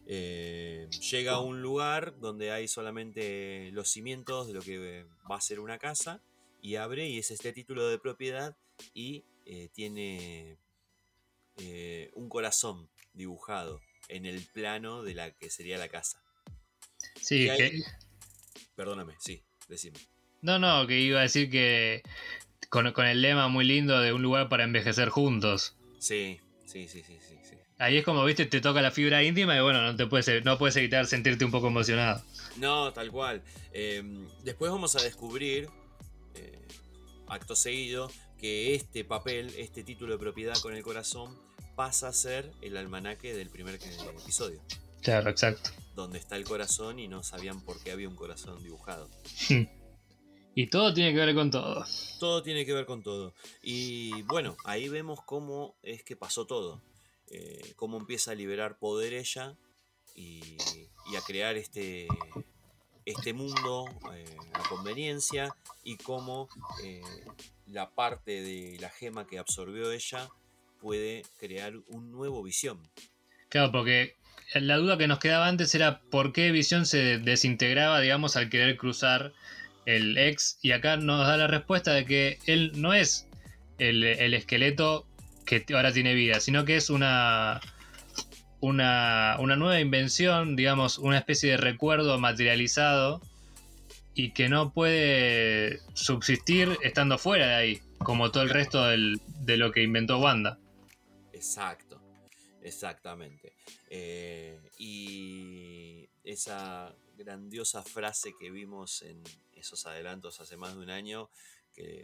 Eh, llega a un lugar donde hay solamente los cimientos de lo que va a ser una casa y abre y es este título de propiedad y eh, tiene eh, un corazón dibujado en el plano de la que sería la casa. Sí, que, Perdóname, sí, decime. no, no, que iba a decir que con, con el lema muy lindo de un lugar para envejecer juntos. Sí, sí, sí, sí, sí. Ahí es como, viste, te toca la fibra íntima y bueno, no te puedes, no puedes evitar sentirte un poco emocionado. No, tal cual. Eh, después vamos a descubrir, eh, acto seguido, que este papel, este título de propiedad con el corazón, pasa a ser el almanaque del primer episodio. Claro, exacto. Donde está el corazón y no sabían por qué había un corazón dibujado. y todo tiene que ver con todo. Todo tiene que ver con todo. Y bueno, ahí vemos cómo es que pasó todo. Eh, cómo empieza a liberar poder ella y, a crear este, este mundo eh, a conveniencia y cómo eh, la parte de la gema que absorbió ella puede crear un nuevo visión. Claro, porque la duda que nos quedaba antes era por qué visión se desintegraba, digamos, al querer cruzar el ex. Y acá nos da la respuesta de que él no es el, el esqueleto que ahora tiene vida, sino que es una, una, una nueva invención, digamos, una especie de recuerdo materializado y que no puede subsistir estando fuera de ahí, como todo el resto de lo que inventó Wanda. Exacto, exactamente. Eh, y esa grandiosa frase que vimos en esos adelantos hace más de un año, que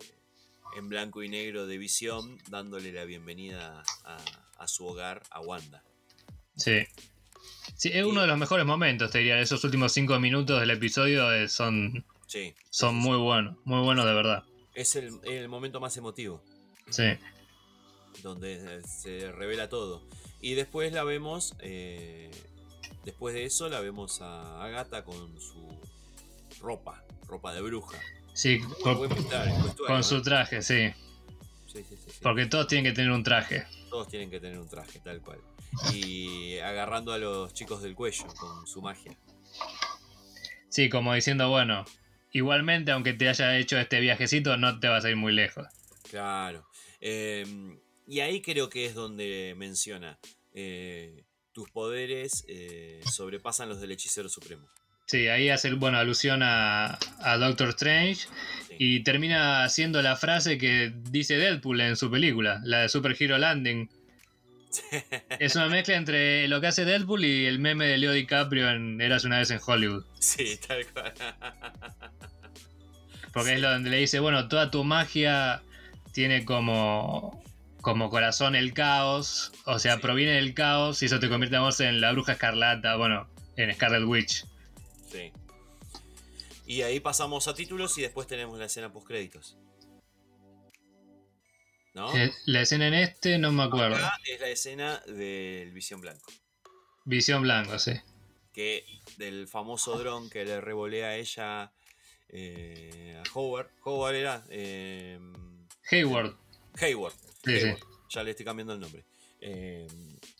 en blanco y negro de visión, dándole la bienvenida a, su hogar, a Wanda. Sí. Sí, es uno de los mejores momentos, te diría. Esos últimos cinco minutos del episodio eh, son, sí, son muy buenos, muy buenos de verdad. Es el, el, momento más emotivo. Sí. Donde eh, se revela todo. Y después la vemos, eh, después de eso la vemos a Agatha con su ropa, ropa de bruja. Sí, con, su traje, sí. Porque todos tienen que tener un traje. Todos tienen que tener un traje, tal cual. Y agarrando a los chicos del cuello con su magia. Sí, como diciendo, bueno, igualmente aunque te haya hecho este viajecito, no te vas a ir muy lejos. Claro. Em, y ahí creo que es donde menciona, eh, tus poderes eh, sobrepasan los del hechicero supremo. Sí, ahí hace bueno, alusión a, Doctor Strange y termina haciendo la frase que dice Deadpool en su película, la de Super Hero Landing. es una mezcla entre lo que hace Deadpool y el meme de Leo DiCaprio en Eras una vez en Hollywood. Sí, tal cual. Porque es lo donde le dice, bueno, toda tu magia tiene como, como corazón el caos, o sea, proviene del caos y eso te convierte en la bruja escarlata, bueno, en Scarlet Witch. Y ahí pasamos a títulos y después tenemos la escena post créditos. ¿No? Eh, la escena en este no me acuerdo. es la escena del Visión Blanco. Visión Blanco, sí. Que del famoso dron que le revolea a ella eh, a Howard. Howard era. Eh, Hayward. Hayward. Ya le estoy cambiando el nombre. Eh,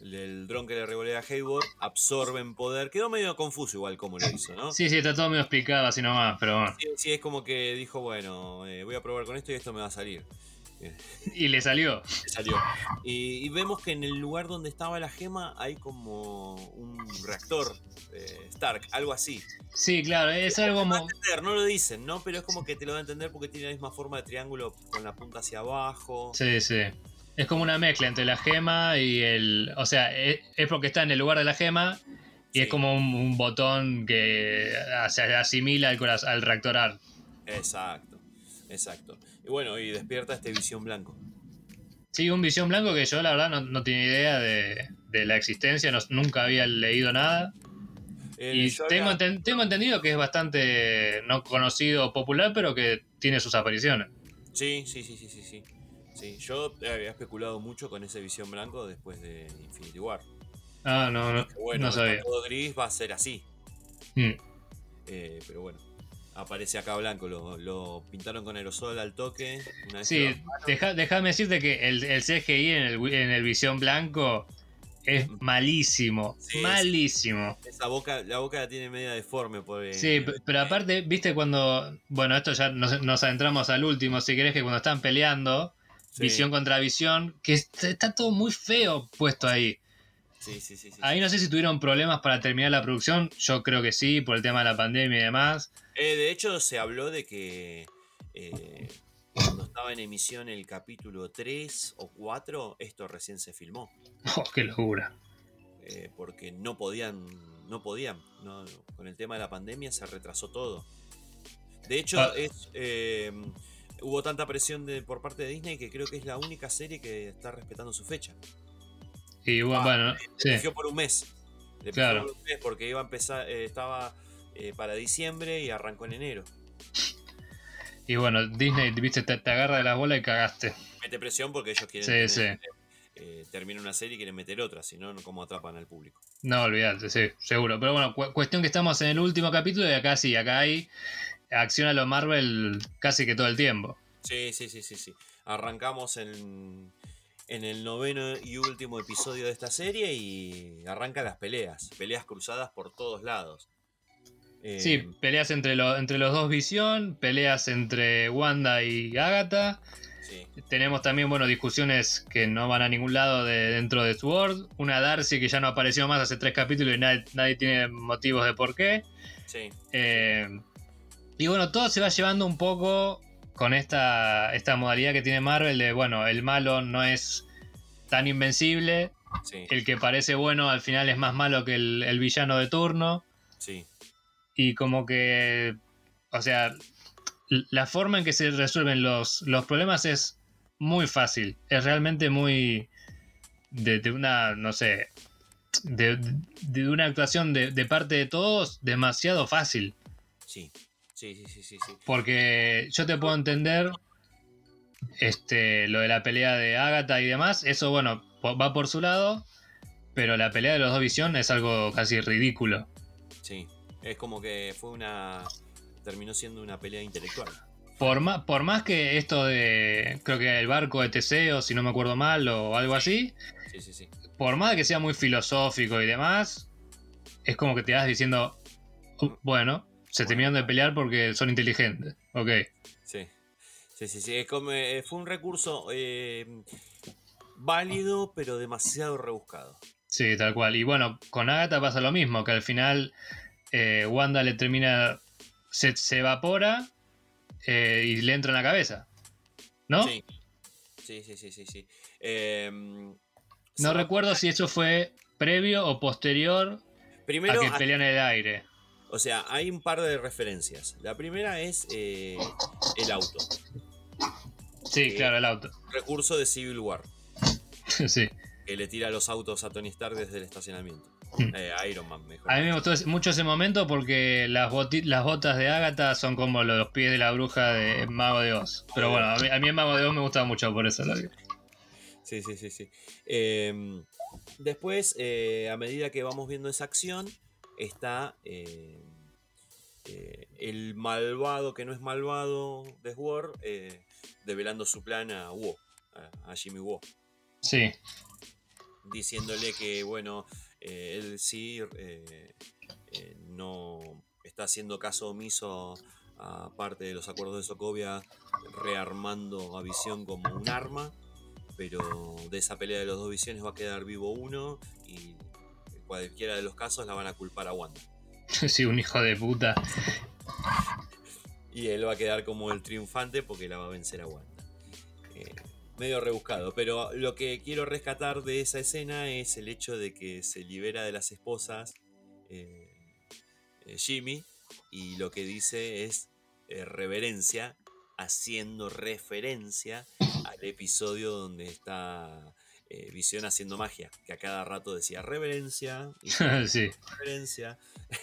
el dron que le revolea a Hayward absorben poder. Quedó medio confuso igual como lo hizo, ¿no? Sí, sí, está todo medio explicado así nomás, pero bueno. Sí, es como que dijo, bueno, eh, voy a probar con esto y esto me va a salir. Y le salió. Le salió. Y, vemos que en el lugar donde estaba la gema hay como un reactor eh, Stark, algo así. Sí, claro, es algo como. no lo dicen, ¿no? Pero es como que te lo va a entender porque tiene la misma forma de triángulo con la punta hacia abajo. Sí, sí. Es como una mezcla entre la gema y el. O sea, es, porque está en el lugar de la gema y es como un, botón que se asimila al, al reactor. Exacto, exacto. Y bueno, y despierta este visión blanco. Sí, un visión blanco que yo la verdad no, no tenía idea de, la existencia, nunca había leído nada. y tengo, tengo entendido que es bastante no conocido popular, pero que tiene sus apariciones. Sí, sí, sí, sí, sí. sí. Sí, yo había especulado mucho con ese visión blanco después de Infinity War. Ah, no, no. Bueno, no sabía. todo gris va a ser así. Hmm. Eh, pero bueno, aparece acá blanco, lo, pintaron con aerosol al toque. sí, déjame decirte que el, el CGI en el, en el visión blanco es malísimo, malísimo. Esa boca, la boca la tiene media deforme por Sí, pero aparte, viste cuando, bueno, esto ya nos, nos, adentramos al último, si querés que cuando están peleando, visión contra visión, que está todo muy feo puesto ahí. Sí, sí, sí, Ahí no sé si tuvieron problemas para terminar la producción, yo creo que sí, por el tema de la pandemia y demás. Eh, de hecho, se habló de que eh, cuando estaba en emisión el capítulo 3 o 4, esto recién se filmó. Oh, qué locura. eh, porque no podían, no podían. no- con el tema de la pandemia se retrasó todo. De hecho, Ah. es, hubo tanta presión de, por parte de Disney que creo que es la única serie que está respetando su fecha. Y bueno, Ah, bueno, sí. Le por un mes. Le Claro. por un mes porque iba a empezar, eh, estaba eh, para diciembre y arrancó en enero. Y bueno, Disney, viste, te, te agarra de las bolas y cagaste. Mete presión porque ellos quieren Sí, tener, sí. eh, terminar una serie y quieren meter otra, si no, ¿cómo atrapan al público? No, olvídate, sí, seguro. Pero bueno, cu- cuestión que estamos en el último capítulo y acá sí, acá hay acción a lo Marvel casi que todo el tiempo. Sí, sí, sí, sí, sí. Arrancamos en, en el noveno y último episodio de esta serie y arrancan las peleas. Peleas cruzadas por todos lados. Eh, Sí, peleas entre, lo- entre los dos Visión, peleas entre Wanda y Agatha. sí, Tenemos también, bueno, discusiones que no van a ningún lado de, dentro de Sword. Una Darcy que ya no apareció más hace tres capítulos y nadie, nadie tiene motivos de por qué. sí, Eh, y bueno, todo se va llevando un poco con esta, esta modalidad que tiene Marvel de, bueno, el malo no es tan invencible, sí, el que parece bueno al final es más malo que el, el villano de turno, sí, y como que, o sea, la forma en que se resuelven los, los problemas es muy fácil, es realmente muy de, de una, no sé, de, de una actuación de, de parte de todos demasiado fácil. sí, sí, sí, sí, sí, sí. Porque yo te puedo entender este, lo de la pelea de Agatha y demás. Eso, bueno, va por su lado. Pero la pelea de los dos Visión es algo casi ridículo. sí. Es como que fue una... terminó siendo una pelea intelectual. Por más, por más que esto de. Creo que el barco de Teseo, si no me acuerdo mal, o algo así. Sí, sí, sí. Por más que sea muy filosófico y demás. Es como que te vas diciendo. "Uh, Bueno, se terminaron de pelear porque son inteligentes. Ok. Sí, sí, sí, sí. Como, eh, fue un recurso eh, válido, pero demasiado rebuscado. Sí, tal cual. Y bueno, con Agatha pasa lo mismo, que al final eh, Wanda le termina. Se, se evapora eh, y le entra en la cabeza. ¿No? Sí, sí, sí, sí, sí. sí. Se No recuerdo si eso fue previo o posterior Primero, a que pelean en el aire. O sea, hay un par de referencias. La primera es eh, el auto, Sí, Sí. claro, el auto. recurso de Civil War, sí. que le tira los autos a Tony Stark desde el estacionamiento. Mm. Eh, Iron Man, mejor. A mí me gustó mucho ese momento porque las, botas de Agatha son como los pies de la bruja de Mago de Oz. Pero bueno, a mí, a mí el Mago de Oz me gusta mucho por eso. lo. Sí, sí, sí, sí. Eh, después, eh, a medida que vamos viendo esa acción, está eh, eh, el malvado que no es malvado de Sword eh, develando su plan a Wo, a, Jimmy Wo, Sí, diciéndole que, bueno, eh, él sí eh, eh, no está haciendo caso omiso a parte de los acuerdos de Sokovia, rearmando a Visión como un arma, pero de esa pelea de los dos visiones va a quedar vivo uno y en cualquiera de los casos la van a culpar a Wanda. sí, un hijo de puta. Y él va a quedar como el triunfante porque la va a vencer a Wanda. Eh, medio rebuscado, pero lo que quiero rescatar de esa escena es el hecho de que se libera de las esposas eh, eh, Jimmy y lo que dice es reverencia, haciendo referencia al episodio donde está eh, Visión haciendo magia, que a cada rato decía reverencia, y sí. reverencia.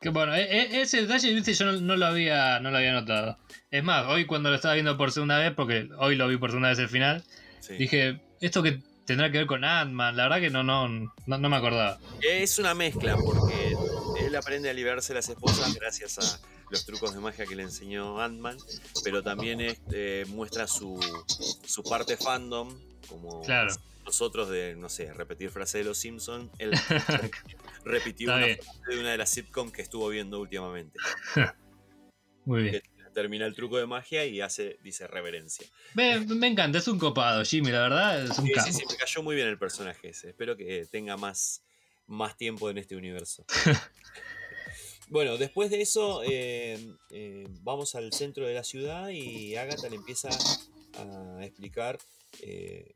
Que bueno, e- e- ese detalle, viste, yo no, no lo había, no lo había notado. Es más, hoy cuando lo estaba viendo por segunda vez, porque hoy lo vi por segunda vez el final, Sí. dije, esto que tendrá que ver con Ant-Man, la verdad que no, no, no, no me acordaba. Es una mezcla porque él aprende a liberarse de las esposas gracias a los trucos de magia que le enseñó Ant-Man, pero también este, muestra su, su parte fandom, como Claro. nosotros de, no sé, repetir frase de los Simpsons. Él repitió una frase de una de las sitcoms que estuvo viendo últimamente. Muy bien. Termina el truco de magia y hace, dice reverencia. Me, me encanta, es un copado, Jimmy, la verdad, es un Sí, sí, sí, me cayó muy bien el personaje ese. Espero que tenga más, más tiempo en este universo. Bueno, después de eso eh, eh, vamos al centro de la ciudad y Agatha le empieza a explicar eh,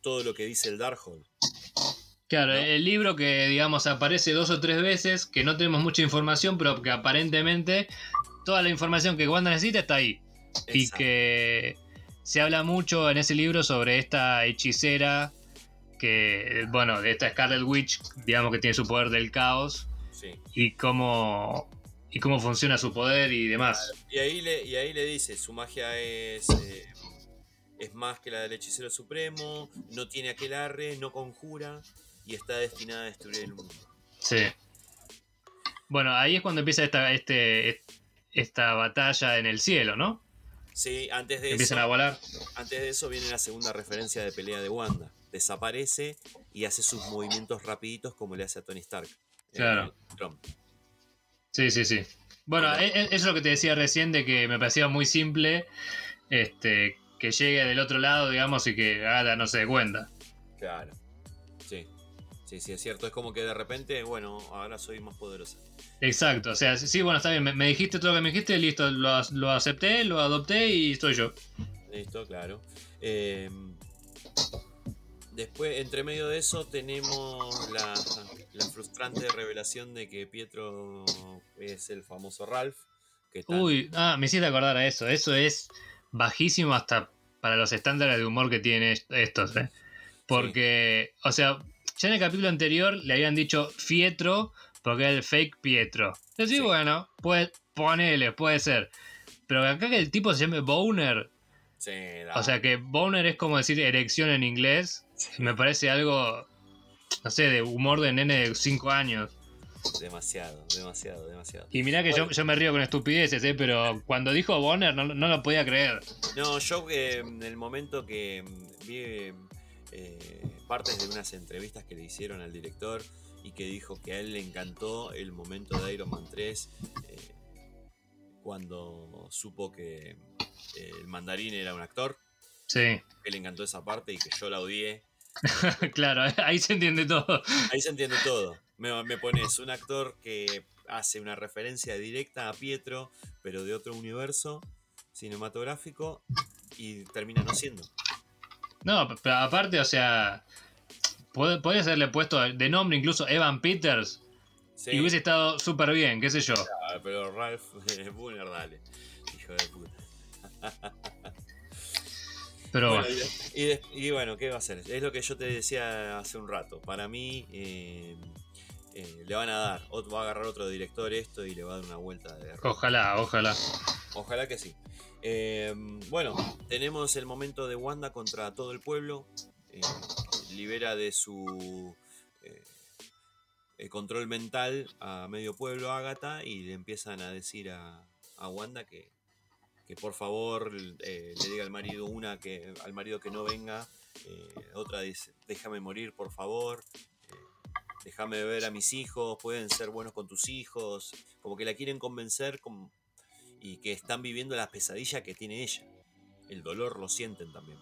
todo lo que dice el Darkhold. Claro, ¿no? el libro que, digamos, aparece dos o tres veces, que no tenemos mucha información, pero que aparentemente toda la información que Wanda necesita está ahí. Y que se habla mucho en ese libro sobre esta hechicera que, bueno, de esta Scarlet Witch, digamos que tiene su poder del caos Sí. y cómo, y cómo funciona su poder y demás. Y ahí le, y ahí le dice, su magia es, eh, es más que la del hechicero supremo, no tiene aquel arre, no conjura y está destinada a destruir el mundo. Sí. Bueno, ahí es cuando empieza esta, este, esta batalla en el cielo, ¿no? Sí, antes de, eso, Empiezan a volar. antes de eso viene la segunda referencia de pelea de Wanda. Desaparece y hace sus movimientos rapiditos como le hace a Tony Stark. Claro. Trump. Sí, sí, sí. Bueno, e- e- eso es lo que te decía recién de que me parecía muy simple este, que llegue del otro lado, digamos, y que Agatha no se dé cuenta. Claro. Sí. Sí, sí, es cierto. Es como que de repente, bueno, ahora soy más poderosa. Exacto, o sea, sí, bueno, está bien, me, me dijiste todo lo que me dijiste, listo, lo, ac- lo acepté, lo adopté y soy yo. Listo, claro. Eh, después, entre medio de eso, tenemos la, la frustrante revelación de que Pietro es el famoso Ralph. Que Uy, ah, me hiciste acordar a eso, eso es bajísimo hasta para los estándares de humor que tienen est- estos, ¿eh? Porque, o sea, ya en el capítulo anterior le habían dicho Fietro porque era el fake Pietro. Sí, Sí. bueno, pues ponele, puede ser. Pero acá que el tipo se llame Boner, Sí, o sea que Boner es como decir erección en inglés, me parece algo, no sé, de humor de nene de 5 años. Demasiado, demasiado, demasiado. Y mirá que yo, Bueno. yo me río con estupideces, ¿eh? pero cuando dijo Boner no, no lo podía creer. No, yo eh, en el momento que mm, vi eh, partes de unas entrevistas que le hicieron al director y que dijo que a él le encantó el momento de Iron Man 3 eh, cuando supo que el mandarín era un actor, Sí, que le encantó esa parte y que yo la odié. claro, ahí se entiende todo. Ahí se entiende todo. Me, me pones un actor que hace una referencia directa a Pietro, pero de otro universo cinematográfico y termina no siendo. No, pero aparte, o sea, pod- podría haberle puesto de nombre incluso Evan Peters Sí. y hubiese estado súper bien, qué sé yo. Ah, pero Ralph Bunner, dale. Hijo de puta. Pero Bueno, y, y y bueno, ¿qué va a hacer? Es lo que yo te decía hace un rato. Para mí, eh, eh, le van a dar, ot- va a agarrar otro director esto y le va a dar una vuelta de ojalá, ojalá. Ojalá que sí. Eh, bueno, tenemos el momento de Wanda contra todo el pueblo. eh, libera de su control mental a medio pueblo Agatha y le empiezan a decir a, a Wanda que, que por favor le diga al marido una que al marido que no venga, otra dice déjame morir por favor, déjame ver a mis hijos, pueden ser buenos con tus hijos, como que la quieren convencer y que están viviendo la pesadilla que tiene ella. El dolor lo sienten también.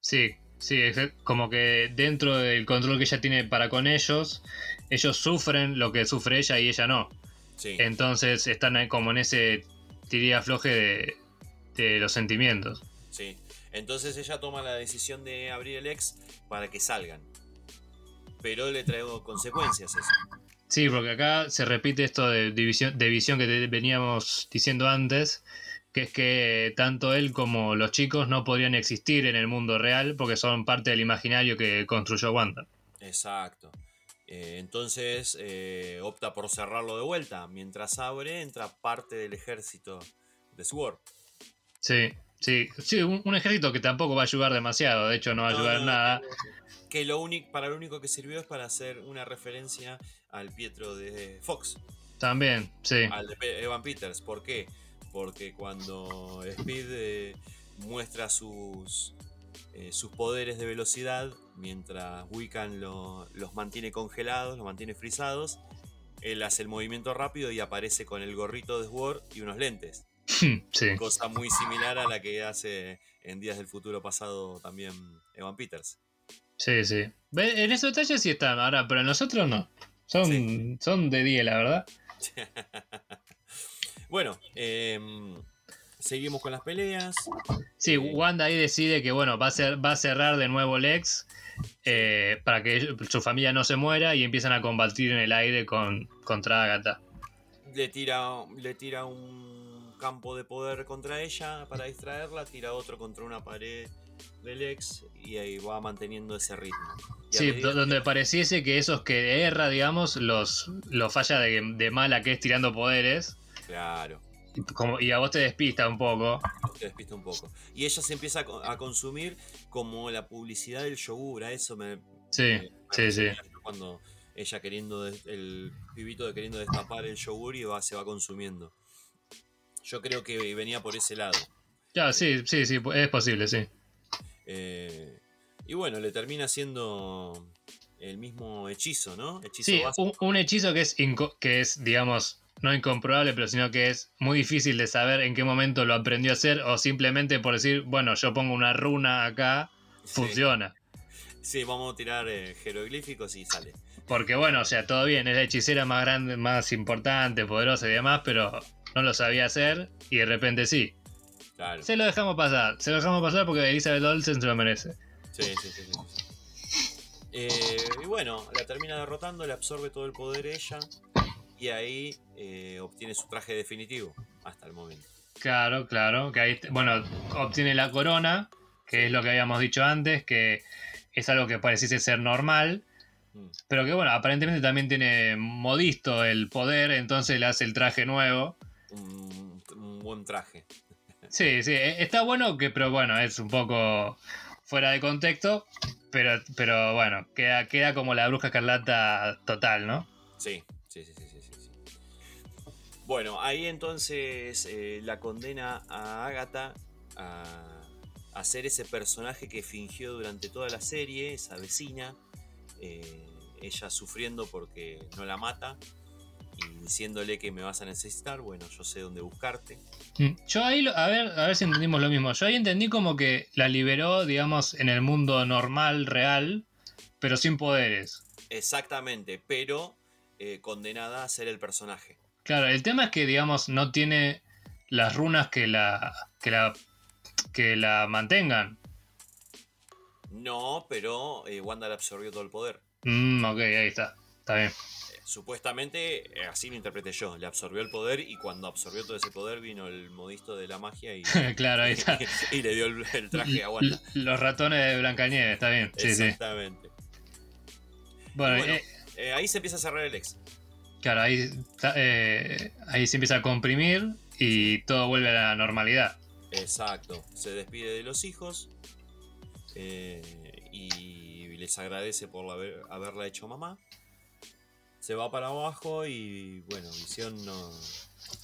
Sí, sí, es como que dentro del control que ella tiene para con ellos, ellos sufren lo que sufre ella y ella no. Sí, Entonces están como en ese tiría floje de, de los sentimientos. sí. Entonces ella toma la decisión de abrir el ex para que salgan. Pero le traigo consecuencias eso. Sí, porque acá se repite esto de división, de visión que te veníamos diciendo antes, que es que tanto él como los chicos no podrían existir en el mundo real porque son parte del imaginario que construyó Wanda. Exacto. Eh, entonces eh, opta por cerrarlo de vuelta. Mientras abre, entra parte del ejército de Sword. Sí, sí, sí, un, un ejército que tampoco va a ayudar demasiado, de hecho no va a ayudar no, nada. Que lo único, para lo único que sirvió es para hacer una referencia al Pietro de Fox. También, sí. al de Evan Peters. ¿Por qué? Porque cuando Speed eh, muestra sus, eh, sus poderes de velocidad, mientras Wiccan lo- los mantiene congelados, los mantiene frisados, él hace el movimiento rápido y aparece con el gorrito de Sword y unos lentes. Sí. Cosa muy similar a la que hace en Días del Futuro Pasado también Evan Peters. Sí, sí. En esos detalles sí están, ahora, pero en nosotros no. Son, Sí. son de 10, la verdad. Bueno, em, seguimos con las peleas. Sí, Wanda ahí decide que bueno, va a, ser, va a cerrar de nuevo Lex eh, para que su familia no se muera y empiezan a combatir en el aire con, contra Agatha. Le tira, le tira un campo de poder contra ella para distraerla, tira otro contra una pared del ex y ahí va manteniendo ese ritmo. Y Sí, donde pareciese que esos que erra, digamos, los, los falla de, de mala que es tirando poderes. Claro, Como, y a vos te despista un poco. te despista un poco. Y ella se empieza a, co- a consumir como la publicidad del yogur, a eso me... Sí, me- sí, me sí. Cuando ella queriendo, el pibito de queriendo destapar el yogur y va, se va consumiendo. Yo creo que venía por ese lado. Ya, sí, sí, sí, es posible, sí. Eh, y bueno, le termina siendo el mismo hechizo, ¿no? Hechizo Sí, un, un hechizo que es, que es, digamos, no incomprobable, pero sino que es muy difícil de saber en qué momento lo aprendió a hacer o simplemente por decir, bueno, yo pongo una runa acá, Sí. funciona. Sí, vamos a tirar eh, jeroglíficos y sale. Porque bueno, o sea, todo bien, es la hechicera más grande, más importante, poderosa y demás, pero no lo sabía hacer y de repente sí. Claro. Se lo dejamos pasar, se lo dejamos pasar porque Elizabeth Olsen se lo merece. Sí, sí, sí. sí, sí. Eh, y bueno, la termina derrotando, le absorbe todo el poder ella y ahí eh, obtiene su traje definitivo hasta el momento. Claro, claro, que ahí, bueno, obtiene la corona, que es lo que habíamos dicho antes, que es algo que pareciese ser normal, Mm. pero que bueno, aparentemente también tiene modisto el poder, entonces le hace el traje nuevo. Un, un buen traje. Sí, sí, e- está bueno, que, pero bueno, es un poco fuera de contexto, pero, pero bueno, queda, queda como la bruja escarlata total, ¿no? Sí, sí, sí, sí, sí, sí, sí. Bueno, ahí entonces eh, la condena a Agatha a, a ser ese personaje que fingió durante toda la serie, esa vecina, eh, ella sufriendo porque no la mata y diciéndole que me vas a necesitar, bueno, yo sé dónde buscarte. Mm, Yo ahí, a ver, a ver si entendimos lo mismo. Yo ahí entendí como que la liberó, digamos, en el mundo normal, real, pero sin poderes. Exactamente, pero eh, condenada a ser el personaje. Claro, el tema es que, digamos, no tiene las runas que la. que la. que la mantengan. No, pero eh, Wanda le absorbió todo el poder. Mm, ok, ahí está. Está bien. Supuestamente, eh, así lo interpreté yo, le absorbió el poder y cuando absorbió todo ese poder vino el modisto de la magia y, claro, ahí está. y le dio el, el traje a Wanda. Los ratones de Blancanieves, está bien. Sí, sí. Exactamente. Bueno, Bueno, eh, eh, ahí se empieza a cerrar el ex. claro, ahí, eh, ahí se empieza a comprimir y todo vuelve a la normalidad. Exacto. Se despide de los hijos y les agradece por haber- haberla hecho mamá. Se va para abajo y bueno, Visión no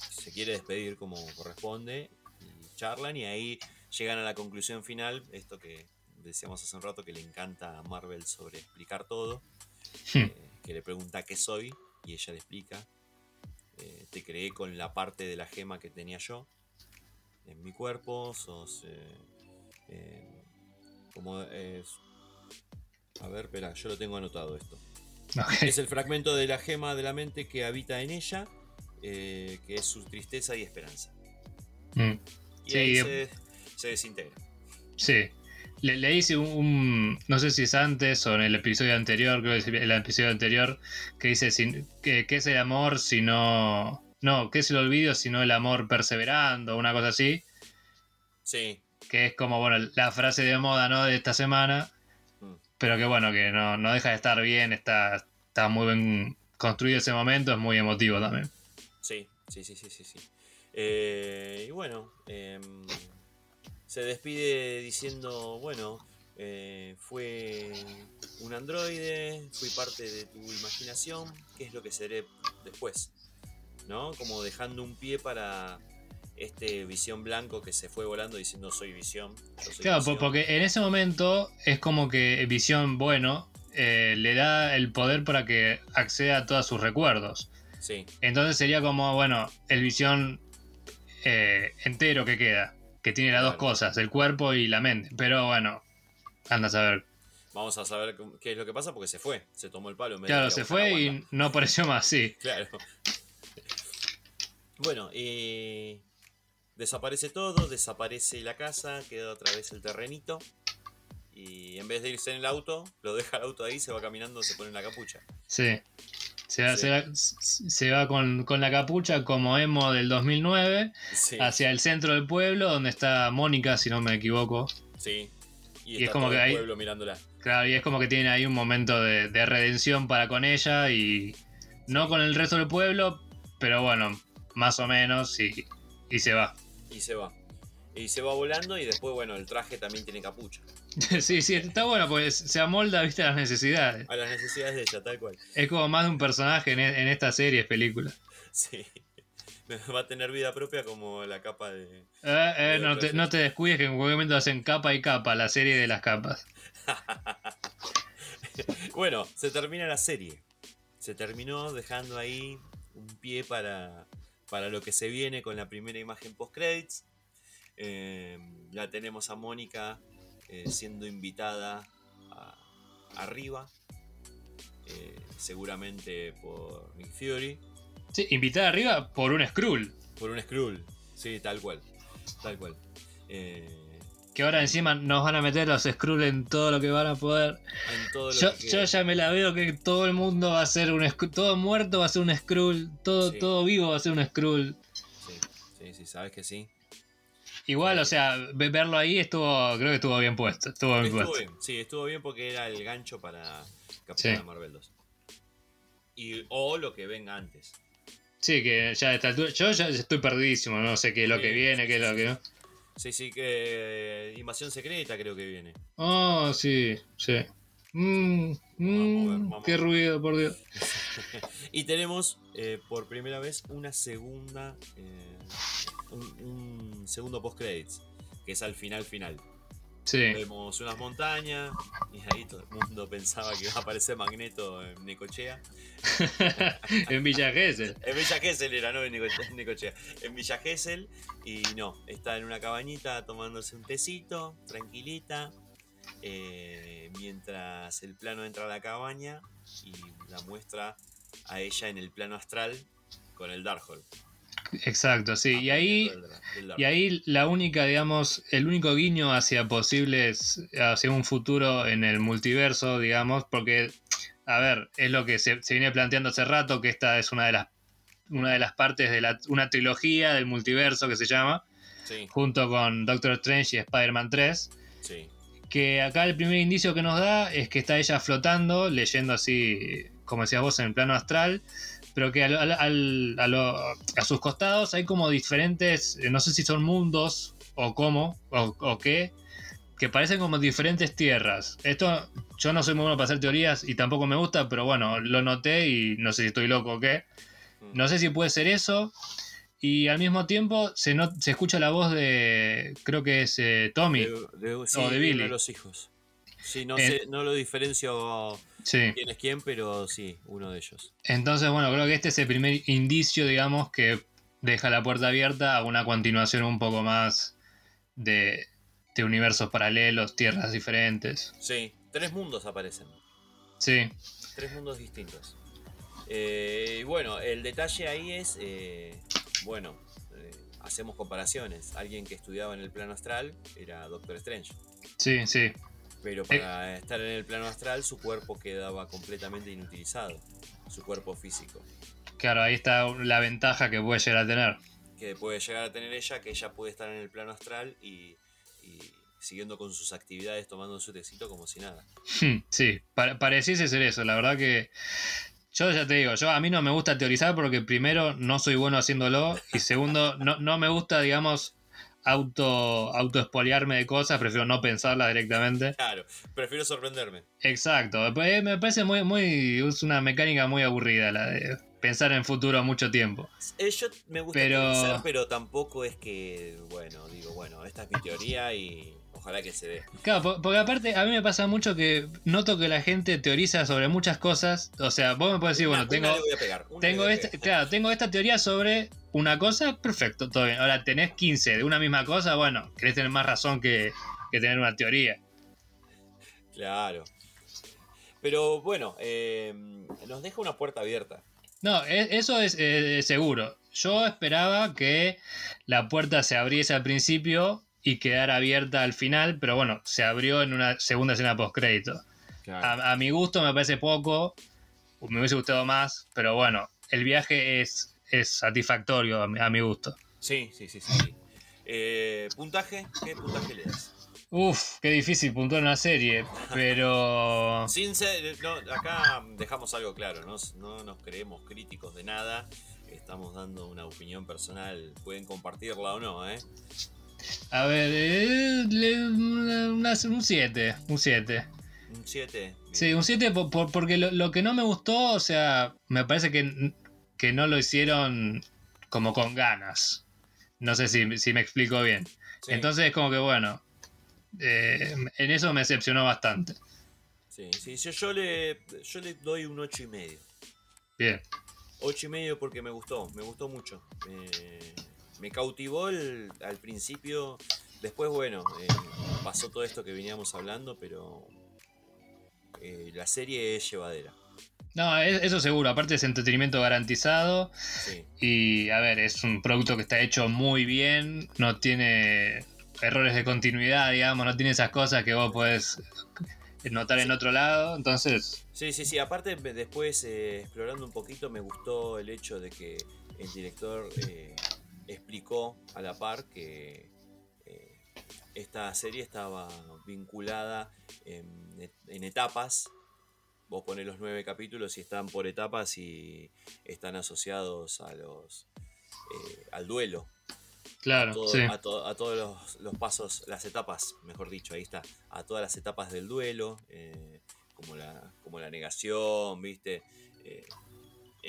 se quiere despedir como corresponde y charlan y ahí llegan a la conclusión final, esto que decíamos hace un rato que le encanta a Marvel sobre explicar todo, eh, que le pregunta qué soy y ella le explica, eh, te creé con la parte de la gema que tenía yo en mi cuerpo, sos eh, eh, como es... A ver, espera, yo lo tengo anotado esto. Es el fragmento de la gema de la mente que habita en ella, eh, que es su tristeza y esperanza. Mm, Y Sí, ahí eh. se, se desintegra. Sí. Le, le hice un, un- No sé si es antes o en el episodio anterior, creo que es el episodio anterior, que dice: sin- que, ¿Qué es el amor si no.? No, ¿qué es el olvido si no el amor perseverando? Una cosa así. Sí, Que es como, bueno, la frase de moda, ¿no? De esta semana. Pero que bueno, que no, no deja de estar bien, está, está muy bien construido ese momento, es muy emotivo también. sí, sí, sí, sí, sí. sí. Eh, y bueno, em, se despide diciendo, bueno, eh, fue un androide, fui parte de tu imaginación, ¿qué es lo que seré después? ¿No? Como dejando un pie para este visión blanco que se fue volando diciendo soy visión. Claro, po- Visión". porque en ese momento es como que Visión, bueno, eh, le da el poder para que acceda a todos sus recuerdos. Sí, Entonces sería como, bueno, el Visión eh, entero que queda, que tiene las dos cosas, el cuerpo y la mente. Pero bueno, anda a saber. vamos a saber qué es lo que pasa porque se fue, se tomó el palo. Claro, se fue y no apareció más, sí. Claro. Bueno, eh, desaparece todo, desaparece la casa, queda otra vez el terrenito. Y en vez de irse en el auto, lo deja el auto ahí, se va caminando, se pone la capucha. Sí. Se va, Sí. se va- se va con, con la capucha como emo del 2009 Sí, hacia el centro del pueblo donde está Mónica, si no me equivoco. sí. Y, es como todo que el ahí- pueblo mirándola. Claro, y es como que tiene ahí un momento de, de redención para con ella y no con el resto del pueblo, pero bueno, más o menos y, y se va. Y se va. Y se va volando y después, bueno, el traje también tiene capucha. sí, sí, está bueno, pues se amolda, viste, a las necesidades. A las necesidades de ella, tal cual. Es como más de un personaje en, e- en esta serie, película. Sí. Va a tener vida propia como la capa de... Eh, eh, no, te, no te descuides que en cualquier momento hacen capa y capa, la serie de las capas. Bueno, se termina la serie. Se terminó dejando ahí un pie para, para lo que se viene con la primera imagen post-credits. Eh, ya tenemos a Mónica eh, siendo invitada a- arriba. eh, seguramente por Nick Fury. Sí, invitada arriba por un Skrull. Por un Skrull. Sí, tal cual. Tal cual. Eh, Que ahora encima nos van a meter los Skrull en todo lo que van a poder. en todo lo Yo, ya me la veo que todo el mundo va a ser un Skrull. Todo muerto va a ser un Skrull. Todo, Sí. todo vivo va a ser un Skrull. Sí, sí, sí, sabes que sí. Igual, o sea, ve- verlo ahí estuvo. Creo que estuvo bien puesto. Estuvo bien Estuvo puesto. bien, sí, estuvo bien porque era el gancho para Capitana Sí. Marvel 2. Y, o lo que venga antes. Sí, que ya a esta altura. Yo ya estoy perdidísimo. No sé qué es lo Sí, que viene, qué es lo que no. Sí, sí, que Invasión Secreta creo que viene. Oh, sí, sí. Mm, mm, Vamos a ver, vamos a qué ruido, por Dios. Y tenemos eh, por primera vez una segunda. eh, un, un segundo post-credits. Que es al final final. Sí. Vemos unas montañas. Y ahí todo el mundo pensaba que iba a aparecer Magneto en Necochea. en Villa Gesell. En Villa Gesell era, no en Necochea. En Villa Gesell. Y no, está en una cabañita tomándose un tecito, tranquilita. eh, mientras el plano entra a la cabaña y la muestra a ella en el plano astral con el Darkhold. Exacto, sí. Y ahí, Dar- del y ahí la única, digamos, el único guiño hacia posibles, hacia un futuro en el multiverso, digamos, porque, a ver, es lo que se, se viene planteando hace rato, que esta es una de las, una de las partes de la, una trilogía del multiverso que se llama, Sí, junto con Doctor Strange y Spider-Man 3. sí, que acá el primer indicio que nos da es que está ella flotando, leyendo así, como decías vos, en el plano astral, pero que al- al- al- a, lo- a sus costados hay como diferentes, eh, no sé si son mundos o cómo, o, o qué, que parecen como diferentes tierras. Esto yo no soy muy bueno para hacer teorías y tampoco me gusta, pero bueno, lo noté y no sé si estoy loco o qué. No sé si puede ser eso. Y al mismo tiempo se, no- se escucha la voz de, creo que es eh, Tommy. De, de- sí, O de uno Billy. los hijos. Sí, no, sé, no lo diferencio Sí. quién es quién, pero sí, uno de ellos. Entonces, bueno, creo que este es el primer indicio, digamos, que deja la puerta abierta a una continuación un poco más de, de universos paralelos, tierras diferentes. Sí, tres mundos aparecen. Sí, Tres mundos distintos. Eh, y bueno, el detalle ahí es, eh, bueno, eh, hacemos comparaciones. Alguien que estudiaba en el plano astral era Doctor Strange. sí, sí. Pero para estar en el plano astral su cuerpo quedaba completamente inutilizado. Su cuerpo físico. Claro, ahí está la ventaja que puede llegar a tener. Que puede llegar a tener ella, que ella puede estar en el plano astral y, y siguiendo con sus actividades, tomando su tecito como si nada. Hmm, Sí, pa- pareciese ser eso. La verdad que yo ya te digo, yo a mí no me gusta teorizar porque primero no soy bueno haciéndolo y segundo no, no me gusta, digamos, auto auto de cosas, prefiero no pensarlas directamente. Claro, prefiero sorprenderme. Exacto, pues, me parece muy, muy, es una mecánica muy aburrida la de pensar en futuro mucho tiempo. Eh, yo me gusta Pero- teorizar, pero tampoco es que, bueno, digo, bueno, esta es mi teoría y ojalá que se dé. Claro, po- porque aparte a mí me pasa mucho que noto que la gente teoriza sobre muchas cosas. O sea, vos me puedes decir, bueno, tengo, voy a pegar, tengo este, claro, tengo esta teoría sobre una cosa, perfecto, todo bien. Ahora tenés 15 de una misma cosa, bueno, querés tener más razón que, que tener una teoría. Claro. Pero bueno, eh, nos deja una puerta abierta. No, e- eso es eh, seguro. yo esperaba que la puerta se abriese al principio y quedara abierta al final, pero bueno, se abrió en una segunda escena post-crédito. Claro. A, a mi gusto me parece poco, me hubiese gustado más, pero bueno, el viaje es, es satisfactorio a mi, a mi gusto. Sí, sí, sí, sí. Eh, ¿Puntaje? ¿Qué puntaje le das? Uf, qué difícil puntuar una serie, pero... Sin ser- no, acá dejamos algo claro, ¿no? no nos creemos críticos de nada, estamos dando una opinión personal, pueden compartirla o no, ¿eh? A ver, eh, le- una- un 7, un 7. Un 7. Sí, un 7 por- por- porque lo, lo que no me gustó, o sea, me parece que, que no lo hicieron como con ganas. No sé si, si me explico bien. Entonces es como que bueno, eh, en eso me decepcionó bastante. Sí, sí, yo, yo le, yo le doy un 8 y medio. Bien. 8 y medio porque me gustó, me gustó mucho. Me, me cautivó el- al principio. Después, bueno, eh, pasó todo esto que veníamos hablando, pero eh, la serie es llevadera. No, es- eso seguro, aparte es entretenimiento garantizado Sí, y a ver, es un producto que está hecho muy bien, no tiene errores de continuidad, digamos, no tiene esas cosas que vos podés notar en otro lado, entonces, sí, sí. sí. Aparte, después, eh, explorando un poquito, me gustó el hecho de que el director eh, explicó a la par que eh, esta serie estaba vinculada en, en etapas. Vos ponés los nueve capítulos y están por etapas y están asociados a los eh, al duelo. claro, todo- sí. a, to- a todos los, los pasos, las etapas, mejor dicho, ahí está, a todas las etapas del duelo, eh, como, la, como la negación, ¿viste? Eh,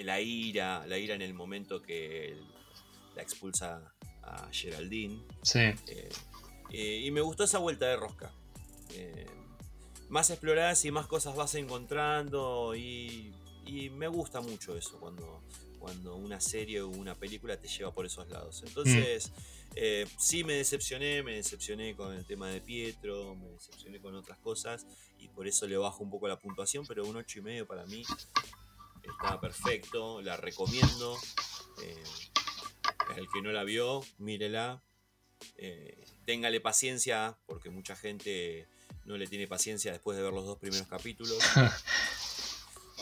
la ira, la ira en el momento que la expulsa a Geraldine. Sí. eh, y me gustó esa vuelta de rosca. Eh, más exploradas y más cosas vas encontrando y, me gusta mucho eso cuando, cuando una serie o una película te lleva por esos lados. Entonces, eh, sí me decepcioné, me decepcioné con el tema de Pietro, me decepcioné con otras cosas y por eso le bajo un poco la puntuación, pero un 8 y medio para mí está perfecto, la recomiendo. Eh, el que no la vio, mírela. Eh, téngale paciencia, porque mucha gente no le tiene paciencia después de ver los dos primeros capítulos.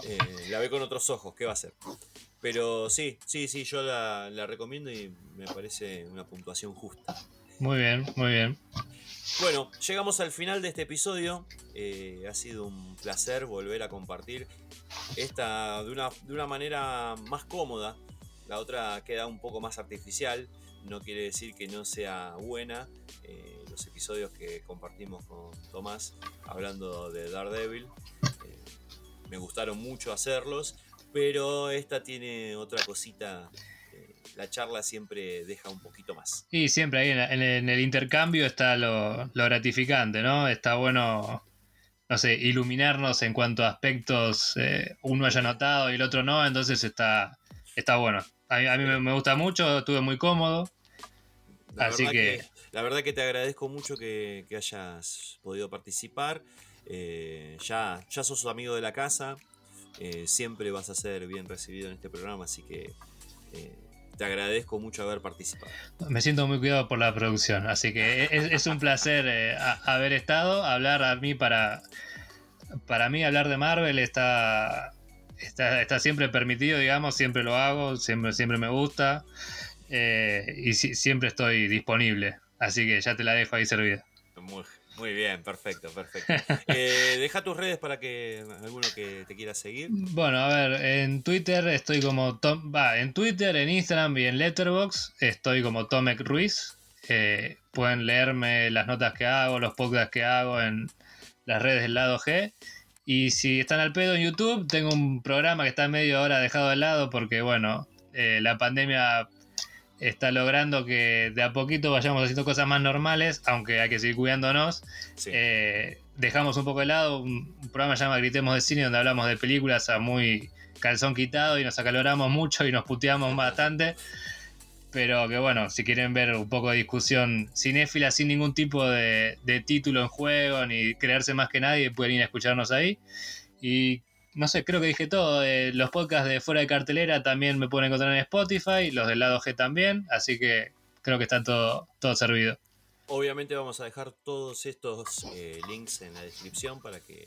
Eh, la ve con otros ojos, ¿qué va a hacer? Pero sí, sí, sí, yo la, la recomiendo y me parece una puntuación justa. Muy bien, muy bien. Bueno, llegamos al final de este episodio. Eh, ha sido un placer volver a compartir esta de una, de una manera más cómoda. La otra queda un poco más artificial. No quiere decir que no sea buena. Eh, los episodios que compartimos con Tomás hablando de Daredevil. eh, me gustaron mucho hacerlos. Pero esta tiene otra cosita. eh, la charla siempre deja un poquito más. Y siempre ahí en, la- en el, intercambio está lo, lo gratificante, ¿no? Está bueno, no sé, iluminarnos en cuanto a aspectos eh, uno haya notado y el otro no, entonces está, está bueno. A mí, a mí me, gusta mucho, estuve muy cómodo. La Así que- La verdad que te agradezco mucho que, hayas podido participar. Eh, ya, ya sos amigo de la casa. eh, siempre vas a ser bien recibido en este programa, así que eh, te agradezco mucho haber participado. Me siento muy cuidado por la producción, así que es, es un placer haber estado. Hablar a mí para, para mí hablar de Marvel está, está, está siempre permitido, digamos, siempre lo hago, siempre, siempre me gusta y si- siempre estoy disponible. Así que ya te la dejo ahí servida. Muy, muy bien, perfecto, perfecto. Eh, deja tus redes para que alguno que te quiera seguir. Bueno, a ver, en Twitter estoy como Tom, va, en Twitter, en Instagram y en Letterboxd estoy como Tomek Ruiz. Eh, pueden leerme las notas que hago, los podcasts que hago en las redes del lado G. Y si están al pedo en YouTube, tengo un programa que está medio ahora dejado de lado porque, bueno, eh, la pandemia está logrando que de a poquito vayamos haciendo cosas más normales, aunque hay que seguir cuidándonos. Sí. Eh, dejamos un poco de lado un, un programa que se llama Gritemos de Cine, donde hablamos de películas a muy calzón quitado y nos acaloramos mucho y nos puteamos bastante. Pero que bueno, si quieren ver un poco de discusión cinéfila sin ningún tipo de, de título en juego ni creerse más que nadie, pueden ir a escucharnos ahí. Y no sé, creo que dije todo. Eh, los podcasts de fuera de cartelera también me pueden encontrar en Spotify, los del lado G también, así que creo que está todo, todo servido. Obviamente vamos a dejar todos estos eh, links en la descripción para que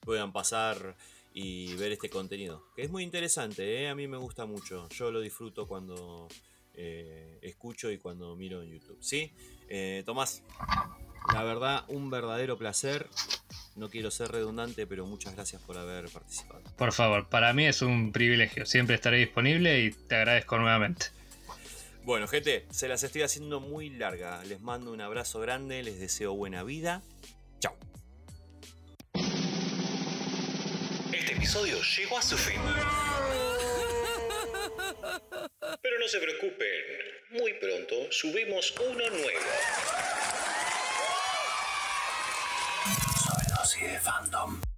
puedan pasar y ver este contenido. Que es muy interesante, ¿eh? a mí me gusta mucho. Yo lo disfruto cuando escucho y cuando miro en YouTube. ¿Sí? Tomás, la verdad, un verdadero placer. No quiero ser redundante, pero muchas gracias por haber participado. Por favor, para mí es un privilegio. Siempre estaré disponible y te agradezco nuevamente. Bueno, gente, se las estoy haciendo muy larga. Les mando un abrazo grande, les deseo buena vida. Chao. Este episodio llegó a su fin. Pero no se preocupen, muy pronto subimos uno nuevo. Sobre dosis de fandom.